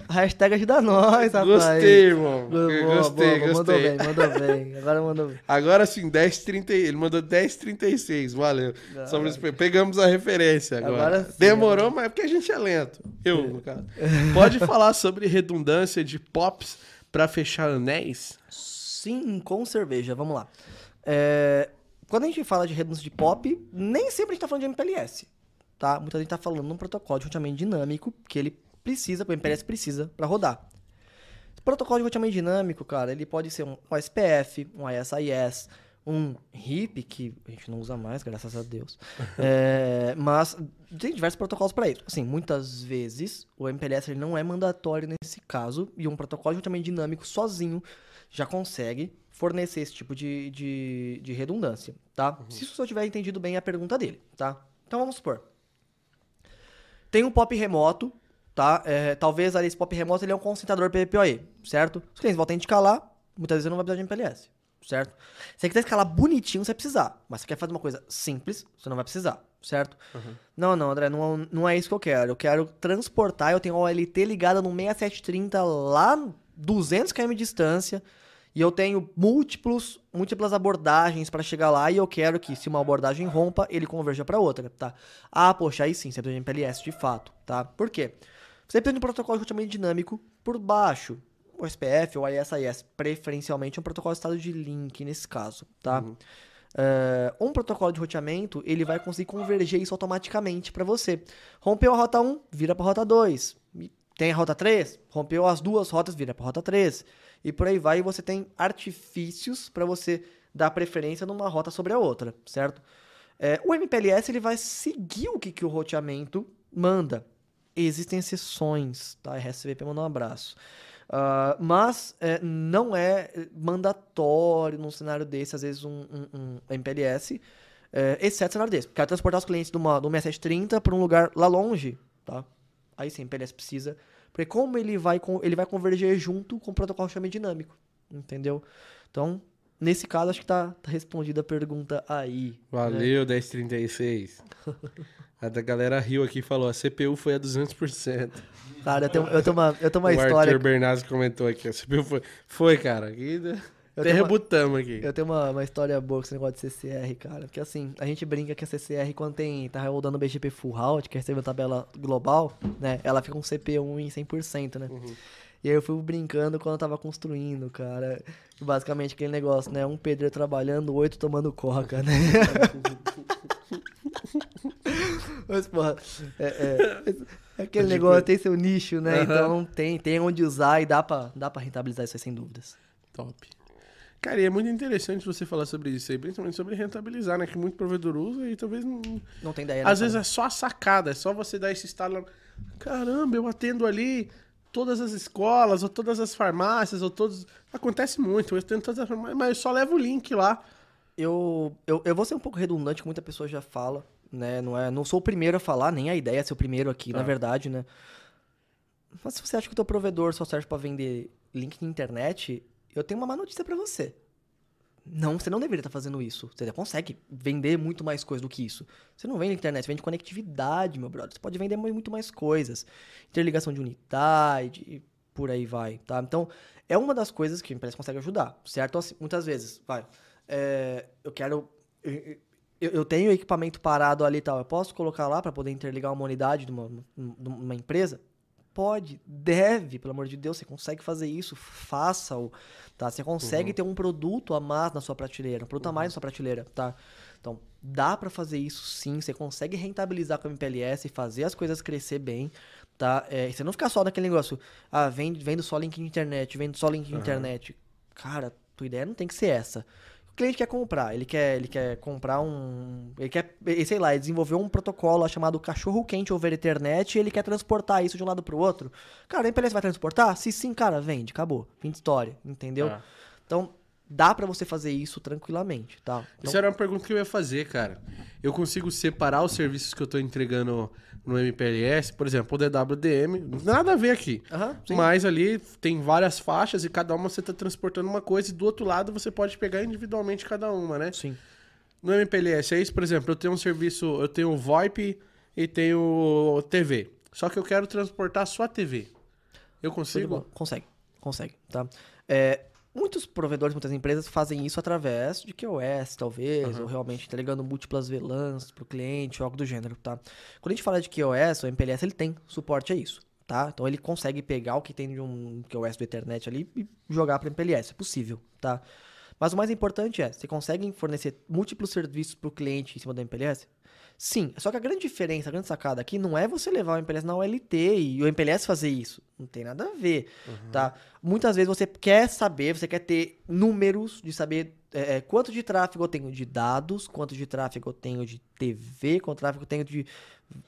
Speaker 2: Hashtag ajuda nós, rapaz.
Speaker 1: Gostei, irmão.
Speaker 2: Boa, boa,
Speaker 1: gostei,
Speaker 2: boa, Mandou
Speaker 1: gostei.
Speaker 2: bem, mandou bem. Agora mandou bem.
Speaker 1: Agora sim, 10,30. Ele mandou 10,36. Valeu. Você- Pegamos a referência agora.
Speaker 2: Agora sim,
Speaker 1: Demorou, mas é porque a gente é lento. Eu, no caso. [LAUGHS] Pode falar sobre redundância de pops pra fechar anéis?
Speaker 2: Sim, com cerveja. Vamos lá. É, quando a gente fala de redundância de pop, nem sempre a gente tá falando de MPLS, tá? Muita gente tá falando num protocolo de roteamento dinâmico que ele precisa, o MPLS precisa para rodar. Protocolo de roteamento dinâmico, cara, ele pode ser um SPF, um ISIS, um RIP, que a gente não usa mais, graças a Deus. [LAUGHS] É, mas tem diversos protocolos para isso. Assim, muitas vezes o MPLS ele não é mandatório nesse caso e um protocolo de roteamento dinâmico sozinho já consegue fornecer esse tipo de, de, de redundância, tá? Se o senhor tiver entendido bem a pergunta dele, tá? Então vamos supor. Tem um pop remoto, tá? É, talvez ali esse pop remoto ele é um concentrador PPOE, certo? Os clientes voltam a indicar lá, muitas vezes não vai precisar de MPLS, certo? Se você quiser escalar bonitinho, você vai precisar. Mas você quer fazer uma coisa simples, você não vai precisar, certo? Não, não, André, não, não é isso que eu quero. Eu quero transportar, eu tenho a OLT ligada no 6730 lá 200 km de distância e eu tenho múltiplos, múltiplas abordagens para chegar lá e eu quero que se uma abordagem rompa, ele converja para outra, tá? Ah, poxa, aí sim, você precisa de MPLS de fato, tá? Por quê? Você precisa de um protocolo de roteamento dinâmico por baixo. O SPF ou ISIS, preferencialmente um protocolo de estado de link nesse caso, tá? É, um protocolo de roteamento, ele vai conseguir converger isso automaticamente para você. Rompeu a rota 1, vira para rota 2. E Tem a rota 3, rompeu as duas rotas, vira para rota 3. E por aí vai, e você tem artifícios para você dar preferência numa rota sobre a outra, certo? É, o MPLS ele vai seguir o que, que o roteamento manda. Existem exceções, tá? RSVP manda um abraço. Ah, mas é, não é mandatório num cenário desse, às vezes, um, um- um MPLS, é, exceto cenário desse. Quero transportar os clientes de uma, uma 6730 para um lugar lá longe, tá? Aí sim, MPLS precisa. Porque como ele vai, ele vai converger junto com o protocolo chame dinâmico, entendeu? Então, nesse caso, acho que tá, tá respondida a pergunta aí. né?
Speaker 1: Valeu, 1036. [LAUGHS] A da galera riu aqui e falou: a CPU foi a 200%.
Speaker 2: Cara, eu tenho, eu tenho uma, eu tenho uma
Speaker 1: o
Speaker 2: história...
Speaker 1: Arthur Bernardes comentou aqui: a CPU foi. Foi, cara. Aqui, né?
Speaker 2: Eu
Speaker 1: Até
Speaker 2: tenho uma-
Speaker 1: rebutamos aqui.
Speaker 2: Eu tenho uma, uma história boa com esse negócio de CCR, cara. Porque assim, a gente brinca que a CCR, quando tem, tá rodando o BGP Full Route, que recebe a tabela global, né? Ela fica com CPU em 100%, né? E aí eu fui brincando quando eu tava construindo, cara. Basicamente aquele negócio, né? Um pedreiro trabalhando, oito tomando coca, né? [LAUGHS] Mas, porra, é, é, É aquele negócio, tem seu nicho, né?
Speaker 1: Aham.
Speaker 2: Então tem, tem onde usar e dá pra, dá pra rentabilizar isso aí sem dúvidas.
Speaker 1: Top. Cara, e é muito interessante você falar sobre isso aí, principalmente sobre rentabilizar, né? Que muito provedor usa e talvez não.
Speaker 2: Não tem ideia. né,
Speaker 1: Às vezes
Speaker 2: cara?
Speaker 1: é só a sacada, é só você dar esse estalo. Caramba, eu atendo ali todas as escolas, ou todas as farmácias, ou todos. Acontece muito, eu atendo todas as farmácias, mas eu só levo o link lá.
Speaker 2: Eu, eu, eu vou ser um pouco redundante, muita pessoa já fala, né? Não, é, não sou o primeiro a falar, nem a ideia é ser o primeiro aqui,
Speaker 1: Tá.
Speaker 2: na verdade, né? Mas se você acha que o teu provedor só serve pra vender link na internet, eu tenho uma má notícia pra você. Não, você não deveria estar fazendo isso. Você consegue vender muito mais coisa do que isso. Você não vende internet, você vende conectividade, meu brother. Você pode vender muito mais coisas. Interligação de unidade, e por aí vai, tá? Então, é uma das coisas que a empresa consegue ajudar, certo? Assim, muitas vezes, vai. é, eu quero. Eu- eu tenho equipamento parado ali e tal. Eu posso colocar lá para poder interligar uma unidade de uma, de uma empresa? Pode, deve, pelo amor de Deus, você consegue fazer isso, faça-o, tá? Você consegue ter um produto a mais na sua prateleira, um produto a mais na sua prateleira, tá? Então, dá para fazer isso sim, você consegue rentabilizar com a MPLS e fazer as coisas crescer bem, tá? É, e você não ficar só naquele negócio, ah, vendo, vendo só link de internet, vendo só link de internet. Cara, tua ideia não tem que ser essa. O cliente quer comprar, ele quer, ele quer comprar um. Ele quer, sei lá, ele desenvolveu um protocolo chamado cachorro quente over Ethernet e ele quer transportar isso de um lado pro outro. Cara, a MPLS vai transportar? Se sim, cara, vende, acabou. Fim de história, entendeu?
Speaker 1: Tá.
Speaker 2: Então, dá pra você fazer isso tranquilamente, tá? Então,
Speaker 1: Isso era uma pergunta que eu ia fazer, cara. Eu consigo separar os serviços que eu tô entregando no MPLS, por exemplo, o DWDM, nada a ver aqui.
Speaker 2: Sim.
Speaker 1: Mas ali tem várias faixas e cada uma você tá transportando uma coisa e do outro lado você pode pegar individualmente cada uma, né?
Speaker 2: Sim.
Speaker 1: No MPLS é isso, por exemplo, eu tenho um serviço, eu tenho o VoIP e tenho TV. Só que eu quero transportar só a TV. Eu consigo?
Speaker 2: Consegue, consegue, tá? É, muitos provedores, muitas empresas fazem isso através de QoS, talvez, ou realmente entregando múltiplas VLANs pro cliente, ou algo do gênero, tá? Quando a gente fala de QoS, o MPLS, ele tem suporte a isso, tá? Então ele consegue pegar o que tem de um QoS do Ethernet ali e jogar para MPLS, é possível, tá? Mas o mais importante é, você consegue fornecer múltiplos serviços pro cliente em cima do MPLS? Sim, só que a grande diferença, a grande sacada aqui não é você levar o MPLS na OLT e o MPLS fazer isso. Não tem nada a ver, tá? Muitas vezes você quer saber, você quer ter números de saber é, é, quanto de tráfego eu tenho de dados, quanto de tráfego eu tenho de TV, quanto tráfego eu tenho de,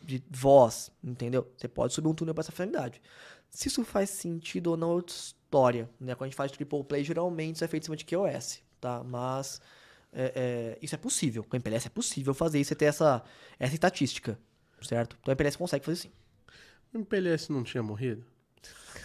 Speaker 2: de voz, entendeu? Você pode subir um túnel para essa finalidade. Se isso faz sentido ou não é outra história, né? Quando a gente faz triple play, geralmente isso é feito em cima de QoS, tá? Mas é, é, isso é possível. Com o MPLS é possível fazer isso e ter essa, essa estatística, certo? Então o MPLS consegue fazer sim.
Speaker 1: O MPLS não tinha morrido?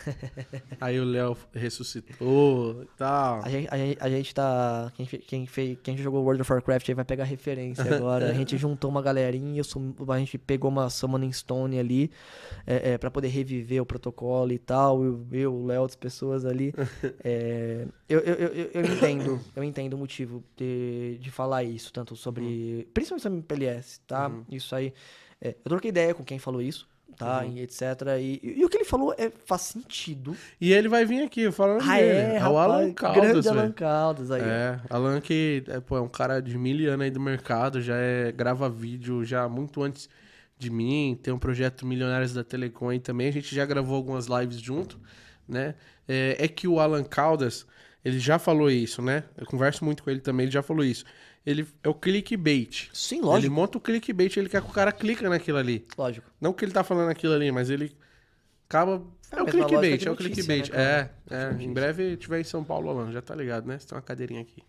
Speaker 1: [LAUGHS] Aí o Léo ressuscitou e tal.
Speaker 2: A gente, a gente, a gente tá. Quem, quem, fez, quem jogou World of Warcraft aí vai pegar referência agora. A gente [LAUGHS] juntou uma galerinha, a gente pegou uma Summoning Stone ali é, é, pra poder reviver o protocolo e tal. Eu, o Léo, outras pessoas ali. [LAUGHS] É, eu, eu, eu, eu- entendo, eu entendo o motivo de, de falar isso, tanto sobre. Principalmente sobre MPLS, tá? Isso aí. é, eu troquei ideia com quem falou isso. Tá, e etc. E, e, e o que ele falou é, faz sentido.
Speaker 1: E ele vai vir aqui falando
Speaker 2: Ah,
Speaker 1: dele.
Speaker 2: é,
Speaker 1: o
Speaker 2: rapaz.
Speaker 1: Alan Caldas,
Speaker 2: grande Alan. Caldas aí.
Speaker 1: É, Alan que é, pô, é um cara de mil anos aí do mercado, já é, grava vídeo já muito antes de mim, tem um projeto Milionários da Telecom aí também, a gente já gravou algumas lives junto, né? É, é que o Alan Caldas, ele já falou isso, né? Eu converso muito com ele também, ele já falou isso. Ele é o clickbait.
Speaker 2: Sim,
Speaker 1: Ele
Speaker 2: lógico.
Speaker 1: monta o clickbait, ele quer que o cara clica naquilo ali.
Speaker 2: Lógico.
Speaker 1: Não que ele tá falando aquilo ali, mas ele acaba.
Speaker 2: É
Speaker 1: É, o clickbait, é o clickbait.
Speaker 2: né,
Speaker 1: é, é. Em breve tiver em São Paulo, Alan, já tá ligado, né? Você tem uma cadeirinha aqui.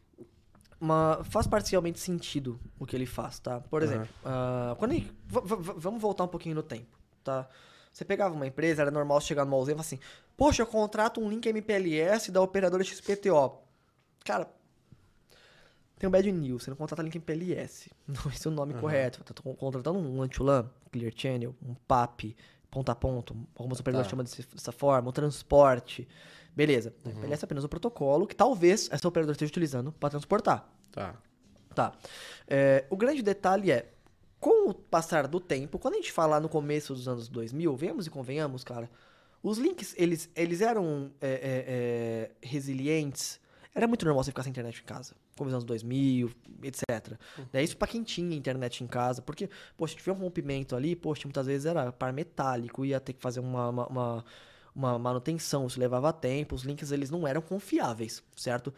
Speaker 2: Uma, faz parcialmente sentido o que ele faz, tá? Por exemplo, ah, quando ele- vamos voltar um pouquinho no tempo, tá? Você pegava uma empresa, era normal chegar numa usina e falar assim, poxa, eu contrato um link MPLS da operadora XPTO. Cara, tem um bad news, você não contrata link MPLS. [LAUGHS] Não esse é o nome correto. Tá con- contratando um Antulan, Clear Channel, um PAP, ponto a ponto, algumas operadoras
Speaker 1: Tá.
Speaker 2: chamam dessa forma, um transporte. Beleza.
Speaker 1: Uhum.
Speaker 2: MPLS é apenas um protocolo que talvez essa operadora esteja utilizando para transportar.
Speaker 1: Tá.
Speaker 2: Tá. É, o grande detalhe é, com o passar do tempo, quando a gente falar no começo dos anos 2000, venhamos e convenhamos, cara, os links, eles, eles eram é, é, é, resilientes, Era muito normal você ficar sem internet em casa. Como nos anos 2000, etc. É isso pra quem tinha internet em casa. Porque, poxa, se tiver um rompimento ali, poxa, muitas vezes era par metálico, ia ter que fazer uma, uma, uma, uma manutenção, isso levava tempo, os links eles não eram confiáveis, certo?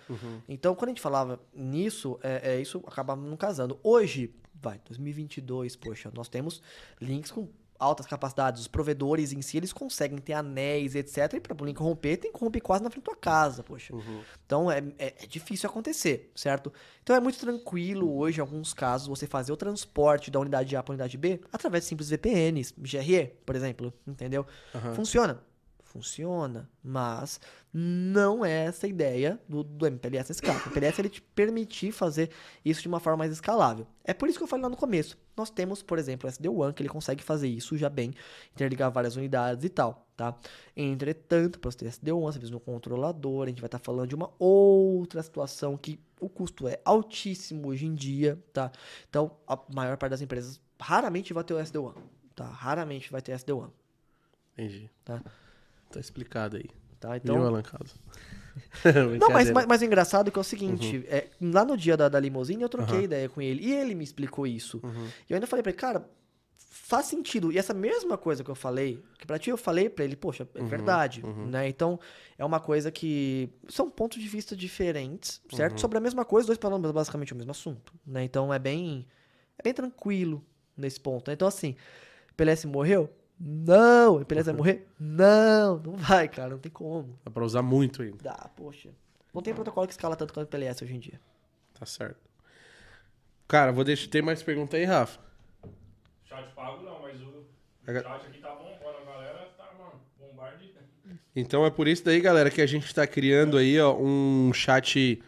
Speaker 2: Então, quando a gente falava nisso, é, é, isso acabava não casando. Hoje, vai, 2022, poxa, nós temos links com altas capacidades, os provedores em si, eles conseguem ter anéis, etc. E para o link romper, tem que romper quase na frente da tua casa, poxa. Então é, é, é difícil acontecer, certo? Então é muito tranquilo hoje, em alguns casos, você fazer o transporte da unidade A para a unidade B através de simples VPNs, GRE, por exemplo, entendeu? Funciona. Funciona, mas não é essa a ideia do, do MPLS nesse caso. O MPLS ele te permitir fazer isso de uma forma mais escalável. É por isso que eu falei lá no começo. Nós temos, por exemplo, o SD-WAN, que ele consegue fazer isso já bem, interligar várias unidades e tal, tá? Entretanto, para você ter SD-WAN, você precisa de um controlador, a gente vai estar falando de uma outra situação que o custo é altíssimo hoje em dia, tá? Então, a maior parte das empresas raramente vai ter o SD-WAN, tá? Raramente vai ter SD-WAN,
Speaker 1: Entendi.
Speaker 2: tá?
Speaker 1: Tá explicado aí.
Speaker 2: tá?
Speaker 1: Então... Viu, Alan Casa? [LAUGHS]
Speaker 2: Não, mas, mas, mas o engraçado é que é o seguinte, é, lá no dia da, da limusine eu troquei
Speaker 1: Uhum.
Speaker 2: ideia com ele e ele me explicou isso.
Speaker 1: Uhum.
Speaker 2: E eu ainda falei pra ele, cara, faz sentido. E essa mesma coisa que eu falei, que pra ti eu falei pra ele, poxa, é
Speaker 1: Uhum,
Speaker 2: verdade, né? Então, é uma coisa que são pontos de vista diferentes, certo?
Speaker 1: Uhum.
Speaker 2: Sobre a mesma coisa, dois falando basicamente o mesmo assunto, né? Então, é bem é bem tranquilo nesse ponto. Então, assim, PLS morreu? Não. PLS vai morrer? Não, não vai, cara, não tem como.
Speaker 1: Dá pra usar muito ainda.
Speaker 2: Dá, poxa. Não tem protocolo que escala tanto quanto o PLS hoje em dia.
Speaker 1: Tá certo. Cara, vou deixar. Tem mais pergunta aí, Rafa?
Speaker 3: Chat pago não, mas o
Speaker 1: Aga-
Speaker 3: chat aqui tá bombando. A galera tá, mano, bombarde.
Speaker 1: Então é por isso daí, galera, que a gente tá criando aí, ó, um chat,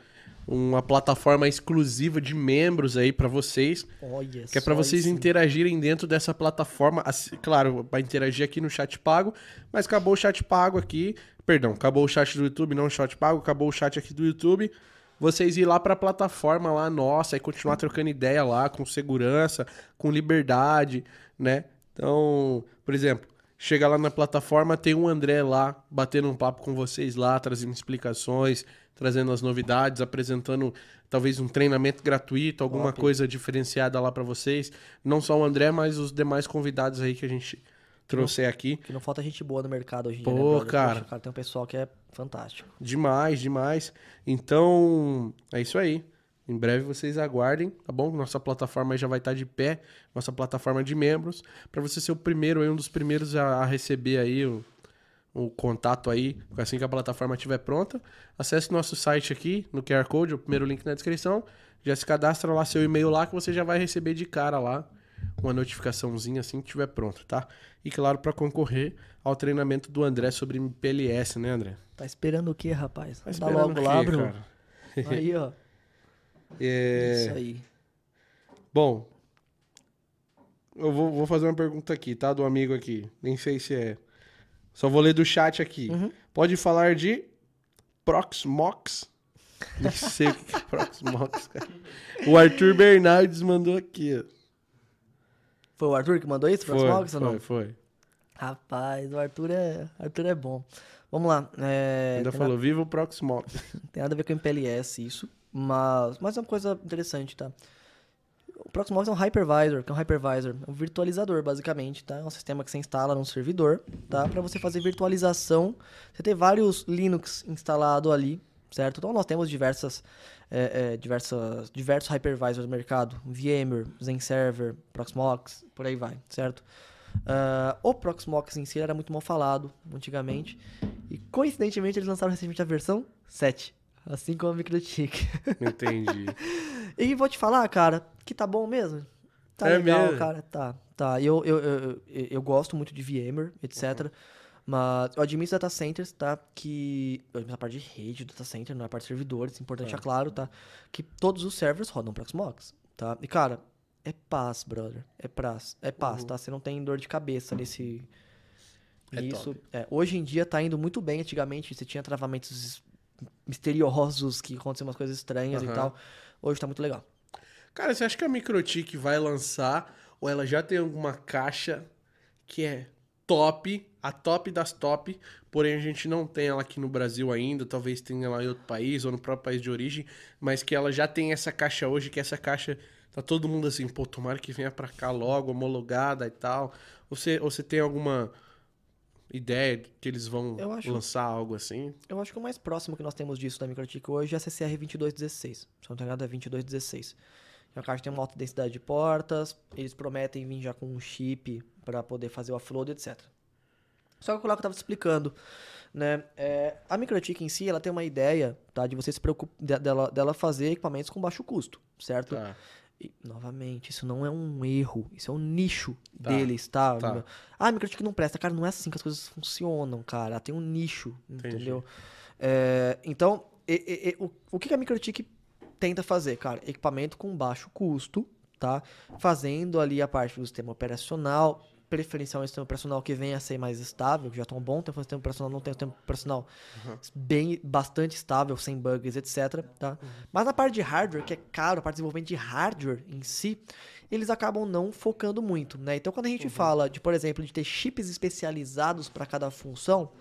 Speaker 1: uma plataforma exclusiva de membros aí pra vocês.
Speaker 2: Olha
Speaker 1: Que é pra
Speaker 2: só
Speaker 1: vocês
Speaker 2: isso.
Speaker 1: interagirem dentro dessa plataforma. Claro, pra interagir aqui no chat pago, mas acabou o chat pago aqui. Perdão, acabou o chat do YouTube, não o chat pago, acabou o chat aqui do YouTube. Vocês ir lá pra plataforma lá nossa e continuar trocando ideia lá com segurança, com liberdade, né? Então, por exemplo, chega lá na plataforma, tem um André lá batendo um papo com vocês lá, trazendo explicações, trazendo as novidades, apresentando talvez um treinamento gratuito, alguma
Speaker 2: Top.
Speaker 1: coisa diferenciada lá pra vocês. Não só o André, mas os demais convidados aí que a gente trouxe aqui.
Speaker 2: Que não falta gente boa no mercado hoje em
Speaker 1: Pô,
Speaker 2: dia, né, brother?
Speaker 1: cara.
Speaker 2: Poxa, cara, tem um pessoal que é fantástico.
Speaker 1: Demais, demais. Então, é isso aí. Em breve vocês aguardem, tá bom? Nossa plataforma já vai estar de pé, nossa plataforma de membros, para você ser o primeiro, aí, um dos primeiros a, a receber aí o, o contato aí, assim que a plataforma estiver pronta. Acesse nosso site aqui, no QR Code, o primeiro link na descrição. Já se cadastra lá seu e-mail lá que você já vai receber de cara lá uma notificaçãozinha assim que estiver pronto, tá? E claro, para concorrer ao treinamento do André sobre PLS, né, André?
Speaker 2: Tá esperando o quê, rapaz?
Speaker 1: Tá
Speaker 2: Dá
Speaker 1: esperando
Speaker 2: logo
Speaker 1: quê,
Speaker 2: lá, Bruno. [LAUGHS] Aí, ó. [LAUGHS]
Speaker 1: É...
Speaker 2: Isso aí.
Speaker 1: Bom, eu vou, vou fazer uma pergunta aqui, tá? Do amigo aqui. Nem sei se é. Só vou ler do chat aqui.
Speaker 2: Uhum.
Speaker 1: Pode falar de Proxmox? [LAUGHS] Nem sei o que é Proxmox, cara. O Arthur Bernardes mandou aqui.
Speaker 2: Foi o Arthur que mandou isso pra
Speaker 1: Foi,
Speaker 2: ou não?
Speaker 1: foi, foi.
Speaker 2: Rapaz, o Arthur é, Arthur é bom. Vamos lá. É,
Speaker 1: Ainda falou, viva o Proxmox. [LAUGHS]
Speaker 2: tem nada a ver com o MPLS isso, mas, mas é uma coisa interessante, tá? O Proxmox é um hypervisor, que é um hypervisor, um virtualizador, basicamente, tá? É um sistema que você instala num servidor, tá? Para você fazer virtualização, você ter vários Linux instalado ali, certo? Então nós temos diversas, é, é, diversas, diversos hypervisors no mercado, VMware, ZenServer, Proxmox, por aí vai, certo? Ah, o Proxmox em si era muito mal falado antigamente e coincidentemente eles lançaram recentemente a versão 7, assim como a MikroTik.
Speaker 1: Entendi. [LAUGHS]
Speaker 2: E vou te falar, cara, que tá bom mesmo. Tá
Speaker 1: É
Speaker 2: legal,
Speaker 1: mesmo?
Speaker 2: cara. Tá, tá. Eu, eu, eu, eu, gosto muito de VMware, etc. Mas eu administro data centers, tá? Que. Eu administro a parte de rede do data center, não é a parte de servidores, importante é, claro, tá? Que todos os servers rodam Proxmox, tá? E, cara, é paz, brother. É paz, é paz, tá? Você não tem dor de cabeça nesse.
Speaker 1: É
Speaker 2: Isso. é, hoje em dia tá indo muito bem. Antigamente você tinha travamentos misteriosos que aconteciam umas coisas estranhas
Speaker 1: Aham.
Speaker 2: e tal. Hoje tá muito legal.
Speaker 1: Cara, você acha que a Microtik vai lançar ou ela já tem alguma caixa que é top a top das top, porém a gente não tem ela aqui no Brasil ainda, talvez tenha lá em outro país ou no próprio país de origem, mas que ela já tem essa caixa hoje, que essa caixa tá todo mundo assim, pô, tomara que venha pra cá logo, homologada e tal. Você, você tem alguma ideia de que eles vão
Speaker 2: Eu acho-
Speaker 1: lançar algo assim?
Speaker 2: Eu acho que o mais próximo que nós temos disso da Microtik hoje é a CCR 2216. Se não tô enganado, é 2216. É uma caixa tem uma alta densidade de portas, eles prometem vir já com um chip para poder fazer o upload, etc. Só que o que eu estava explicando, né? é, a Microtik em si, ela tem uma ideia, tá? De você se preocupar, dela, dela fazer equipamentos com baixo custo, certo?
Speaker 1: Tá.
Speaker 2: E, novamente, isso não é um erro, isso é um nicho
Speaker 1: Tá,
Speaker 2: deles, tá?
Speaker 1: tá.
Speaker 2: Ah, a Microtik não presta. Cara, não é assim que as coisas funcionam, cara. Tem um nicho,
Speaker 1: Entendi.
Speaker 2: entendeu? É, então, e- e- o, o que que a Microtik tenta fazer, cara? Equipamento com baixo custo, tá? Fazendo ali a parte do sistema operacional, preferencialmente um sistema operacional que venha a ser mais estável, que já está um bom tempo no sistema operacional, não tem um sistema operacional bem, bastante estável, sem bugs, etc, tá? Mas na parte de hardware, que é caro, a parte de desenvolvimento de hardware em si, eles acabam não focando muito, né? Então quando a gente fala de, por exemplo, de ter chips especializados para cada função,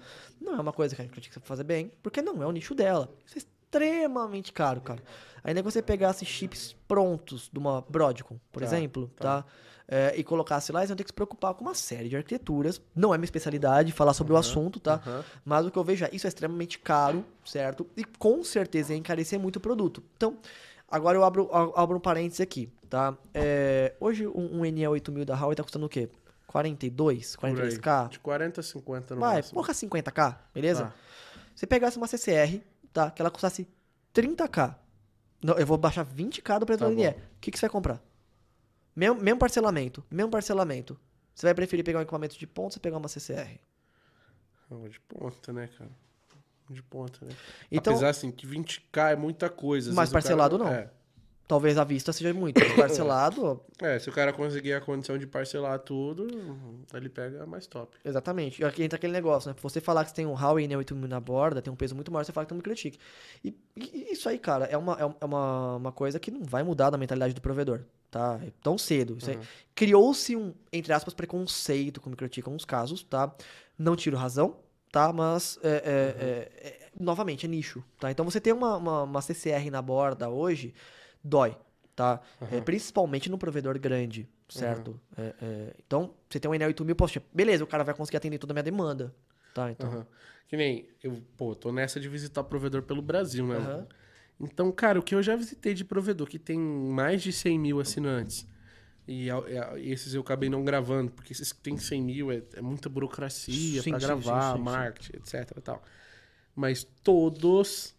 Speaker 2: não é uma coisa que a gente sabe fazer bem, porque não é o nicho dela. Isso é extremamente caro, cara. Ainda que você pegasse chips prontos de uma Broadcom, por
Speaker 1: Tá,
Speaker 2: exemplo, tá? É, e colocasse lá, eles vão ter que se preocupar com uma série de arquiteturas. Não é minha especialidade falar sobre o assunto, tá?
Speaker 1: aham.
Speaker 2: Mas o que eu vejo é, isso é extremamente caro, certo? E com certeza ia encarecer muito o produto. Então, agora eu abro, abro um parênteses aqui, tá? É, hoje um, um NE8000 da Huawei tá custando o quê? 42,
Speaker 1: Por aí.
Speaker 2: 43k?
Speaker 1: De 40 a 50 no
Speaker 2: Vai,
Speaker 1: máximo.
Speaker 2: porra 50k, beleza?
Speaker 1: Tá.
Speaker 2: Se pegasse uma CCR, tá? Que ela custasse 30k. Não, eu vou baixar 20k do preço
Speaker 1: Tá
Speaker 2: do NE. O que, que você vai comprar? Mesmo, mesmo parcelamento, mesmo parcelamento. Você vai preferir pegar um equipamento de ponta ou pegar uma CCR?
Speaker 1: De ponta, né, cara? De ponta, né?
Speaker 2: Então,
Speaker 1: Apesar, assim, que 20k é muita coisa.
Speaker 2: Mas
Speaker 1: vezes o cara-
Speaker 2: parcelado não.
Speaker 1: É.
Speaker 2: talvez à vista seja muito. mas Parcelado, [COUGHS]
Speaker 1: É, se o cara conseguir a condição de parcelar tudo, ele pega mais top.
Speaker 2: exatamente. E aqui entra aquele negócio, né? Você falar que você tem um Huawei NE8000 na borda, tem um peso muito maior, você fala que tem um microchip. E, e isso aí, cara, é uma, é é uma, uma coisa que não vai mudar da mentalidade do provedor, tá? É Tão cedo.
Speaker 1: Uhum.
Speaker 2: Criou-se um, entre aspas, preconceito com o microchip em alguns casos, tá? Não tiro razão, tá? Mas, é, é, é, é, novamente, é nicho, tá? Então, você ter uma, uma, uma CCR na borda hoje, dói, tá? É, principalmente no provedor grande, certo? É, é, então, você tem um NL8000, poxa, beleza, o cara vai conseguir atender toda a minha demanda, tá? Então,
Speaker 1: Aham. Que nem, eu, pô, tô nessa de visitar provedor pelo Brasil, né? Então, cara, o que eu já visitei de provedor, que tem mais de 100 mil assinantes, e a- esses eu acabei não gravando, porque esses que tem 100 mil é, é muita burocracia
Speaker 2: Sim,
Speaker 1: pra
Speaker 2: sim,
Speaker 1: gravar,
Speaker 2: sim, sim, sim.
Speaker 1: marketing, etc e tal. Mas todos,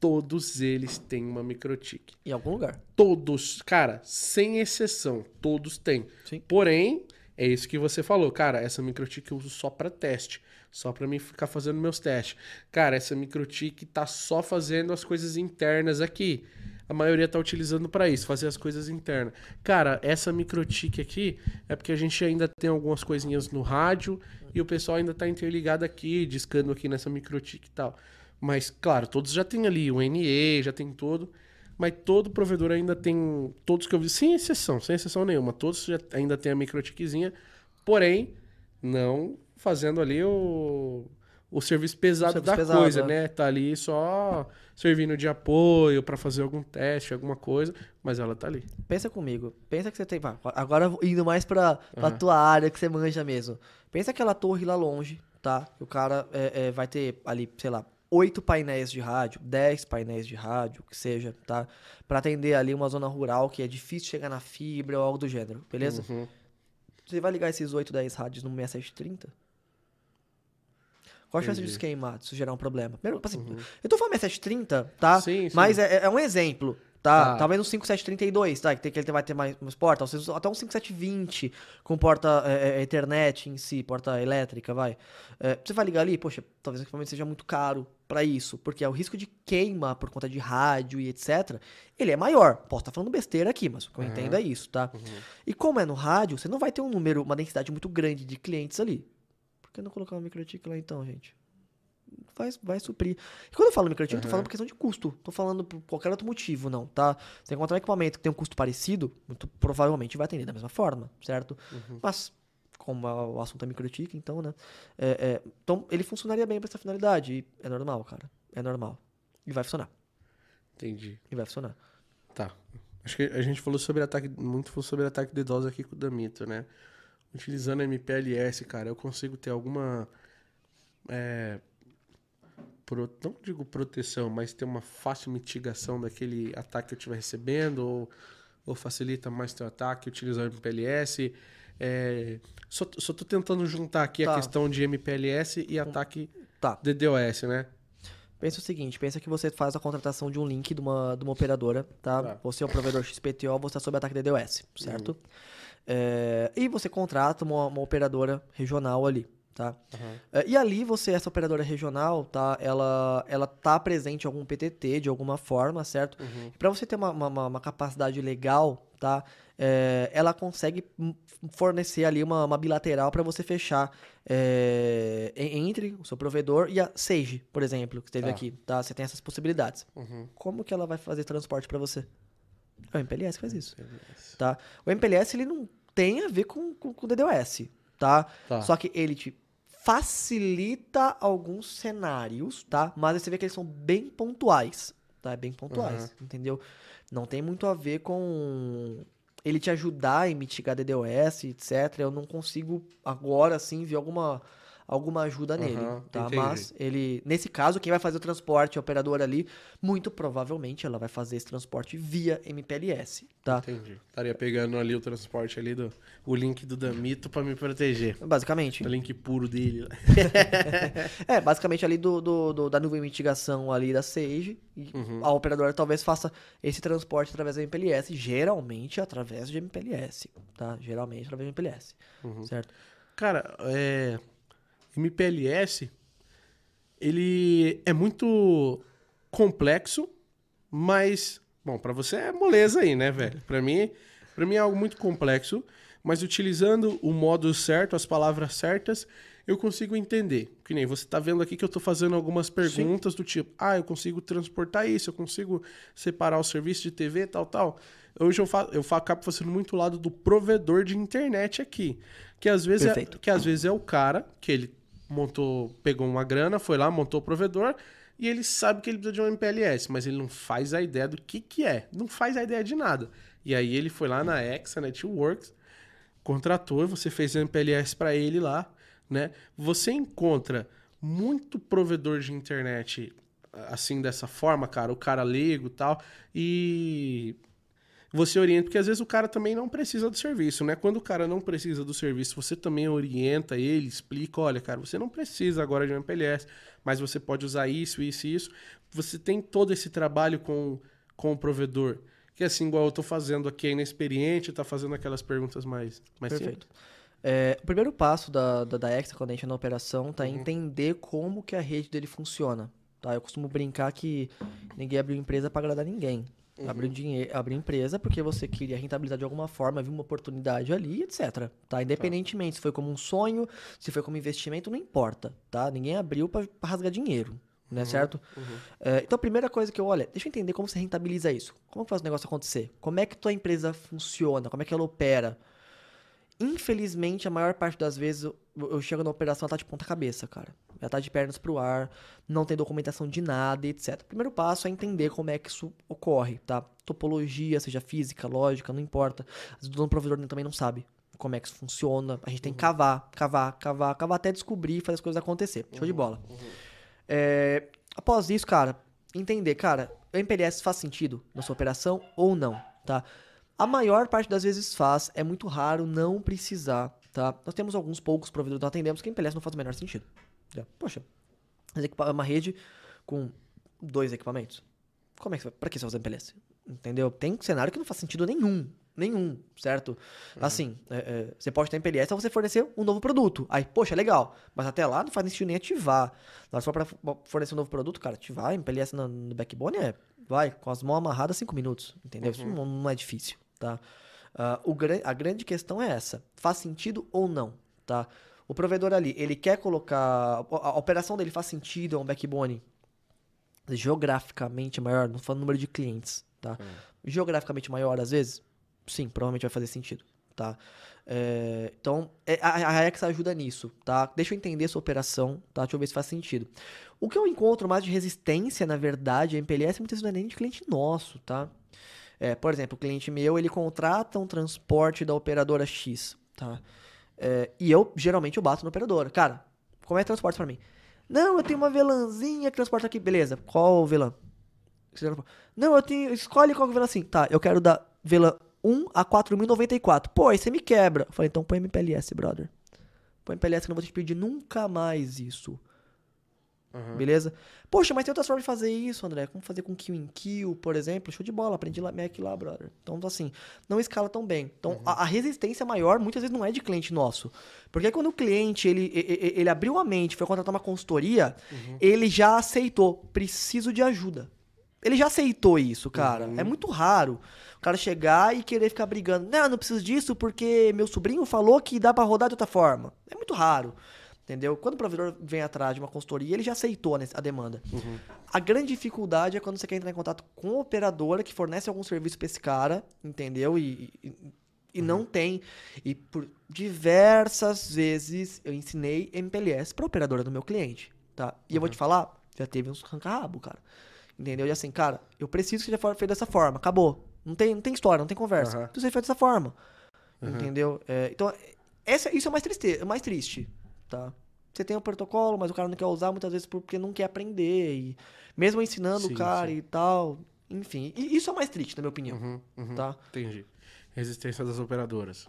Speaker 1: todos eles têm uma microtik.
Speaker 2: em algum lugar.
Speaker 1: Todos, cara, sem exceção, todos têm.
Speaker 2: Sim.
Speaker 1: Porém, é isso que você falou, cara, essa microtik eu uso só pra teste, só pra mim ficar fazendo meus testes. Cara, essa microtik tá só fazendo as coisas internas aqui. A maioria tá utilizando pra isso, fazer as coisas internas. Cara, essa microtik aqui é porque a gente ainda tem algumas coisinhas no rádio e o pessoal ainda tá interligado aqui, discando aqui nessa microtik e tal. Mas, claro, todos já tem ali o NE, já tem todo. Mas todo provedor ainda tem. Todos que eu vi, sem exceção, sem exceção nenhuma, todos já ainda tem a microtikzinha, porém, não fazendo ali o, o serviço pesado
Speaker 2: serviço
Speaker 1: da
Speaker 2: pesado,
Speaker 1: coisa,
Speaker 2: é.
Speaker 1: né? Tá ali só servindo de apoio pra fazer algum teste, alguma coisa, mas ela tá ali.
Speaker 2: Pensa comigo. Pensa que você tem. Agora indo mais pra, pra
Speaker 1: Aham.
Speaker 2: tua área que você manja mesmo. Pensa aquela torre lá longe, tá? Que o cara é, é, vai ter ali, sei lá, oito painéis de rádio, dez painéis de rádio, que seja, tá? Pra atender ali uma zona rural que é difícil chegar na fibra ou algo do gênero, beleza?
Speaker 1: Uhum.
Speaker 2: Você vai ligar esses 8, 10 rádios no 6730? Qual a chance disso queimar, disso gerar um problema? Primeiro, assim, Eu tô falando 6730, tá?
Speaker 1: Sim, sim.
Speaker 2: Mas é, é um exemplo, tá?
Speaker 1: Tá.
Speaker 2: Talvez um 5732, tá? Que, tem, que ele vai ter mais, mais porta. Ou seja, até um 5720 com porta é, é, Ethernet em si, porta elétrica, vai. É, você vai ligar ali, poxa, talvez o equipamento seja muito caro pra isso, porque é o risco de queima por conta de rádio e etc. Ele é maior. Posso estar falando besteira aqui, mas o que eu
Speaker 1: Aham.
Speaker 2: entendo é isso, tá? E como é no rádio, você não vai ter um número, uma densidade muito grande de clientes ali. Por que não colocar uma microtik lá então, gente? Vai, vai suprir. E quando eu falo microtik, eu tô falando por questão de custo. Tô falando por qualquer outro motivo, não, tá? Você encontrar um equipamento que tem um custo parecido, muito provavelmente vai atender da mesma forma, certo? Mas como a- o assunto é microtik, então, né? É, é, então, ele funcionaria bem para essa finalidade. E é normal, cara. É normal. E vai funcionar.
Speaker 1: Entendi.
Speaker 2: E vai funcionar.
Speaker 1: Tá. Acho que a gente falou sobre ataque, muito falou sobre ataque de DDoS aqui com o Damito, né? Utilizando MPLS, cara, eu consigo ter alguma. É, pro- não digo proteção, mas ter uma fácil mitigação daquele ataque que eu estiver recebendo, ou, ou facilita mais teu ataque utilizar o MPLS. É, só, só tô tentando juntar aqui a
Speaker 2: Tá.
Speaker 1: questão de MPLS e ataque
Speaker 2: Tá.
Speaker 1: DDoS, né?
Speaker 2: Pensa o seguinte, pensa que você faz a contratação de um link de uma, de uma operadora, tá?
Speaker 1: Tá.
Speaker 2: Você é o provedor XPTO, você é sob ataque DDoS, certo? É, e você contrata uma, uma operadora regional ali, tá? É, e ali você, essa operadora regional, tá? Ela, ela tá presente em algum PTT de alguma forma, certo? Para você ter uma, uma- uma- capacidade legal, tá? É, ela consegue fornecer ali uma, uma bilateral para você fechar é, en- entre o seu provedor e a Sage, por exemplo, que esteve
Speaker 1: Tá.
Speaker 2: aqui, tá? Você tem essas possibilidades.
Speaker 1: Uhum.
Speaker 2: Como que ela vai fazer transporte para você? É o MPLS que faz isso, tá? O MPLS, ele não tem a ver com, com, com o DDoS, tá?
Speaker 1: Tá.
Speaker 2: Só que ele te facilita alguns cenários, tá? Mas você vê que eles são bem pontuais, tá? Bem pontuais, entendeu? Não tem muito a ver com ele te ajudar em mitigar DDoS, etc. Eu não consigo agora sim ver alguma alguma ajuda nele,
Speaker 1: Aham,
Speaker 2: tá?
Speaker 1: entendi.
Speaker 2: Mas ele, nesse caso, quem vai fazer o transporte, a operadora ali, muito provavelmente ela vai fazer esse transporte via MPLS, tá?
Speaker 1: Entendi. Estaria pegando ali o transporte ali do o link do Damito pra me proteger.
Speaker 2: Basicamente.
Speaker 1: O link puro dele. [LAUGHS]
Speaker 2: É, basicamente ali do, do- do- da nuvem mitigação ali da Sage,
Speaker 1: Uhum.
Speaker 2: a operadora talvez faça esse transporte através da MPLS, geralmente através de MPLS, tá? Geralmente através de MPLS,
Speaker 1: Uhum.
Speaker 2: certo?
Speaker 1: Cara, é MPLS ele é muito complexo, mas bom, pra você é moleza aí, né, velho? Pra mim, para mim é algo muito complexo, mas utilizando o modo certo, as palavras certas, eu consigo entender. Que nem você tá vendo aqui que eu tô fazendo algumas perguntas do tipo: "Ah, eu consigo transportar isso, eu consigo separar o serviço de TV, tal, tal". Hoje eu fa eu acabo fazendo muito lado do provedor de internet aqui, que às vezes é,
Speaker 2: Perfeito.
Speaker 1: que às vezes é o cara que ele montou, pegou uma grana, foi lá, montou o provedor e ele sabe que ele precisa de um MPLS, mas ele não faz a ideia do que que é, não faz a ideia de nada. E aí ele foi lá na Exa Networks, contratou, você fez o MPLS para ele lá, né? Você encontra muito provedor de internet assim dessa forma, cara, o cara leigo tal, e você orienta, porque às vezes o cara também não precisa do serviço, né? Quando o cara não precisa do serviço, você também orienta ele, explica, olha, cara, você não precisa agora de um MPLS, mas você pode usar isso, isso e isso. Você tem todo esse trabalho com, com o provedor. Que assim, igual eu tô fazendo aqui, é inexperiente, tá fazendo aquelas perguntas mais, mais
Speaker 2: Perfeito. É, o primeiro passo da, da, da Extra, quando a gente é na operação, tá
Speaker 1: Uhum.
Speaker 2: entender como que a rede dele funciona. Tá? Eu costumo brincar que ninguém abriu empresa para agradar ninguém.
Speaker 1: Uhum.
Speaker 2: Abriu, dinheiro, abriu empresa porque você queria rentabilizar de alguma forma, viu uma oportunidade ali, etc. Tá? Independentemente se foi como um sonho, se foi como investimento, não importa. Tá? Ninguém abriu para rasgar dinheiro. Né, certo? É, então, a primeira coisa que eu olho, é, deixa eu entender como você rentabiliza isso. Como que faz o negócio acontecer? Como é que tua empresa funciona? Como é que ela opera? Infelizmente, a maior parte das vezes eu, chego na operação, ela tá de ponta cabeça, cara. Ela tá de pernas pro ar, não tem documentação de nada, etc. O primeiro passo é entender como é que isso ocorre, tá? Topologia, seja física, lógica, não importa. Às vezes o dono provedor também não sabe como é que isso funciona. A gente tem que cavar, cavar, cavar, cavar até descobrir e fazer as coisas acontecer. Show de bola. É, após isso, cara, entender, cara, o MPLS faz sentido na sua operação ou não, tá? A maior parte das vezes faz, é muito raro não precisar, tá? Nós temos alguns poucos provedores que nós atendemos que MPLS não faz o menor sentido. tá? Poxa, equipa- uma rede com dois equipamentos, como é que você vai, pra que você vai usar MPLS? Entendeu? Tem cenário que não faz sentido nenhum, nenhum, certo? Assim, é, é, você pode ter MPLS pra você fornecer um novo produto. Aí, poxa, legal, mas até lá não faz sentido nem ativar. Mas só pra fornecer um novo produto, cara, ativar MPLS no, no backbone é, vai, com as mãos amarradas, cinco minutos, entendeu? Isso não, não é difícil, tá? Ah, o, a grande questão é essa, faz sentido ou não, tá? O provedor ali, ele quer colocar, a, operação dele faz sentido, é um backbone geograficamente maior, não falando número de clientes, tá? Geograficamente maior, às vezes, sim, provavelmente vai fazer sentido. tá? É, então, é, a, a Hexa ajuda nisso, tá? Deixa eu entender sua operação, tá? Deixa eu ver se faz sentido. O que eu encontro mais de resistência, na verdade, a MPLS muitas vezes não é nem de cliente nosso, tá? É, por exemplo, o cliente meu, ele contrata um transporte da operadora X, tá? É, e eu, geralmente, eu bato na operadora. Cara, como é transporte pra mim? Não, eu tenho uma velanzinha que transporta aqui. Beleza, qual VLAN? Não, eu tenho... Escolhe qual VLAN assim. Tá, eu quero da VLAN 1 a 4094. Pô, aí você me quebra. Eu falei, então põe MPLS, brother. Põe MPLS que eu não vou te pedir nunca mais isso.
Speaker 1: Aham.
Speaker 2: Beleza? Poxa, mas tem outras formas de fazer isso, André. Como fazer com kill em kill, por exemplo. Show de bola, aprendi lá, Mac lá, brother. Então, assim, não escala tão bem. Então, a, a resistência maior, muitas vezes, não é de cliente nosso. Porque quando o cliente, ele, e- e- ele abriu a mente, foi contratar uma consultoria, ele já aceitou, preciso de ajuda. Ele já aceitou isso, cara. É muito raro o cara chegar e querer ficar brigando. Não, não preciso disso porque meu sobrinho falou que dá pra rodar de outra forma. É muito raro. Entendeu? Quando o provedor vem atrás de uma consultoria, ele já aceitou a demanda. A grande dificuldade é quando você quer entrar em contato com a operadora que fornece algum serviço pra esse cara, entendeu? E, e, e não tem. E por diversas vezes eu ensinei MPLS pra operadora do meu cliente, tá? E eu vou te falar, já teve uns ranca-rabo, cara. Entendeu? E assim, cara, eu preciso que seja feito dessa forma. Acabou. Não tem, não tem história, não tem conversa.
Speaker 1: Aham.
Speaker 2: Precisa ser feito dessa forma.
Speaker 1: Uhum.
Speaker 2: Entendeu? É, então, essa, isso é mais, triste, é mais triste, tá? Você tem o protocolo, mas o cara não quer usar muitas vezes porque não quer aprender. E mesmo ensinando
Speaker 1: Sim,
Speaker 2: o cara
Speaker 1: sim.
Speaker 2: e tal. Enfim, e isso é mais triste, na minha opinião,
Speaker 1: Uhum, uhum.
Speaker 2: tá?
Speaker 1: Entendi. Resistência das operadoras.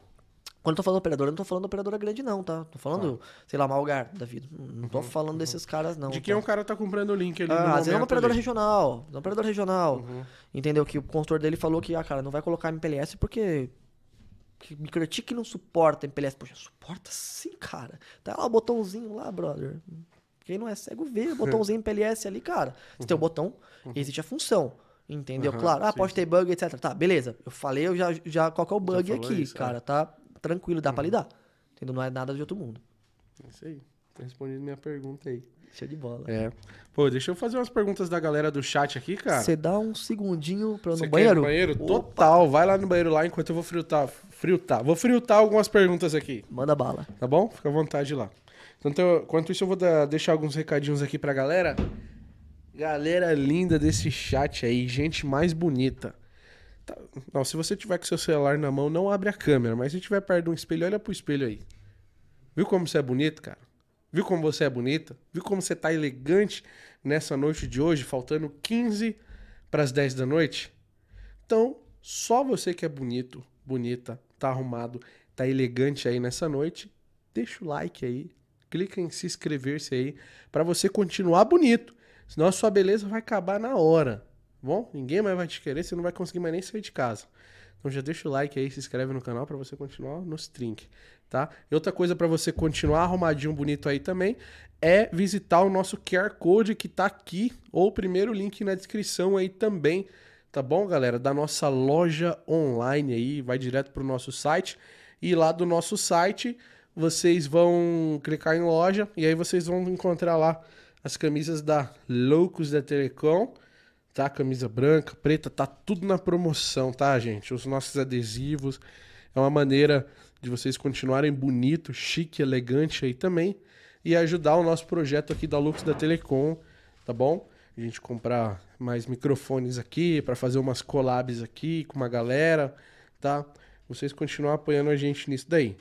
Speaker 2: Quando eu tô falando operadora, eu não tô falando operadora grande, não, tá? Tô falando, sei lá, Malgar da vida. Não tô falando desses caras, não.
Speaker 1: Uhum, De quem
Speaker 2: tá?
Speaker 1: um cara tá comprando o link ali
Speaker 2: Ah, às vezes é uma operadora
Speaker 1: ali.
Speaker 2: regional. É uma operadora regional.
Speaker 1: Uhum.
Speaker 2: Entendeu? Que o consultor dele falou que, ah, cara, não vai colocar MPLS porque. Que não suporta MPLS. Poxa, suporta sim, cara. Tá lá o botãozinho lá, brother. Quem não é cego vê o botãozinho [LAUGHS] MPLS ali, cara. Se tem o botão, existe a função. Entendeu?
Speaker 1: Uhum,
Speaker 2: claro, ah,
Speaker 1: sim,
Speaker 2: pode ter bug, etc. Tá, beleza. Eu falei, eu já, já qual que é o bug aqui,
Speaker 1: isso, é.
Speaker 2: cara. Tá tranquilo, dá pra lidar. Entendeu? Não é nada de outro mundo.
Speaker 1: É Isso aí. Tá respondendo minha pergunta aí.
Speaker 2: Show de bola.
Speaker 1: É. Pô, deixa eu fazer umas perguntas da galera do chat aqui, cara.
Speaker 2: Você dá um segundinho pra
Speaker 1: Você
Speaker 2: no banheiro?
Speaker 1: no banheiro?
Speaker 2: Opa,
Speaker 1: Total. Vai lá no banheiro lá enquanto eu vou fritar. Fritar. Vou fritar algumas perguntas aqui,
Speaker 2: Manda bala.
Speaker 1: tá bom? Fica à vontade lá. Então, enquanto isso, eu vou dar- deixar alguns recadinhos aqui pra galera. Galera linda desse chat aí, gente mais bonita. Tá- Não, se você tiver com seu celular na mão, não abre a câmera, mas se tiver perto de um espelho, olha pro espelho aí. Viu como você é bonito, cara? Viu como você é bonita? Viu como você tá elegante nessa noite de hoje, faltando 15 para as 10 da noite? Então, só você que é bonito, bonita, tá arrumado, tá elegante aí nessa noite, deixa o like aí, clica em se inscrever-se aí para você continuar bonito. Senão a sua beleza vai acabar na hora. tá Bom, ninguém mais vai te querer, você não vai conseguir mais nem sair de casa. Então já deixa o like aí, se inscreve no canal para você continuar nos trink, tá? E outra coisa para você continuar arrumadinho bonito aí também é visitar o nosso QR Code que tá aqui ou o primeiro link na descrição aí também, tá bom, galera? Da nossa loja online aí, vai direto pro nosso site e lá do nosso site vocês vão clicar em loja e aí vocês vão encontrar lá as camisas da Loucos da Telecom, tá? Camisa branca, preta, tá tudo na promoção, tá, gente? Os nossos adesivos. É uma maneira de vocês continuarem bonito, chique, elegante aí também. E ajudar o nosso projeto aqui da Lux da Telecom, tá bom? A gente comprar mais microfones aqui, para fazer umas collabs aqui com uma galera, tá? Vocês continuam apoiando a gente nisso daí.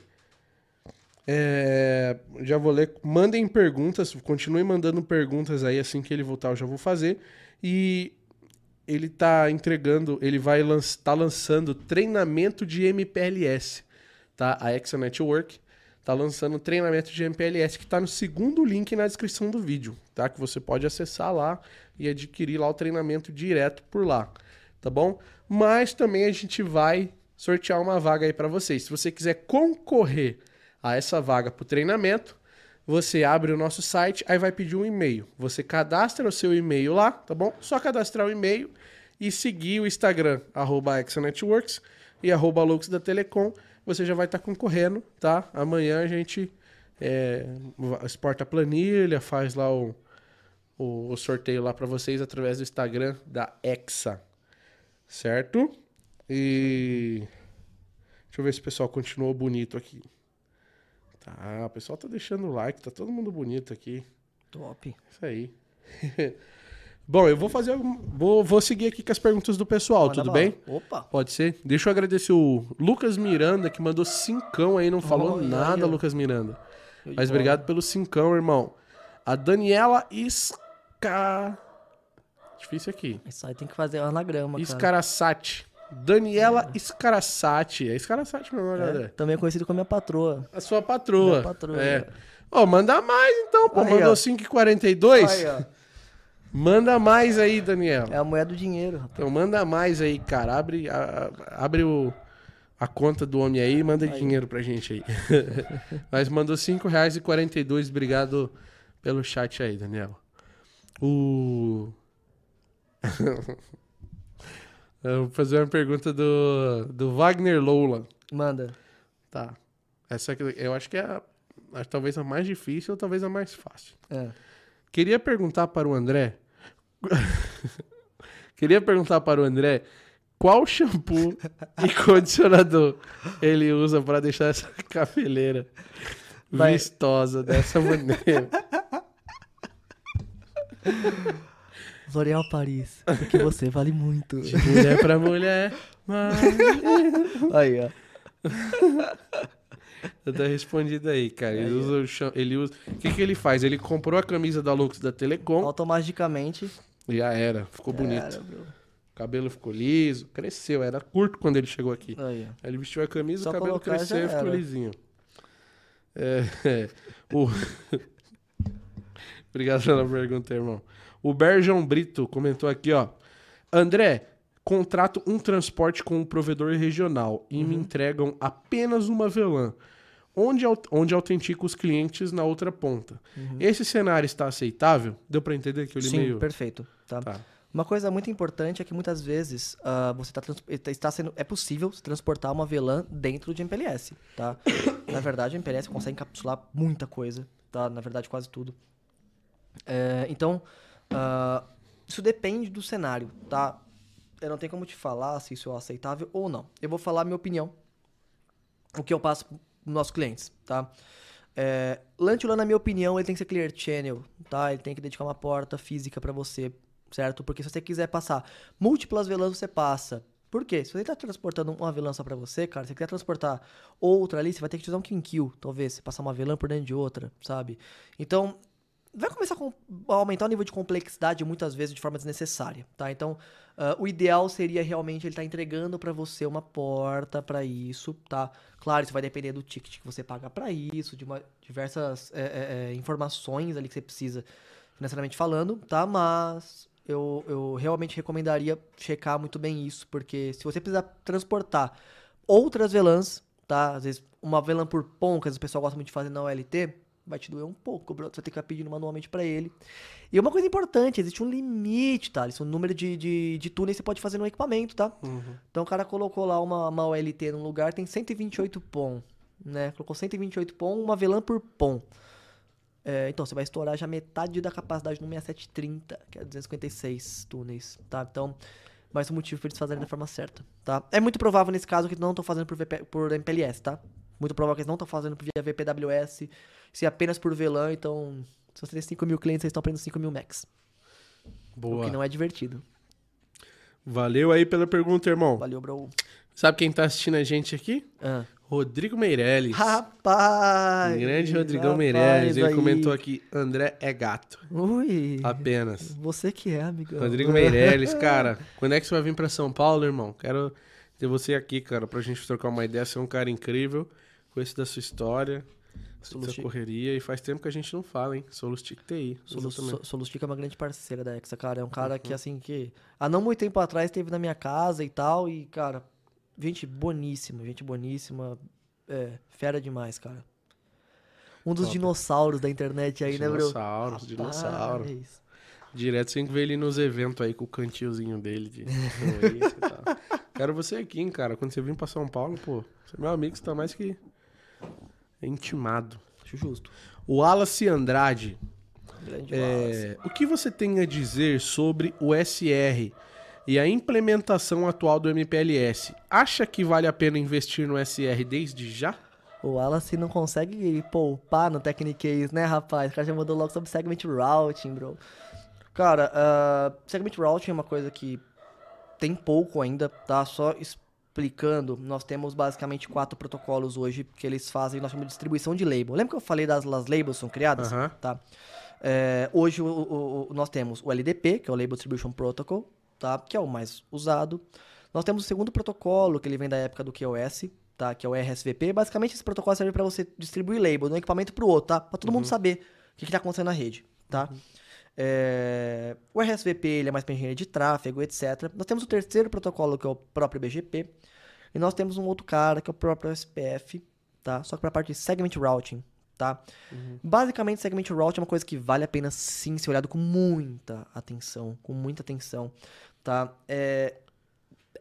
Speaker 1: É, já vou ler. Mandem perguntas, continuem mandando perguntas aí assim que ele voltar, eu já vou fazer. E ele tá entregando, ele vai lanç, tá lançando treinamento de MPLS, tá? A Exa Network tá lançando treinamento de MPLS que tá no segundo link na descrição do vídeo, tá? Que você pode acessar lá e adquirir lá o treinamento direto por lá, tá bom? Mas também a gente vai sortear uma vaga aí para vocês. Se você quiser concorrer a essa vaga para o treinamento, você abre o nosso site, aí vai pedir um e-mail. Você cadastra o seu e-mail lá, tá bom? Só cadastrar o e-mail e seguir o Instagram, arroba Exanetworks e arroba Loucos da Telecom. Você já vai estar concorrendo, tá? Amanhã a gente é, exporta a planilha, faz lá o, o, o sorteio lá para vocês através do Instagram da Exa, certo? E Deixa eu ver se o pessoal continuou bonito aqui. Tá, o pessoal tá deixando o like, tá todo mundo bonito aqui.
Speaker 2: Top.
Speaker 1: Isso aí. [LAUGHS] Bom, eu vou fazer. Vou, vou seguir aqui com as perguntas do pessoal,
Speaker 2: Manda
Speaker 1: tudo bem?
Speaker 2: Opa.
Speaker 1: Pode ser? Deixa eu agradecer o Lucas Miranda, que mandou cincão aí, não falou
Speaker 2: aí,
Speaker 1: nada,
Speaker 2: ó.
Speaker 1: Lucas Miranda. Mas obrigado pelo cincão, irmão. A Daniela Isca... Difícil aqui.
Speaker 2: Isso aí tem que fazer anagrama, cara.
Speaker 1: Escaraçati. Daniela Escaraçati. É Escaraçati meu nome,
Speaker 2: É,
Speaker 1: André?
Speaker 2: também é conhecido como minha patroa.
Speaker 1: A sua patroa.
Speaker 2: Minha patroa.
Speaker 1: É. Ó, manda mais então, pô.
Speaker 2: Aí,
Speaker 1: Mandou
Speaker 2: ó.
Speaker 1: 5,42.
Speaker 2: Aí, ó.
Speaker 1: Manda mais aí, Daniela.
Speaker 2: É a moeda do dinheiro, rapaz.
Speaker 1: Então manda mais aí, cara. Abre, a- abre o, a conta do homem aí e manda dinheiro pra gente aí. [LAUGHS] Mas mandou R$ 5,42. Obrigado pelo chat aí, Daniel. O. [LAUGHS] Eu vou fazer uma pergunta do, do Wagner Loula.
Speaker 2: Manda.
Speaker 1: Tá. Essa aqui, eu acho que é a- talvez a mais difícil ou talvez a mais fácil.
Speaker 2: É.
Speaker 1: Queria perguntar para o André. [LAUGHS] Queria perguntar para o André qual shampoo e condicionador ele usa para deixar essa [LAUGHS] cabeleira
Speaker 2: Vai.
Speaker 1: vistosa dessa [LAUGHS] maneira.
Speaker 2: L'Oréal Paris. Porque você vale muito.
Speaker 1: mulher para mulher. Mas...
Speaker 2: Aí, ó.
Speaker 1: Tá respondido aí, cara. Ele usa o cham- ele usa. O que, que ele faz? Ele comprou a camisa da Lux da Telecom
Speaker 2: Automaticamente.
Speaker 1: e já era. Ficou bonito.
Speaker 2: Cara, bro.
Speaker 1: O cabelo ficou liso, cresceu. Era curto quando ele chegou aqui.
Speaker 2: Aí, ó.
Speaker 1: Ele vestiu a camisa,
Speaker 2: Só
Speaker 1: o cabelo cresceu
Speaker 2: já
Speaker 1: e ficou
Speaker 2: era.
Speaker 1: lisinho. É, é. [LAUGHS] O... [LAUGHS] Obrigado pela pergunta, irmão. O Berjão Brito comentou aqui, ó. André, contrato um transporte com um provedor regional e
Speaker 2: Uhum.
Speaker 1: me entregam apenas uma velã. Onde, onde autentico os clientes na outra ponta. Esse cenário está aceitável? Deu pra entender que eu li
Speaker 2: Uhum. Sim,
Speaker 1: meio...
Speaker 2: perfeito. Tá.
Speaker 1: Tá.
Speaker 2: Uma coisa muito importante é que muitas vezes ah, você tá, trans- está sendo é possível transportar uma VLAN dentro de MPLS, tá? [COUGHS] Na verdade, a MPLS consegue encapsular muita coisa, tá? Na verdade, quase tudo. É, então, ah, isso depende do cenário, tá? Eu não tenho como te falar se isso é aceitável ou não. Eu vou falar a minha opinião, o que eu passo para nossos clientes, tá? É, LAN to LAN, na minha opinião, ele tem que ser clear channel, tá? Ele tem que dedicar uma porta física para você, certo? Porque se você quiser passar múltiplas VLANs, você passa. Por quê? Se você tá transportando uma VLAN só pra você, cara, se você quiser transportar outra ali, você vai ter que usar um Kill, talvez. Você passar uma VLAN por dentro de outra, sabe? Então, vai começar com- a aumentar o nível de complexidade muitas vezes de forma desnecessária, tá? Então, ah, o ideal seria realmente ele estar entregando pra você uma porta pra isso, tá? Claro, isso vai depender do ticket que você paga pra isso, de uma- diversas é, é, informações ali que você precisa financeiramente falando, tá? Mas eu, eu realmente recomendaria checar muito bem isso, porque se você precisar transportar outras VLANs, tá? Às vezes uma VLAN por PON, que o pessoal gosta muito de fazer na OLT, vai te doer um pouco, bro. Você vai ter que ficar pedindo manualmente pra ele. E uma coisa importante, existe um limite, tá? Esse é o número de, de, de túneis que você pode fazer no equipamento, tá? Então o cara colocou lá uma, uma OLT num lugar, tem 128 PON, né? Colocou 128 PON, uma VLAN por PON. É, então, você vai estourar já metade da capacidade no 6730, que é 256 túneis, tá? Então, mais um motivo para eles fazerem da forma certa, tá? É muito provável nesse caso que não estão fazendo por, VP, por MPLS, tá? Muito provável que eles não estão fazendo por via VPWS, se apenas por VLAN, então... Se você tem 5 mil clientes, vocês estão aprendendo 5 mil max. O
Speaker 1: Boa.
Speaker 2: que não é divertido.
Speaker 1: Valeu aí pela pergunta, irmão.
Speaker 2: Valeu, bro.
Speaker 1: Sabe quem tá assistindo a gente aqui?
Speaker 2: Ah.
Speaker 1: Rodrigo Meirelles.
Speaker 2: Rapaz!
Speaker 1: Grande Rodrigão
Speaker 2: rapaz
Speaker 1: Meirelles. Ele
Speaker 2: aí.
Speaker 1: comentou aqui: André é gato.
Speaker 2: Ui.
Speaker 1: Apenas.
Speaker 2: Você que é, amigão.
Speaker 1: Rodrigo Meirelles, cara, quando é que você vai vir pra São Paulo, irmão? Quero ter você aqui, cara, pra gente trocar uma ideia. Você é um cara incrível. Conheço da sua história, da sua
Speaker 2: Solustic.
Speaker 1: correria. E faz tempo que a gente não fala, hein? Solustic TI.
Speaker 2: Solus-
Speaker 1: Exatamente.
Speaker 2: So- Solustica é uma grande parceira da Hexa, cara. É um cara
Speaker 1: Uhum.
Speaker 2: que, assim, que há não muito tempo atrás esteve na minha casa e tal. E, cara, gente boníssima, gente boníssima. É, fera demais, cara. Um dos
Speaker 1: Top.
Speaker 2: dinossauros da internet aí, né, bro?
Speaker 1: Dinossauros, dinossauros. Direto sempre vê ele nos eventos aí com o cantilzinho dele de [LAUGHS] e. Quero você aqui, hein, cara. Quando você vir pra São Paulo, pô, você é meu amigo, você tá mais que intimado.
Speaker 2: Acho justo.
Speaker 1: O Wallace Andrade.
Speaker 2: Grande Wallace.
Speaker 1: É, o que você tem a dizer sobre o SR e a implementação atual do MPLS, acha que vale a pena investir no SR desde já?
Speaker 2: O Wallace não consegue poupar no Technique né, rapaz? O cara já mandou logo sobre Segment Routing, bro. Cara, uh, Segment Routing é uma coisa que tem pouco ainda, tá? Só explicando, nós temos basicamente quatro protocolos hoje que eles fazem, nós chamamos de distribuição de label. Lembra que eu falei das las labels são criadas? Tá. É, hoje o- o- o- nós temos o LDP, que é o Label Distribution Protocol, tá? Que é o mais usado. Nós temos o segundo protocolo, que ele vem da época do QoS, tá? Que é o RSVP. Basicamente, esse protocolo serve para você distribuir label de um equipamento para o outro, tá? Para todo mundo saber o que está acontecendo na rede, tá? É, O RSVP ele é mais para engenharia de tráfego, etc. Nós temos o terceiro protocolo, que é o próprio BGP. E nós temos um outro cara, que é o próprio SPF, tá? Só que para a parte de Segment Routing, tá? Basicamente, Segment Routing é uma coisa que vale a pena sim ser olhado com muita atenção, com muita atenção, tá? É,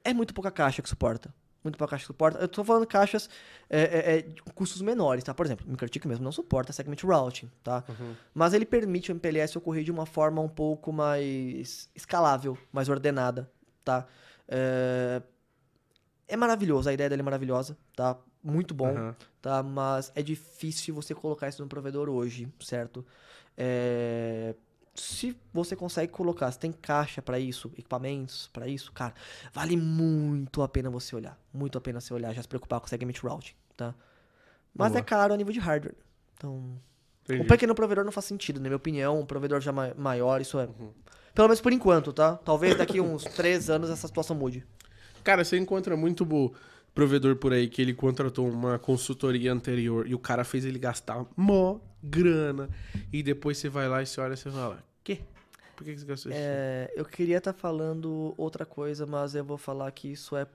Speaker 2: é muito pouca caixa que suporta. Muito pouca caixa que suporta. Eu tô falando caixas é, é, é, de custos menores, tá? Por exemplo, o MicroTik mesmo não suporta Segment Routing, tá? Mas ele permite o MPLS ocorrer de uma forma um pouco mais escalável, mais ordenada, tá? É, é maravilhoso, a ideia dele é maravilhosa, tá? Muito bom
Speaker 1: Aham.
Speaker 2: tá? Mas é difícil você colocar isso no provedor hoje, certo? É, Se você consegue colocar, se tem caixa pra isso, equipamentos pra isso, cara, vale muito a pena você olhar. Muito a pena você olhar, já se preocupar com o segment routing, tá? Mas
Speaker 1: Boa.
Speaker 2: é caro a nível de hardware. Então,
Speaker 1: Entendi.
Speaker 2: um pequeno provedor não faz sentido, na minha opinião. Um provedor já ma- maior, isso é.
Speaker 1: Uhum.
Speaker 2: Pelo menos por enquanto, tá? Talvez daqui uns três anos essa situação mude.
Speaker 1: Cara, você encontra muito bo- provedor por aí que ele contratou uma consultoria anterior e o cara fez ele gastar mó grana. E depois você vai lá e você olha e você fala, quê? Por que que você gastou isso?
Speaker 2: É, eu queria estar falando outra coisa, mas eu vou falar que isso é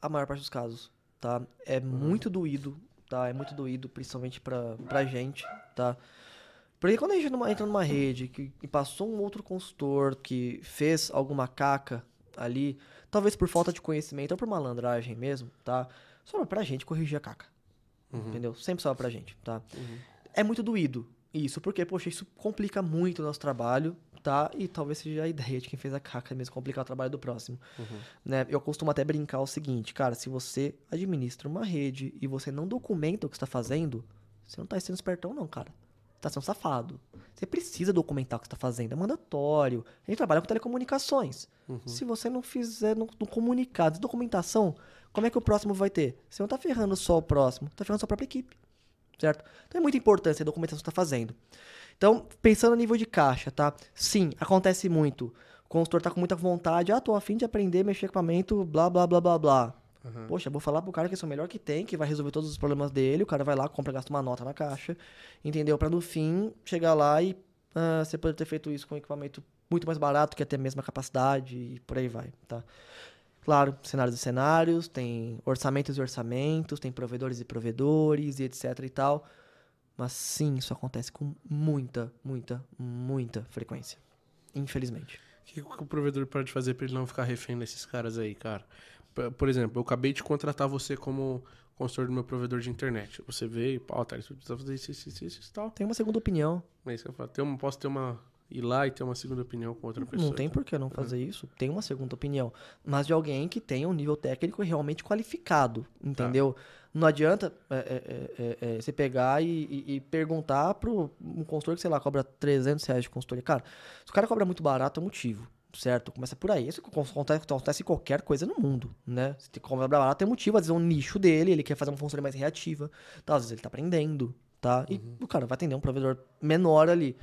Speaker 2: a maior parte dos casos, tá? É muito doído, tá? É muito doído, principalmente pra, pra gente, tá? Porque quando a gente numa- entra numa rede que, e passou um outro consultor que fez alguma caca ali, talvez por falta de conhecimento ou por malandragem mesmo, tá? Sobra pra gente corrigir a caca. Entendeu? Sempre sobra pra gente, tá? É muito doído isso, porque, poxa, isso complica muito o nosso trabalho, tá? E talvez seja a ideia de quem fez a caca mesmo, complicar o trabalho do próximo. Né? Eu costumo até brincar o seguinte, cara, se você administra uma rede e você não documenta o que está fazendo, você não tá sendo espertão não, cara. Tá sendo safado. Você precisa documentar o que está fazendo, é mandatório. A gente trabalha com telecomunicações. Se você não fizer, não, não comunicar, documentação, como é que o próximo vai ter? Você não tá ferrando só o próximo, tá ferrando sua própria equipe certo? Então é muito importante a documentação que você está fazendo. Então, pensando a nível de caixa, tá? Sim, acontece muito. O consultor tá com muita vontade, ah, tô afim de aprender, mexer equipamento, blá, blá, blá, blá, blá. Poxa, vou falar pro cara que isso é o melhor que tem, que vai resolver todos os problemas dele, o cara vai lá, compra, gasta uma nota na caixa, entendeu? Pra no fim, chegar lá e ah, você poder ter feito isso com um equipamento muito mais barato, que até a mesma capacidade e por aí vai, tá? Claro, cenários e cenários, tem orçamentos e orçamentos, tem provedores e provedores e etc e tal. Mas sim, isso acontece com muita, muita, muita frequência. Infelizmente.
Speaker 1: O que, o provedor pode fazer pra ele não ficar refém desses caras aí, cara? Por exemplo, eu acabei de contratar você como consultor do meu provedor de internet. Você veio, pau, tá, você precisa fazer isso, isso, isso, isso e tal.
Speaker 2: Tem uma segunda opinião.
Speaker 1: Mas eu falo, tem uma, posso ter uma. Ir lá e ter uma segunda opinião com outra pessoa.
Speaker 2: Não tem por que não fazer isso. Tem uma segunda opinião. Mas de alguém que tenha um nível técnico realmente qualificado. Entendeu? Não adianta é, é, é, é, é, você pegar e, e- e perguntar para um consultor que, sei lá, cobra 300 reais de consultoria. Cara, se o cara cobra muito barato, é motivo. Certo? Começa por aí. Isso acontece, acontece em qualquer coisa no mundo, né? Se te cobra barato, é motivo. Às vezes é um nicho dele, ele quer fazer uma consultoria mais reativa. Tá? Às vezes ele tá aprendendo, tá? E o cara vai atender um provedor menor ali.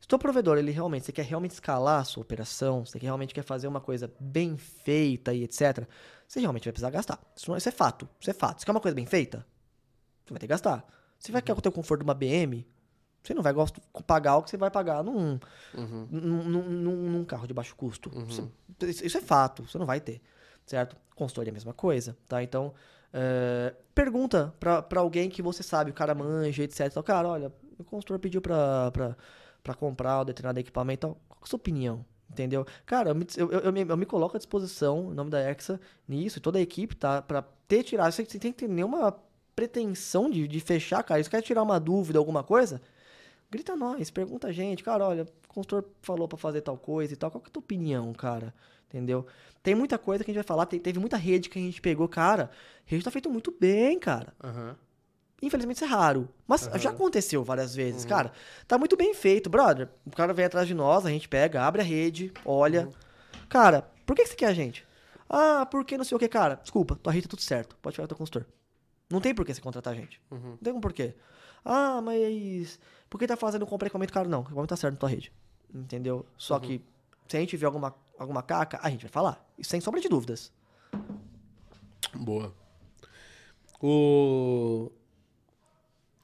Speaker 2: Se o teu provedor, ele realmente, você quer realmente escalar a sua operação, você quer- realmente quer fazer uma coisa bem feita e etc., você realmente vai precisar gastar. Isso, não- isso é fato, isso é fato. Se quer uma coisa bem feita, você vai ter que gastar. Se vai querer ter o conforto de uma BM, você não vai pagar o que você vai pagar num,
Speaker 1: Uhum.
Speaker 2: num, num- num- carro de baixo custo. Você- isso, isso é fato, você não vai ter, certo? Consultoria é a mesma coisa, tá? Então, é, pergunta pra, pra alguém que você sabe, o cara manja, etc. Então, cara, olha, o consultor pediu pra, pra, pra comprar um determinado equipamento, então, qual é a sua opinião? Entendeu? Cara, eu me, eu, eu- eu me, eu me coloco à disposição, em nome da Exa, nisso, toda a equipe, tá? Pra ter tirado. Você tem que ter nenhuma pretensão de, de fechar, cara. Se quer tirar uma dúvida, alguma coisa, grita nós, pergunta a gente, cara, olha, o consultor falou pra fazer tal coisa e tal. Qual que é a tua opinião, cara? Entendeu? Tem muita coisa que a gente vai falar. te- Teve muita rede que a gente pegou, cara. A rede tá feito muito bem, cara.
Speaker 1: Aham.
Speaker 2: Infelizmente isso é raro. Mas já aconteceu várias vezes, cara. Tá muito bem feito, brother. O cara vem atrás de nós, a gente pega, abre a rede, olha. Cara, por que que você quer a gente? Ah, porque não sei o que, cara. Desculpa, tua rede tá tudo certo. Pode pegar teu consultor. Não tem por que você contratar a gente. Não tem um porquê. Ah, mas. Por que tá fazendo compra e equipamento caro? Não, o equipamento tá certo na tua rede. Entendeu? Só que se a gente vê alguma, alguma caca, a gente vai falar. Isso sem sombra de dúvidas.
Speaker 1: Boa. O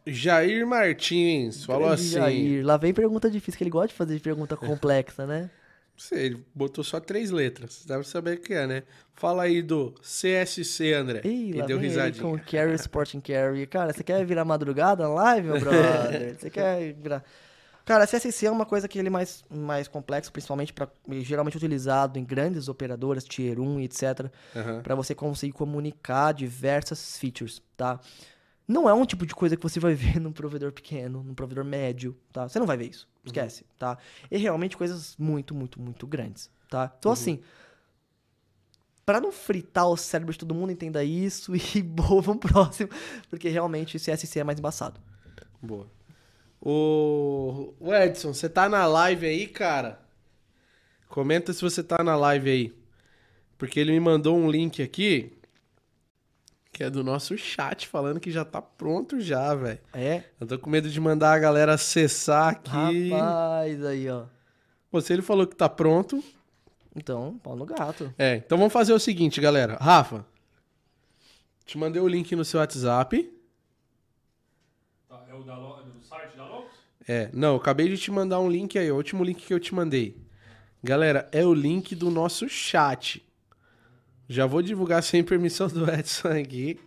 Speaker 1: Jair Martins falou
Speaker 2: Grande
Speaker 1: assim.
Speaker 2: Jair. Lá vem pergunta difícil, que ele gosta de fazer pergunta [LAUGHS] complexa, né?
Speaker 1: Sei, ele botou só três letras. Dá pra saber o que é, né? Fala aí do CSC, André.
Speaker 2: Ih,
Speaker 1: e
Speaker 2: lá
Speaker 1: deu risadinha.
Speaker 2: com Carry Sporting Carry. Cara, você quer virar madrugada na live, meu [LAUGHS] brother? Você quer virar... Cara, CSC é uma coisa que ele é mais, mais complexo, principalmente para geralmente utilizado em grandes operadoras, Tier 1 e etc,
Speaker 1: Aham.
Speaker 2: para você conseguir comunicar diversas features, tá? Não é um tipo de coisa que você vai [LAUGHS] ver num provedor pequeno, num provedor médio, tá? Você não vai ver isso, esquece, tá? E realmente coisas muito, muito, muito grandes, tá? Então assim, Pra não fritar o cérebro de todo mundo, entenda isso [LAUGHS] e boa, vamos próximo, porque realmente o CSC é mais embaçado.
Speaker 1: Boa. O... o Edson, você tá na live aí, cara? Comenta se você tá na live aí. Porque ele me mandou um link aqui que é do nosso chat falando que já tá pronto já, velho.
Speaker 2: É?
Speaker 1: Eu tô com medo de mandar a galera acessar aqui.
Speaker 2: Rapaz, aí, ó.
Speaker 1: Pô, se ele falou que tá pronto.
Speaker 2: Então, pau no gato.
Speaker 1: É, então vamos fazer o seguinte, galera. Rafa, te mandei o link no seu WhatsApp.
Speaker 3: Tá, é o da Lo- do site da Locus?
Speaker 1: É, não, eu acabei de te mandar um link aí, o último link que eu te mandei. Galera, é o link do nosso chat. Já vou divulgar sem permissão do Edson aqui,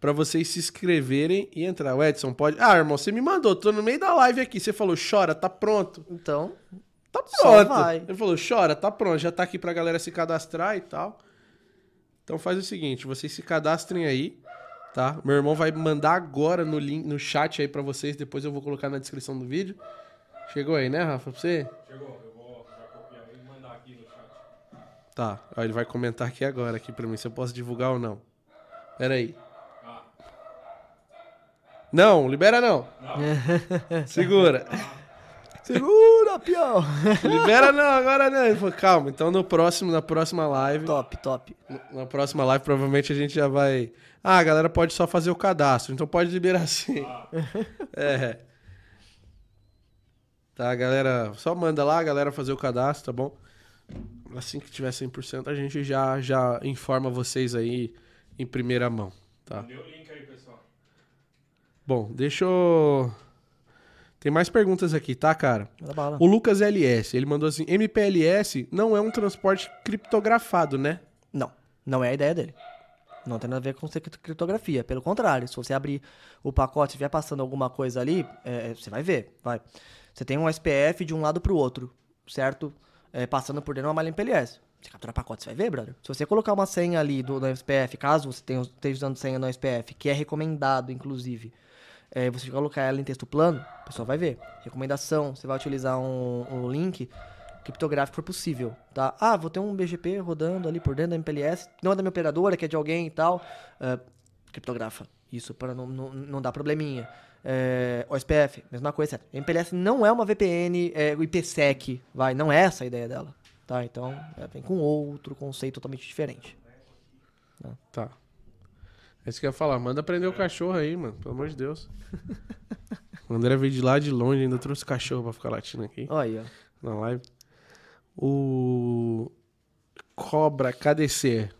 Speaker 1: pra vocês se inscreverem e entrar. O Edson pode. Ah, irmão, você me mandou, tô no meio da live aqui. Você falou, chora, tá pronto.
Speaker 2: Então,
Speaker 1: Tá pronto. Ele falou, chora, tá pronto, já tá aqui pra galera se cadastrar e tal. Então faz o seguinte, vocês se cadastrem aí, tá? Meu irmão vai mandar agora no link, no chat aí pra vocês, depois eu vou colocar na descrição do vídeo. Chegou aí, né, Rafa, pra você?
Speaker 3: Chegou, eu vou já copiar e mandar aqui no chat.
Speaker 1: Tá, ó, ele vai comentar aqui agora, aqui pra mim, se eu posso divulgar ou não. Pera aí.
Speaker 3: Ah,
Speaker 1: Não, libera não. [LAUGHS] Segura.
Speaker 2: segura, pião! [LAUGHS]
Speaker 1: libera não, agora não. Ele falou, calma, então no próximo, na próxima live...
Speaker 2: top, top.
Speaker 1: Na próxima live, provavelmente a gente já vai. Ah, a galera pode só fazer o cadastro, então pode liberar [LAUGHS] sim. É. Tá, galera. Só manda lá, a galera fazer o cadastro, tá bom? Assim que tiver 100%, a gente já, já informa vocês aí em primeira mão, tá?
Speaker 3: mandei o link aí, pessoal.
Speaker 1: Bom, deixa eu. Tem mais perguntas aqui, tá, cara? O Lucas LS, ele mandou assim: MPLS não é um transporte criptografado, né?
Speaker 2: Não, não é a ideia dele. Não tem nada a ver com cri- criptografia. Pelo contrário, se você abrir o pacote e vier passando alguma coisa ali, é, você vai ver. Vai. Você tem um SPF de um lado pro outro, certo? É, passando por dentro de uma malha MPLS. Você captura pacote, você vai ver, brother. Se você colocar uma senha ali do, do SPF, caso você tenha, esteja usando senha no SPF, que é recomendado, inclusive, é, você colocar ela em texto plano, o pessoal vai ver. Recomendação, você vai utilizar um, um link criptográfico possível, tá? Ah, vou ter um BGP rodando ali por dentro da MPLS, não é da minha operadora, que é de alguém e tal, ah, criptografa. Isso para não, não, não dar probleminha. É, o SPF, mesma coisa, certo? MPLS não é uma VPN, é, o IPsec, vai, não é essa a ideia dela, tá? Então, é, vem com outro conceito totalmente diferente.
Speaker 1: Tá. É isso que eu ia falar. Manda prender o cachorro aí, mano. Pelo amor de Deus. [LAUGHS] O André veio de lá de longe, ainda trouxe cachorro pra ficar latindo aqui
Speaker 2: Olha aí, ó.
Speaker 1: na live. O Cobra KDC.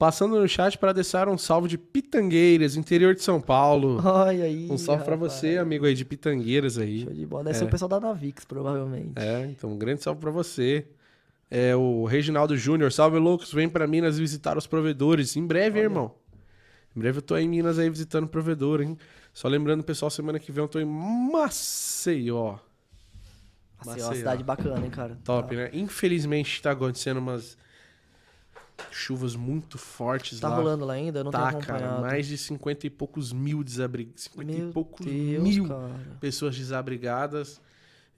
Speaker 1: Passando no chat para deixar um salve de Pitangueiras, interior de São Paulo.
Speaker 2: Olha aí.
Speaker 1: Um salve pra
Speaker 2: rapaz.
Speaker 1: você, amigo aí de Pitangueiras aí.
Speaker 2: Show de bola. Deve ser
Speaker 1: É.
Speaker 2: o pessoal da Navix, provavelmente.
Speaker 1: É, então um grande salve pra você. É o Reginaldo Júnior, salve loucos, vem pra Minas visitar os provedores. Em breve, hein, irmão. Em breve eu tô em Minas aí visitando o provedor, hein? Só lembrando, pessoal, semana que vem eu tô em Maceió.
Speaker 2: Assim, ó, uma
Speaker 1: Maceió.
Speaker 2: cidade bacana, hein, cara.
Speaker 1: Top,
Speaker 2: Tá,
Speaker 1: né? Infelizmente tá acontecendo umas chuvas muito fortes
Speaker 2: tá
Speaker 1: lá.
Speaker 2: rolando lá ainda? Eu não
Speaker 1: tá,
Speaker 2: tenho
Speaker 1: cara, mais de 50 e poucos mil desabrigados. 50 e
Speaker 2: Meu
Speaker 1: poucos
Speaker 2: Deus,
Speaker 1: mil
Speaker 2: cara.
Speaker 1: pessoas desabrigadas.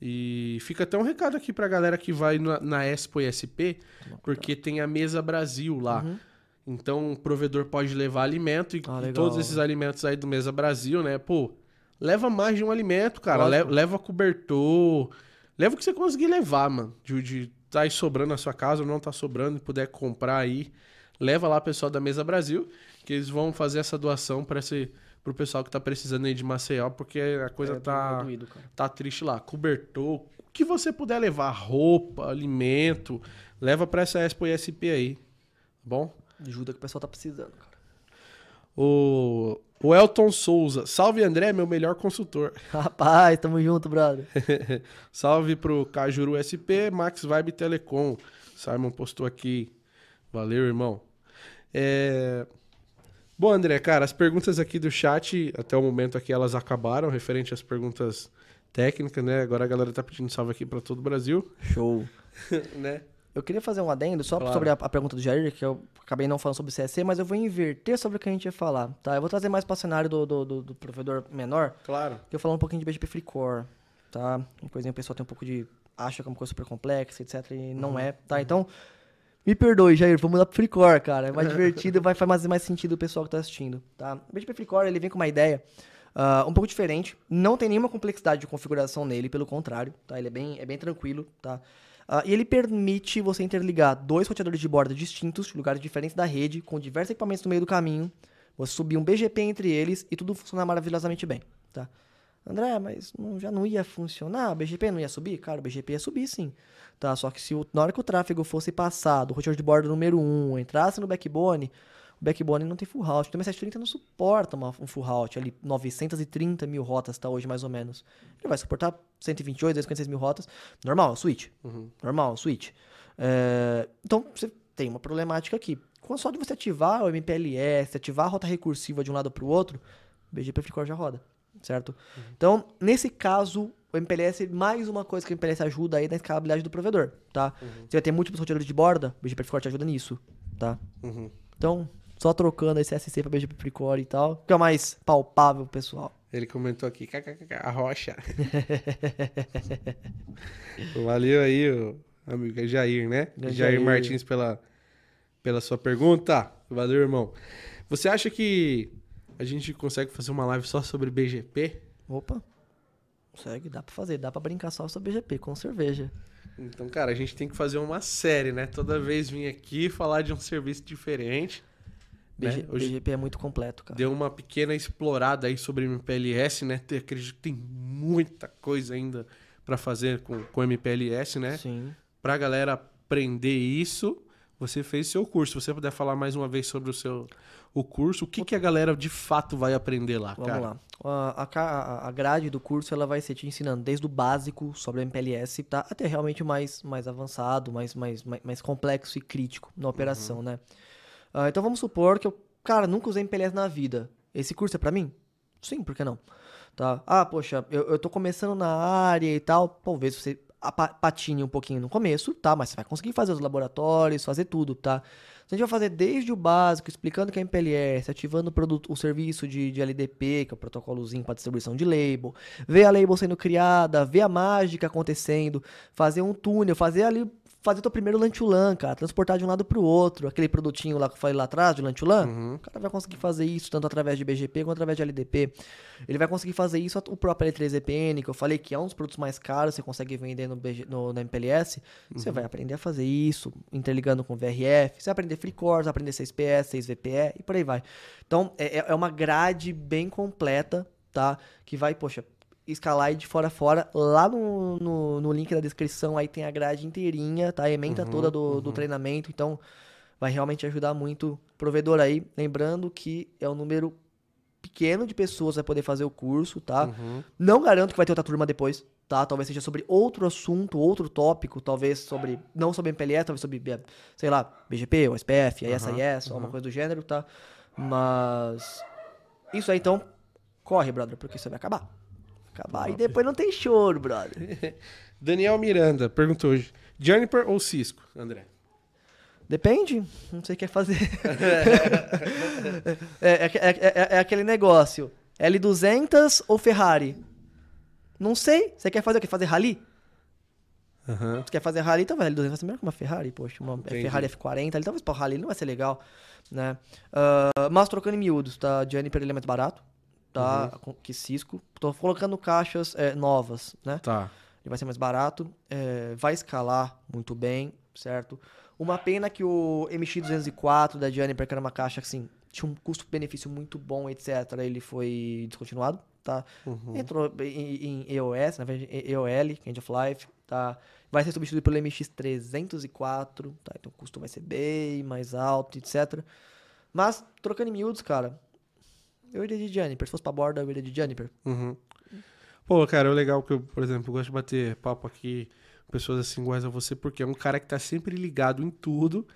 Speaker 1: E fica até um recado aqui pra galera que vai na, na Expo SP, porque tem a Mesa Brasil lá.
Speaker 2: Uhum.
Speaker 1: Então o provedor pode levar alimento e,
Speaker 2: Ah,
Speaker 1: e todos esses alimentos aí do Mesa Brasil, né? Pô, leva mais de um alimento, cara.
Speaker 2: Lógico.
Speaker 1: Le- leva cobertor. Leva o que você conseguir levar, mano. De, de tá aí sobrando na sua casa ou não tá sobrando e puder comprar aí. Leva lá o pessoal da Mesa Brasil, que eles vão fazer essa doação para esse pro pessoal que tá precisando aí de Maceió, porque a coisa
Speaker 2: É,
Speaker 1: tá
Speaker 2: doído, cara.
Speaker 1: tá triste lá. Cobertor, o que você puder levar, roupa, alimento, leva pra essa Expo ISP aí. Tá bom?
Speaker 2: Ajuda que o pessoal tá precisando, cara.
Speaker 1: O, o Elton Souza. Salve, André, meu melhor consultor. [LAUGHS]
Speaker 2: Rapaz, tamo junto, brother. [LAUGHS]
Speaker 1: Salve pro Cajuru SP, Max Vibe Telecom. Simon postou aqui. Valeu, irmão. É... Bom, André, cara, as perguntas aqui do chat, até o momento aqui, elas acabaram, referente às perguntas técnicas, né? Agora a galera tá pedindo salve aqui pra todo o Brasil,
Speaker 2: Show. [LAUGHS]
Speaker 1: né?
Speaker 2: Eu queria fazer um adendo só
Speaker 1: Claro.
Speaker 2: sobre a, a pergunta do Jair, que eu acabei não falando sobre CSC, mas eu vou inverter sobre o que a gente ia falar, tá? Eu vou trazer mais para o cenário do, do, do- do provedor menor,
Speaker 1: Claro.
Speaker 2: que eu falar um pouquinho de BGP FreeCore, tá? Uma coisinha o pessoal tem um pouco de... acha que é uma coisa super complexa, etc, e não é, tá? Então, me perdoe, Jair, vou mudar pro FreeCore, cara. É mais [LAUGHS] divertido vai fazer mais sentido o pessoal que tá assistindo, tá? O BGP FreeCore, ele vem com uma ideia ah, um pouco diferente, não tem nenhuma complexidade de configuração nele, pelo contrário, tá? Ele é bem, é bem tranquilo, tá? Ah, e ele permite você interligar dois roteadores de borda distintos, de lugares diferentes da rede, com diversos equipamentos no meio do caminho, você subir um BGP entre eles e tudo funcionar maravilhosamente bem, tá? André, mas não- já não ia funcionar? O BGP não ia subir? Cara, o BGP ia subir sim. Tá? Só que se o- na hora que o tráfego fosse passar do roteador de borda número 1, entrasse no backbone, o backbone não tem full route. O MS730 não suporta uma, um full route. Ali, 930 mil rotas tá hoje, mais ou menos. Ele vai suportar 128, 256 mil rotas. Normal, switch. Normal, switch. É, então, você tem uma problemática aqui. Com só de você ativar o MPLS, ativar a rota recursiva de um lado para o outro, o BGP FreeCore já roda, certo? Então, nesse caso, o MPLS, mais uma coisa que o MPLS ajuda aí na escalabilidade do provedor, tá? Você vai ter múltiplos roteadores de borda, o BGP FreeCore te ajuda nisso, tá?
Speaker 1: Uhum.
Speaker 2: Então, só trocando esse SC para BGP FreeCore e tal, fica mais palpável, pessoal.
Speaker 1: Ele comentou aqui, kkkk, a rocha. [LAUGHS] Valeu aí, o amigo é Jair, né? Jair,
Speaker 2: Jair.
Speaker 1: Martins pela, pela sua pergunta. Valeu, irmão. Você acha que a gente consegue fazer uma live só sobre BGP?
Speaker 2: Opa, consegue, dá pra fazer, dá pra brincar só sobre BGP, com cerveja.
Speaker 1: Então, cara, a gente tem que fazer uma série, né? Toda vez vir aqui falar de um serviço diferente.
Speaker 2: BG,
Speaker 1: né? Hoje
Speaker 2: BGP é muito completo, cara.
Speaker 1: deu uma pequena explorada aí sobre MPLS, né? Te- Acredito que tem muita coisa ainda pra fazer com, com MPLS, né?
Speaker 2: Sim.
Speaker 1: Pra galera aprender isso, você fez seu curso. Se você puder falar mais uma vez sobre o seu o curso, o que, que a galera de fato vai aprender lá,
Speaker 2: Vamos
Speaker 1: cara?
Speaker 2: lá. A, a a grade do curso ela vai ser te ensinando desde o básico sobre o MPLS tá? até realmente o mais, mais avançado, mais, mais, mais, mais complexo e crítico na operação, né? Ah, então vamos supor que eu, cara, nunca usei MPLS na vida. Esse curso é pra mim? Sim, por que não? Tá? Ah, poxa, eu, eu tô começando na área e tal. Talvez você patine um pouquinho no começo, tá? Mas você vai conseguir fazer os laboratórios, fazer tudo, tá? Então a gente vai fazer desde o básico, explicando o que é MPLS, ativando o, produto, o serviço de, de LDP, que é o protocolozinho para distribuição de label, ver a label sendo criada, ver a mágica acontecendo, fazer um túnel, fazer ali, fazer o teu primeiro LAN-to-LAN, cara, transportar de um lado pro outro, aquele produtinho lá que eu falei lá atrás, de LAN-to-LAN,
Speaker 1: Uhum.
Speaker 2: o cara vai conseguir fazer isso tanto através de BGP quanto através de LDP. Ele vai conseguir fazer isso o próprio L3VPN, que eu falei que é um dos produtos mais caros, você consegue vender no, BG, no, no MPLS. Você vai aprender a fazer isso, interligando com VRF, você vai aprender FreeCore, você vai aprender 6PS, 6VPE e por aí vai. Então, é, é- é uma grade bem completa, tá? Que vai, poxa, escalar aí de fora a fora. Lá no, no, no link da descrição aí tem a grade inteirinha, tá? A ementa toda do, do treinamento, então vai realmente ajudar muito o provedor aí. Lembrando que é um número pequeno de pessoas vai poder fazer o curso, tá?
Speaker 1: Uhum.
Speaker 2: Não garanto que vai ter outra turma depois, tá? Talvez seja sobre outro assunto, outro tópico, talvez sobre, não sobre MPLS, talvez sobre, eh, sei lá, BGP, ou SPF,
Speaker 1: Aham,
Speaker 2: ISIS, alguma coisa do gênero, tá? Mas isso aí, então, corre, brother, porque isso vai acabar. Acabar e depois não tem choro, brother. [LAUGHS]
Speaker 1: Daniel Miranda perguntou hoje: Juniper ou Cisco, André?
Speaker 2: Depende, não sei o que quer fazer. [LAUGHS] [LAUGHS] é, é, é- é- é aquele negócio, L200 ou Ferrari? Não sei, você quer fazer o quê? Fazer rally?
Speaker 1: Aham.
Speaker 2: Tu quer fazer rally, então vai, L200 vai ser melhor que uma Ferrari, poxa, uma
Speaker 1: Entendi.
Speaker 2: Ferrari F40, ali talvez pra rally não vai ser legal, né? Ah, mas trocando em miúdos, tá? Juniper ele é mais barato, tá?
Speaker 1: Uhum.
Speaker 2: Que Cisco. Tô colocando caixas é, novas, né?
Speaker 1: Tá.
Speaker 2: Ele vai ser mais barato, é, vai escalar muito bem, certo? Uma pena que o MX204 da Juniper, que era uma caixa assim, tinha um custo-benefício muito bom, etc. Ele foi descontinuado, tá?
Speaker 1: Uhum.
Speaker 2: Entrou em, em EOS, na verdade, EOL, End of Life, tá? Vai ser substituído pelo MX304, tá? Então o custo vai ser bem mais alto, etc. Mas, trocando em miúdos, cara, eu iria de Juniper. Se fosse pra borda, eu iria de Juniper.
Speaker 1: Uhum. Pô, cara, é legal que eu, por exemplo, gosto de bater papo aqui com pessoas assim iguais a você, porque é um cara que tá sempre ligado em tudo.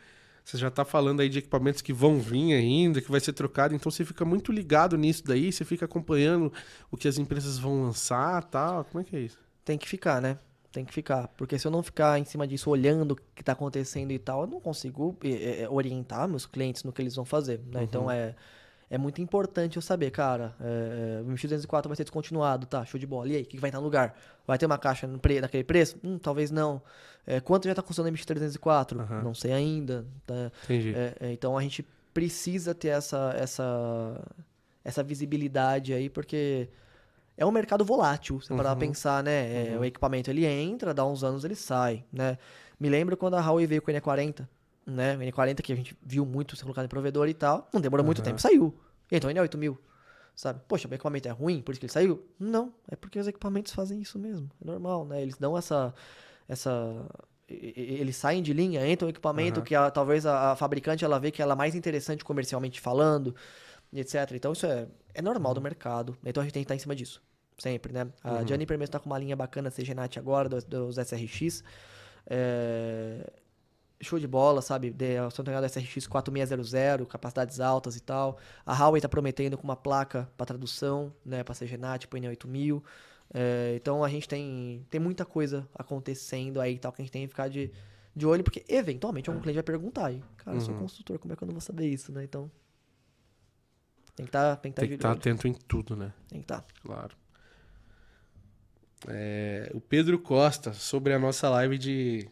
Speaker 1: Você já tá falando aí de equipamentos que vão vir ainda, que vai ser trocado, então você fica muito ligado nisso daí, você fica acompanhando o que as empresas vão lançar tal. Como é que é isso?
Speaker 2: Tem que ficar, né? Tem que ficar. Porque se eu não ficar em cima disso, olhando o que tá acontecendo e tal, eu não consigo eh, eh, orientar meus clientes no que eles vão fazer, né? Então é, é muito importante eu saber, cara, eh, o MX204 vai ser descontinuado, tá? Show de bola. E aí, o que vai estar no lugar? Vai ter uma caixa pre, naquele preço? Hum, talvez não. Eh, quanto já tá custando o MX304?
Speaker 1: Aham.
Speaker 2: Não sei ainda. tá?
Speaker 1: Entendi.
Speaker 2: É, é, então a gente precisa ter essa, essa, essa visibilidade aí, porque é um mercado volátil, você parar pra
Speaker 1: Uhum.
Speaker 2: pensar, né? É, O equipamento ele entra, dá uns anos ele sai, né? Me lembro quando a Huawei veio com o N40, né? O N40 que a gente viu muito ser colocado em provedor e tal, não demorou muito
Speaker 1: Aham.
Speaker 2: tempo, saiu. Então o N8000, sabe? Poxa, o equipamento é ruim, por isso que ele saiu? Não, é porque os equipamentos fazem isso mesmo, é normal, né? Eles dão essa... essa eles saem de linha, entra um equipamento
Speaker 1: Aham.
Speaker 2: que a- talvez a, a fabricante ela vê que ela é mais interessante comercialmente falando, etc. Então isso é, é normal do mercado. Então a gente tem que estar em cima disso. Sempre, né? A
Speaker 1: Uhum.
Speaker 2: Juniper mesmo tá com uma linha bacana CGNAT agora, dos, dos SRX. É, Show de bola, sabe? De, não tô enganado, SRX 4600, capacidades altas e tal. A Huawei tá prometendo com uma placa para tradução, né? Pra CGNAT, pro N8000. É, então a gente tem, tem muita coisa acontecendo aí e tal, que a gente tem que ficar de, de olho, porque eventualmente algum cliente vai perguntar aí, cara, eu sou
Speaker 1: Uhum.
Speaker 2: construtor, como é que eu não vou saber isso, né? Então. Tem que estar tá
Speaker 1: Tem
Speaker 2: de
Speaker 1: que estar
Speaker 2: olho.
Speaker 1: atento em tudo, né?
Speaker 2: Tem que estar.
Speaker 1: Claro. É, o Pedro Costa, sobre a nossa live de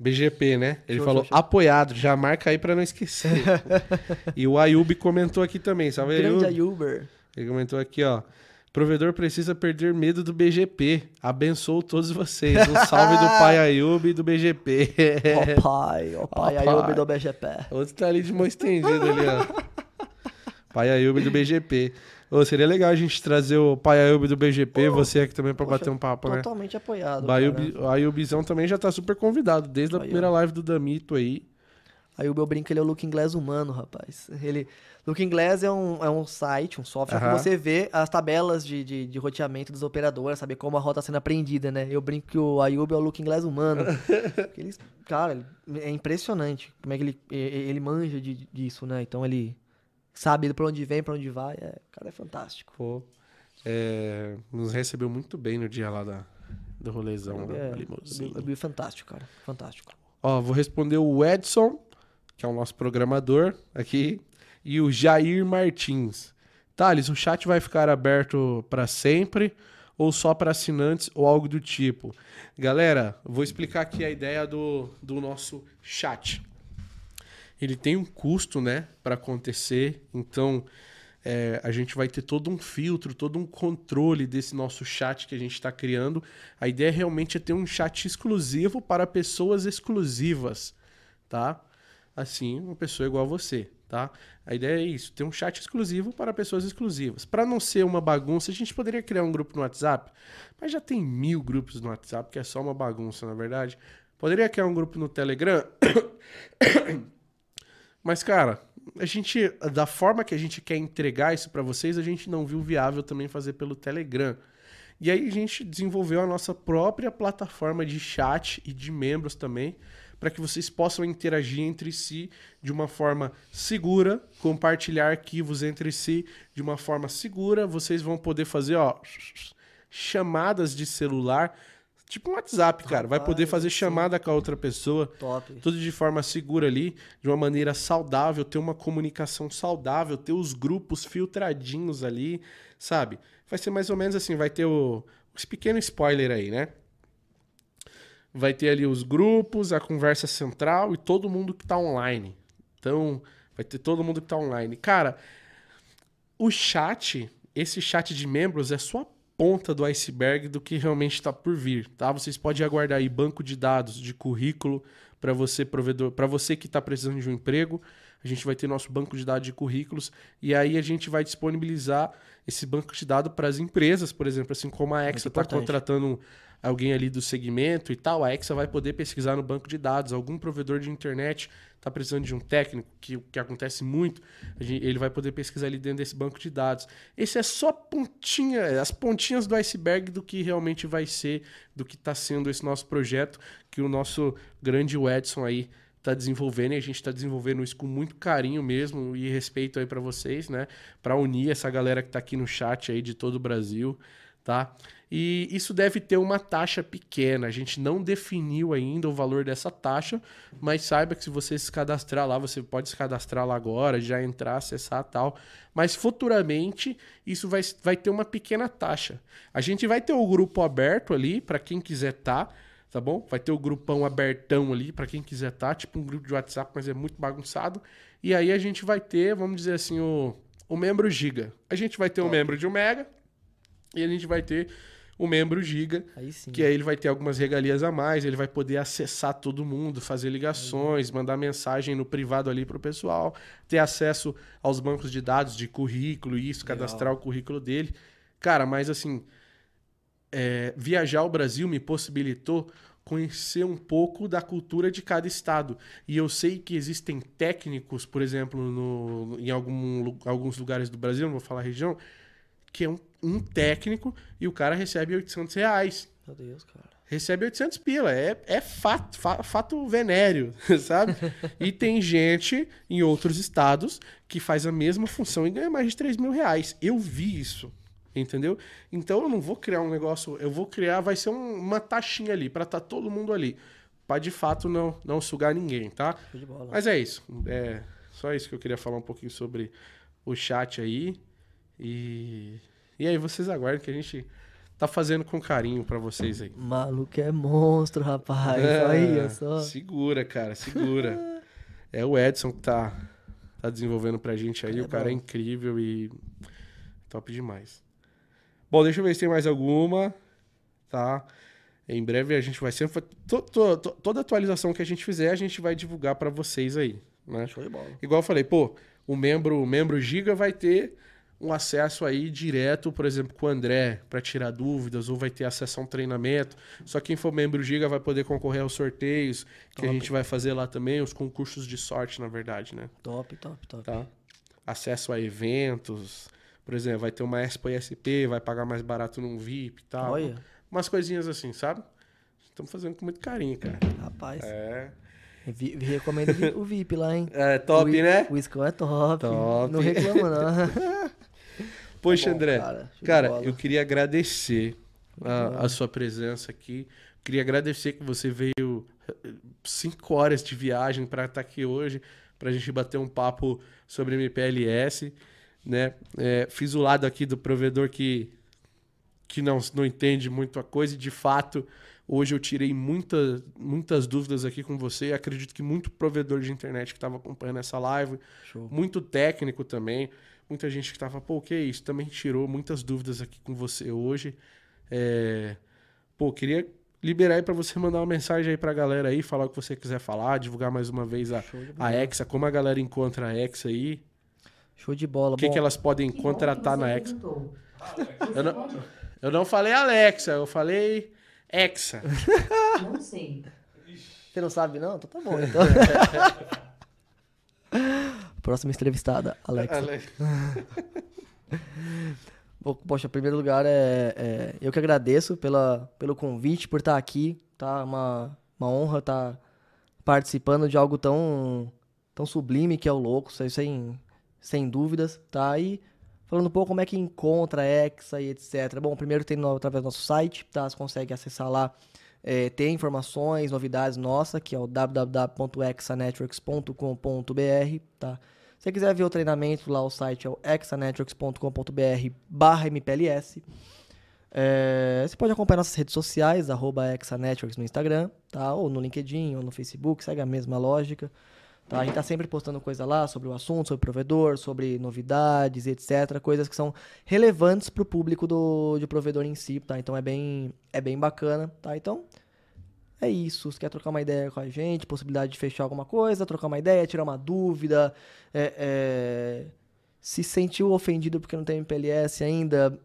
Speaker 1: BGP, né? Ele
Speaker 2: Show,
Speaker 1: falou
Speaker 2: show, show.
Speaker 1: apoiado, já marca aí pra não esquecer. [LAUGHS] e o Ayub comentou aqui também, salve
Speaker 2: Grande
Speaker 1: Ayub.
Speaker 2: Ayuber.
Speaker 1: Ele comentou aqui, ó. Provedor precisa perder medo do BGP. Abençoo todos vocês. Um salve do pai [LAUGHS] Ayub e do BGP.
Speaker 2: Ó pai, ó pai,
Speaker 1: Ó
Speaker 2: Ayuber
Speaker 1: pai.
Speaker 2: do BGP.
Speaker 1: Outro tá ali de mão estendida ali, ó. [LAUGHS] Pai Ayub do BGP. Ô, seria legal a gente trazer o pai Ayub do BGP, você aqui também pra
Speaker 2: Poxa,
Speaker 1: bater um papo, né?
Speaker 2: Totalmente apoiado.
Speaker 1: O Ayub,
Speaker 2: cara.
Speaker 1: o Ayubzão também já tá super convidado, desde a primeira live do Damito aí.
Speaker 2: Ayub, eu brinco ele é o Looking Glass humano, rapaz. Ele, Looking Glass é um, é um site, um software
Speaker 1: Aham.
Speaker 2: que você vê as tabelas de, de, de roteamento dos operadores, saber como a rota está sendo aprendida, né? Eu brinco que o Ayub é o Looking Glass humano. [LAUGHS] Ele, cara, é impressionante como é que ele, ele manja de- disso, né? Então ele sabe pra onde vem, pra onde vai. É, o cara é fantástico.
Speaker 1: Pô, é, nos recebeu muito bem no dia lá da, do rolezão, da
Speaker 2: É. Ayub é fantástico, cara. Fantástico.
Speaker 1: Ó, vou responder o Edson, que é o nosso programador aqui, e o Jair Martins. Thales, o chat vai ficar aberto para sempre ou só para assinantes ou algo do tipo? Galera, vou explicar aqui a ideia do, do nosso chat. Ele tem um custo, né, para acontecer, então é, a gente vai ter todo um filtro, todo um controle desse nosso chat que a gente está criando. A ideia realmente é ter um chat exclusivo para pessoas exclusivas, tá? Assim, uma pessoa igual a você, tá? A ideia é isso, ter um chat exclusivo para pessoas exclusivas. Para não ser uma bagunça, a gente poderia criar um grupo no WhatsApp, mas já tem mil grupos no WhatsApp, que é só uma bagunça, na verdade. Poderia criar um grupo no Telegram, [COUGHS] mas, cara, a gente, da forma que a gente quer entregar isso para vocês, a gente não viu viável também fazer pelo Telegram. E aí a gente desenvolveu a nossa própria plataforma de chat e de membros também, para que vocês possam interagir entre si de uma forma segura, compartilhar arquivos entre si de uma forma segura. Vocês vão poder fazer, ó, chamadas de celular, tipo um WhatsApp, cara. Vai poder fazer chamada com a outra pessoa
Speaker 2: Top.
Speaker 1: tudo de forma segura ali, de uma maneira saudável, ter uma comunicação saudável, ter os grupos filtradinhos ali, sabe? Vai ser mais ou menos assim, vai ter o, esse pequeno spoiler aí, né? vai ter ali os grupos, a conversa central e todo mundo que tá online. Então, vai ter todo mundo que tá online. Cara, o chat, esse chat de membros é só a ponta do iceberg do que realmente está por vir, tá? Vocês podem aguardar aí banco de dados, de currículo para você provedor, para você que está precisando de um emprego, a gente vai ter nosso banco de dados de currículos e aí a gente vai disponibilizar esse banco de dados para as empresas, por exemplo, assim como a Exa está contratando alguém ali do segmento e tal, a Exa vai poder pesquisar no banco de dados. Algum provedor de internet está precisando de um técnico, que, que acontece muito, ele vai poder pesquisar ali dentro desse banco de dados. Esse é só pontinha, as pontinhas do iceberg do que realmente vai ser, do que está sendo esse nosso projeto, que o nosso grande Edson aí está desenvolvendo e a gente está desenvolvendo isso com muito carinho mesmo e respeito aí para vocês, né? Para unir essa galera que está aqui no chat aí de todo o Brasil, tá? E isso deve ter uma taxa pequena. A gente não definiu ainda o valor dessa taxa, mas saiba que se você se cadastrar lá, você pode se cadastrar lá agora, já entrar, acessar tal. Mas futuramente isso vai, vai ter uma pequena taxa. A gente vai ter o grupo aberto ali para quem quiser estar, tá bom? Vai ter o grupão abertão ali para quem quiser estar, tipo um grupo de WhatsApp, mas é muito bagunçado. E aí a gente vai ter, vamos dizer assim, o, o membro Giga. A gente vai ter o membro de 1 Mega e a gente vai ter o membro Giga,
Speaker 2: Aí
Speaker 1: que aí ele vai ter algumas regalias a mais, ele vai poder acessar todo mundo, fazer ligações, mandar mensagem no privado ali pro pessoal, ter acesso aos bancos de dados de currículo, isso,
Speaker 2: Legal.
Speaker 1: cadastrar o currículo dele. Cara, mas assim, é, viajar ao Brasil me possibilitou conhecer um pouco da cultura de cada estado. E eu sei que existem técnicos, por exemplo, no, em algum alguns lugares do Brasil, não vou falar região, que é um, um técnico e o cara recebe 800 reais
Speaker 2: Meu Deus, cara.
Speaker 1: recebe 800 pila. É, é fato, fa- fato venéreo, [LAUGHS] sabe? e tem gente em outros estados que faz a mesma função e ganha mais de 3 mil reais. Eu vi isso, entendeu? Então eu não vou criar um negócio, eu vou criar, vai ser um- uma taxinha ali, pra estar todo mundo ali. Pra de fato não, não sugar ninguém, tá? Mas é isso. É só isso que eu queria falar um pouquinho sobre o chat aí. E, e aí vocês aguardem que a gente tá fazendo com carinho pra vocês aí.
Speaker 2: Maluco é monstro, rapaz.
Speaker 1: É,
Speaker 2: Olha só.
Speaker 1: Segura, cara, segura. [LAUGHS] é o Edson que tá, tá desenvolvendo pra gente aí.
Speaker 2: É
Speaker 1: o cara é
Speaker 2: bom.
Speaker 1: incrível e top demais. Bom, deixa eu ver se tem mais alguma. Tá? Em breve a gente vai sempre. to- to- to- toda atualização que a gente fizer, a gente vai divulgar pra vocês aí. Né?
Speaker 2: Show de bola.
Speaker 1: Igual eu falei, pô, o membro, o membro Giga vai ter um acesso aí direto, por exemplo, com o André, para tirar dúvidas, ou vai ter acesso a um treinamento. Só quem for membro Giga vai poder concorrer aos sorteios, que a
Speaker 2: Top.
Speaker 1: gente vai fazer lá também, os concursos de sorte, na verdade, né?
Speaker 2: Top, top, top.
Speaker 1: Tá? Acesso a eventos. Por exemplo, vai ter uma Expo ISP, vai pagar mais barato num VIP e tal.
Speaker 2: Olha,
Speaker 1: Umas coisinhas assim, sabe? Estamos fazendo com muito carinho, cara.
Speaker 2: rapaz.
Speaker 1: É.
Speaker 2: Vi- recomendo o vi- o VIP lá, hein?
Speaker 1: É top,
Speaker 2: o,
Speaker 1: né?
Speaker 2: O Iscão é top.
Speaker 1: Top.
Speaker 2: Não reclama, não. [LAUGHS]
Speaker 1: Poxa,
Speaker 2: Bom,
Speaker 1: André.
Speaker 2: cara,
Speaker 1: Cara, eu queria agradecer a, a sua presença aqui. Queria agradecer que você veio eh, cinco horas de viagem para estar aqui hoje, para a gente bater um papo sobre MPLS, né? É, fiz o lado aqui do provedor que, que não, não entende muito a coisa e, de fato, hoje eu tirei muita, muitas dúvidas aqui com você. Acredito que muito provedor de internet que estava acompanhando essa live
Speaker 2: Show.
Speaker 1: muito técnico também. Muita gente que tava, pô, o que é isso? Também tirou muitas dúvidas aqui com você hoje. É... Pô, queria liberar aí pra você mandar uma mensagem aí pra galera aí, falar o que você quiser falar, divulgar mais uma vez a, a. Hexa, como a galera encontra a Hexa aí,
Speaker 2: Show de bola.
Speaker 1: o que,
Speaker 2: Bom,
Speaker 1: que elas podem
Speaker 4: Que
Speaker 1: contratar
Speaker 4: que você
Speaker 1: na Hexa.
Speaker 4: perguntou. [LAUGHS]
Speaker 1: Eu não, eu não falei Alexa, eu falei Hexa. [LAUGHS]
Speaker 4: Não sei.
Speaker 2: Você não sabe, não? Então tá bom. Então. [LAUGHS] Próxima entrevistada, Alex.
Speaker 1: Ale- [LAUGHS]
Speaker 2: Bom, Poxa, em primeiro lugar, é, é, eu que agradeço pela, pelo convite, por estar aqui, tá? Uma, uma honra estar participando de algo tão, tão sublime que é o Louco, sem, sem dúvidas, tá? E falando um pouco como é que encontra a Hexa e etc. Bom, primeiro tem no, através do nosso site, tá? Você consegue acessar lá, é, ter informações, novidades nossas, que é o www.exanetworks.com.br, tá? Se você quiser ver o treinamento lá, o site é o exanetworks.com.br barra MPLS. É, você pode acompanhar nossas redes sociais, arroba Exanetworks no Instagram, tá? Ou no LinkedIn, ou no Facebook, segue a mesma lógica. Tá? A gente tá sempre postando coisa lá sobre o assunto, sobre o provedor, sobre novidades, etc. Coisas que são relevantes para o público do, de provedor em si, tá? Então é bem, é bem bacana, tá? Então é isso. Se quer trocar uma ideia com a gente, possibilidade de fechar alguma coisa, trocar uma ideia, tirar uma dúvida, é, é, se sentiu ofendido porque não tem MPLS ainda,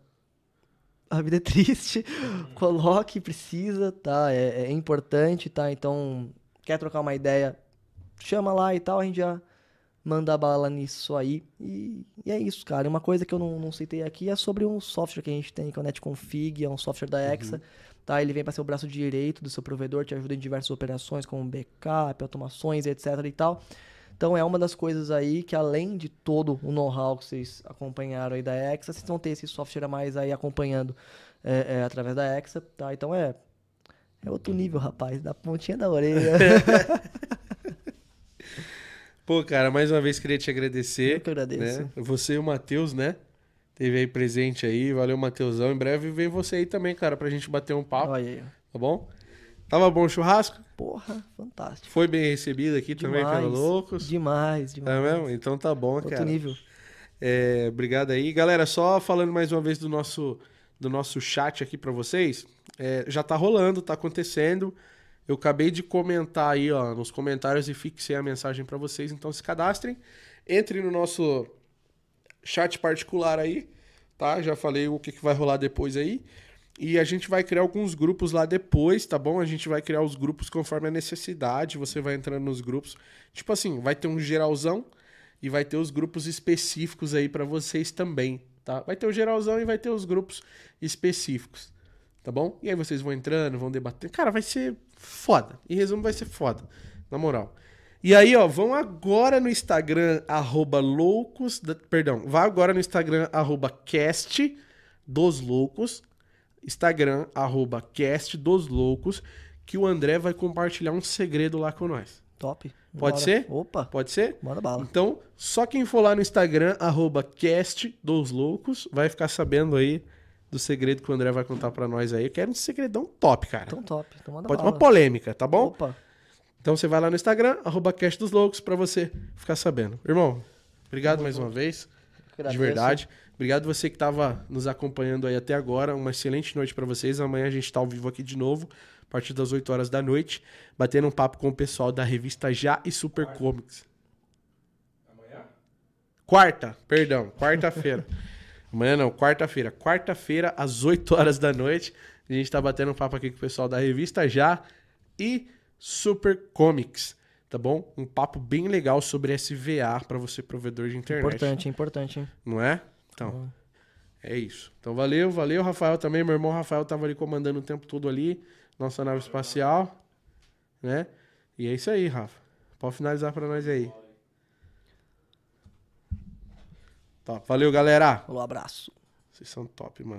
Speaker 2: a vida é triste. [LAUGHS] Coloque, precisa, tá? É, é importante, tá? Então, quer trocar uma ideia, chama lá e tal, a gente já manda bala nisso aí. E, e é isso, cara. Uma coisa que eu não, não citei aqui é sobre um software que a gente tem, que é o NetConfig, é um software da Exa. Tá? Ele vem para ser o braço direito do seu provedor, te ajuda em diversas operações, como backup, automações, etc e tal. Então é uma das coisas aí que além de todo o know-how que vocês acompanharam aí da Exa, vocês vão ter esse software a mais aí acompanhando é, é, através da Exa, tá? Então é é outro nível, rapaz, da pontinha da orelha. [LAUGHS]
Speaker 1: Pô, cara, mais uma vez queria te agradecer.
Speaker 2: Eu que agradeço.
Speaker 1: Né? Você e o Matheus, né? Teve aí presente aí. Valeu, Matheusão. Em breve vem você aí também, cara, pra gente bater um papo,
Speaker 2: Olha aí.
Speaker 1: tá bom? Tava bom o churrasco?
Speaker 2: Porra, fantástico.
Speaker 1: Foi bem recebido aqui também
Speaker 2: Demais,
Speaker 1: pelo Loucos.
Speaker 2: Demais, demais.
Speaker 1: É mesmo? Então tá bom,
Speaker 2: Outro
Speaker 1: cara.
Speaker 2: nível.
Speaker 1: É, obrigado aí. Galera, só falando mais uma vez do nosso, do nosso chat aqui pra vocês. é, já tá rolando, tá acontecendo. Eu acabei de comentar aí, ó, nos comentários e fixei a mensagem pra vocês. Então se cadastrem. Entre no nosso chat particular aí, tá? Já falei o que, que vai rolar depois aí. E a gente vai criar alguns grupos lá depois, tá bom? A gente vai criar os grupos conforme a necessidade. Você vai entrando nos grupos. Tipo assim, vai ter um geralzão e vai ter os grupos específicos aí pra vocês também, tá? Vai ter o geralzão e vai ter os grupos específicos, tá bom? E aí vocês vão entrando, vão debater. Cara, vai ser foda. Em resumo, vai ser foda, na moral. E aí, ó, vão agora no Instagram, arroba loucos, da- perdão, vá agora no Instagram, arroba cast dos loucos, Instagram, arroba cast dos loucos, que o André vai compartilhar um segredo lá com nós.
Speaker 2: Top.
Speaker 1: Pode
Speaker 2: Bora.
Speaker 1: ser?
Speaker 2: Opa,
Speaker 1: Pode ser?
Speaker 2: manda bala.
Speaker 1: Então, só quem for lá no Instagram, arroba cast dos loucos, vai ficar sabendo aí do segredo que o André vai contar pra nós aí. Eu quero um segredão top, cara.
Speaker 2: Então top. Então manda
Speaker 1: Pode
Speaker 2: bala.
Speaker 1: uma polêmica, tá bom?
Speaker 2: Opa.
Speaker 1: Então você vai lá no Instagram, arroba cast dos loucos, pra você ficar sabendo. Irmão, obrigado mais uma vez, de
Speaker 2: Agradeço.
Speaker 1: verdade. Obrigado você que tava nos acompanhando aí até agora. Uma excelente noite pra vocês. Amanhã a gente tá ao vivo aqui de novo, a partir das 8 horas da noite, batendo um papo com o pessoal da revista Já e Super Comics.
Speaker 3: Amanhã?
Speaker 1: Quarta, perdão, quarta-feira. [LAUGHS] Amanhã não, quarta-feira. Quarta-feira, às 8 horas da noite. A gente tá batendo um papo aqui com o pessoal da revista Já e Super Comics, tá bom? Um papo bem legal sobre SVA pra você, provedor de internet.
Speaker 2: Importante, importante. hein?
Speaker 1: Não é? Então, é isso. Então, valeu, valeu, Rafael também. Meu irmão Rafael tava ali comandando o tempo todo ali, nossa nave espacial, né? E é isso aí, Rafa. Pode finalizar pra nós aí. Top. Valeu, galera.
Speaker 2: Falou, abraço.
Speaker 1: Vocês são top, mano.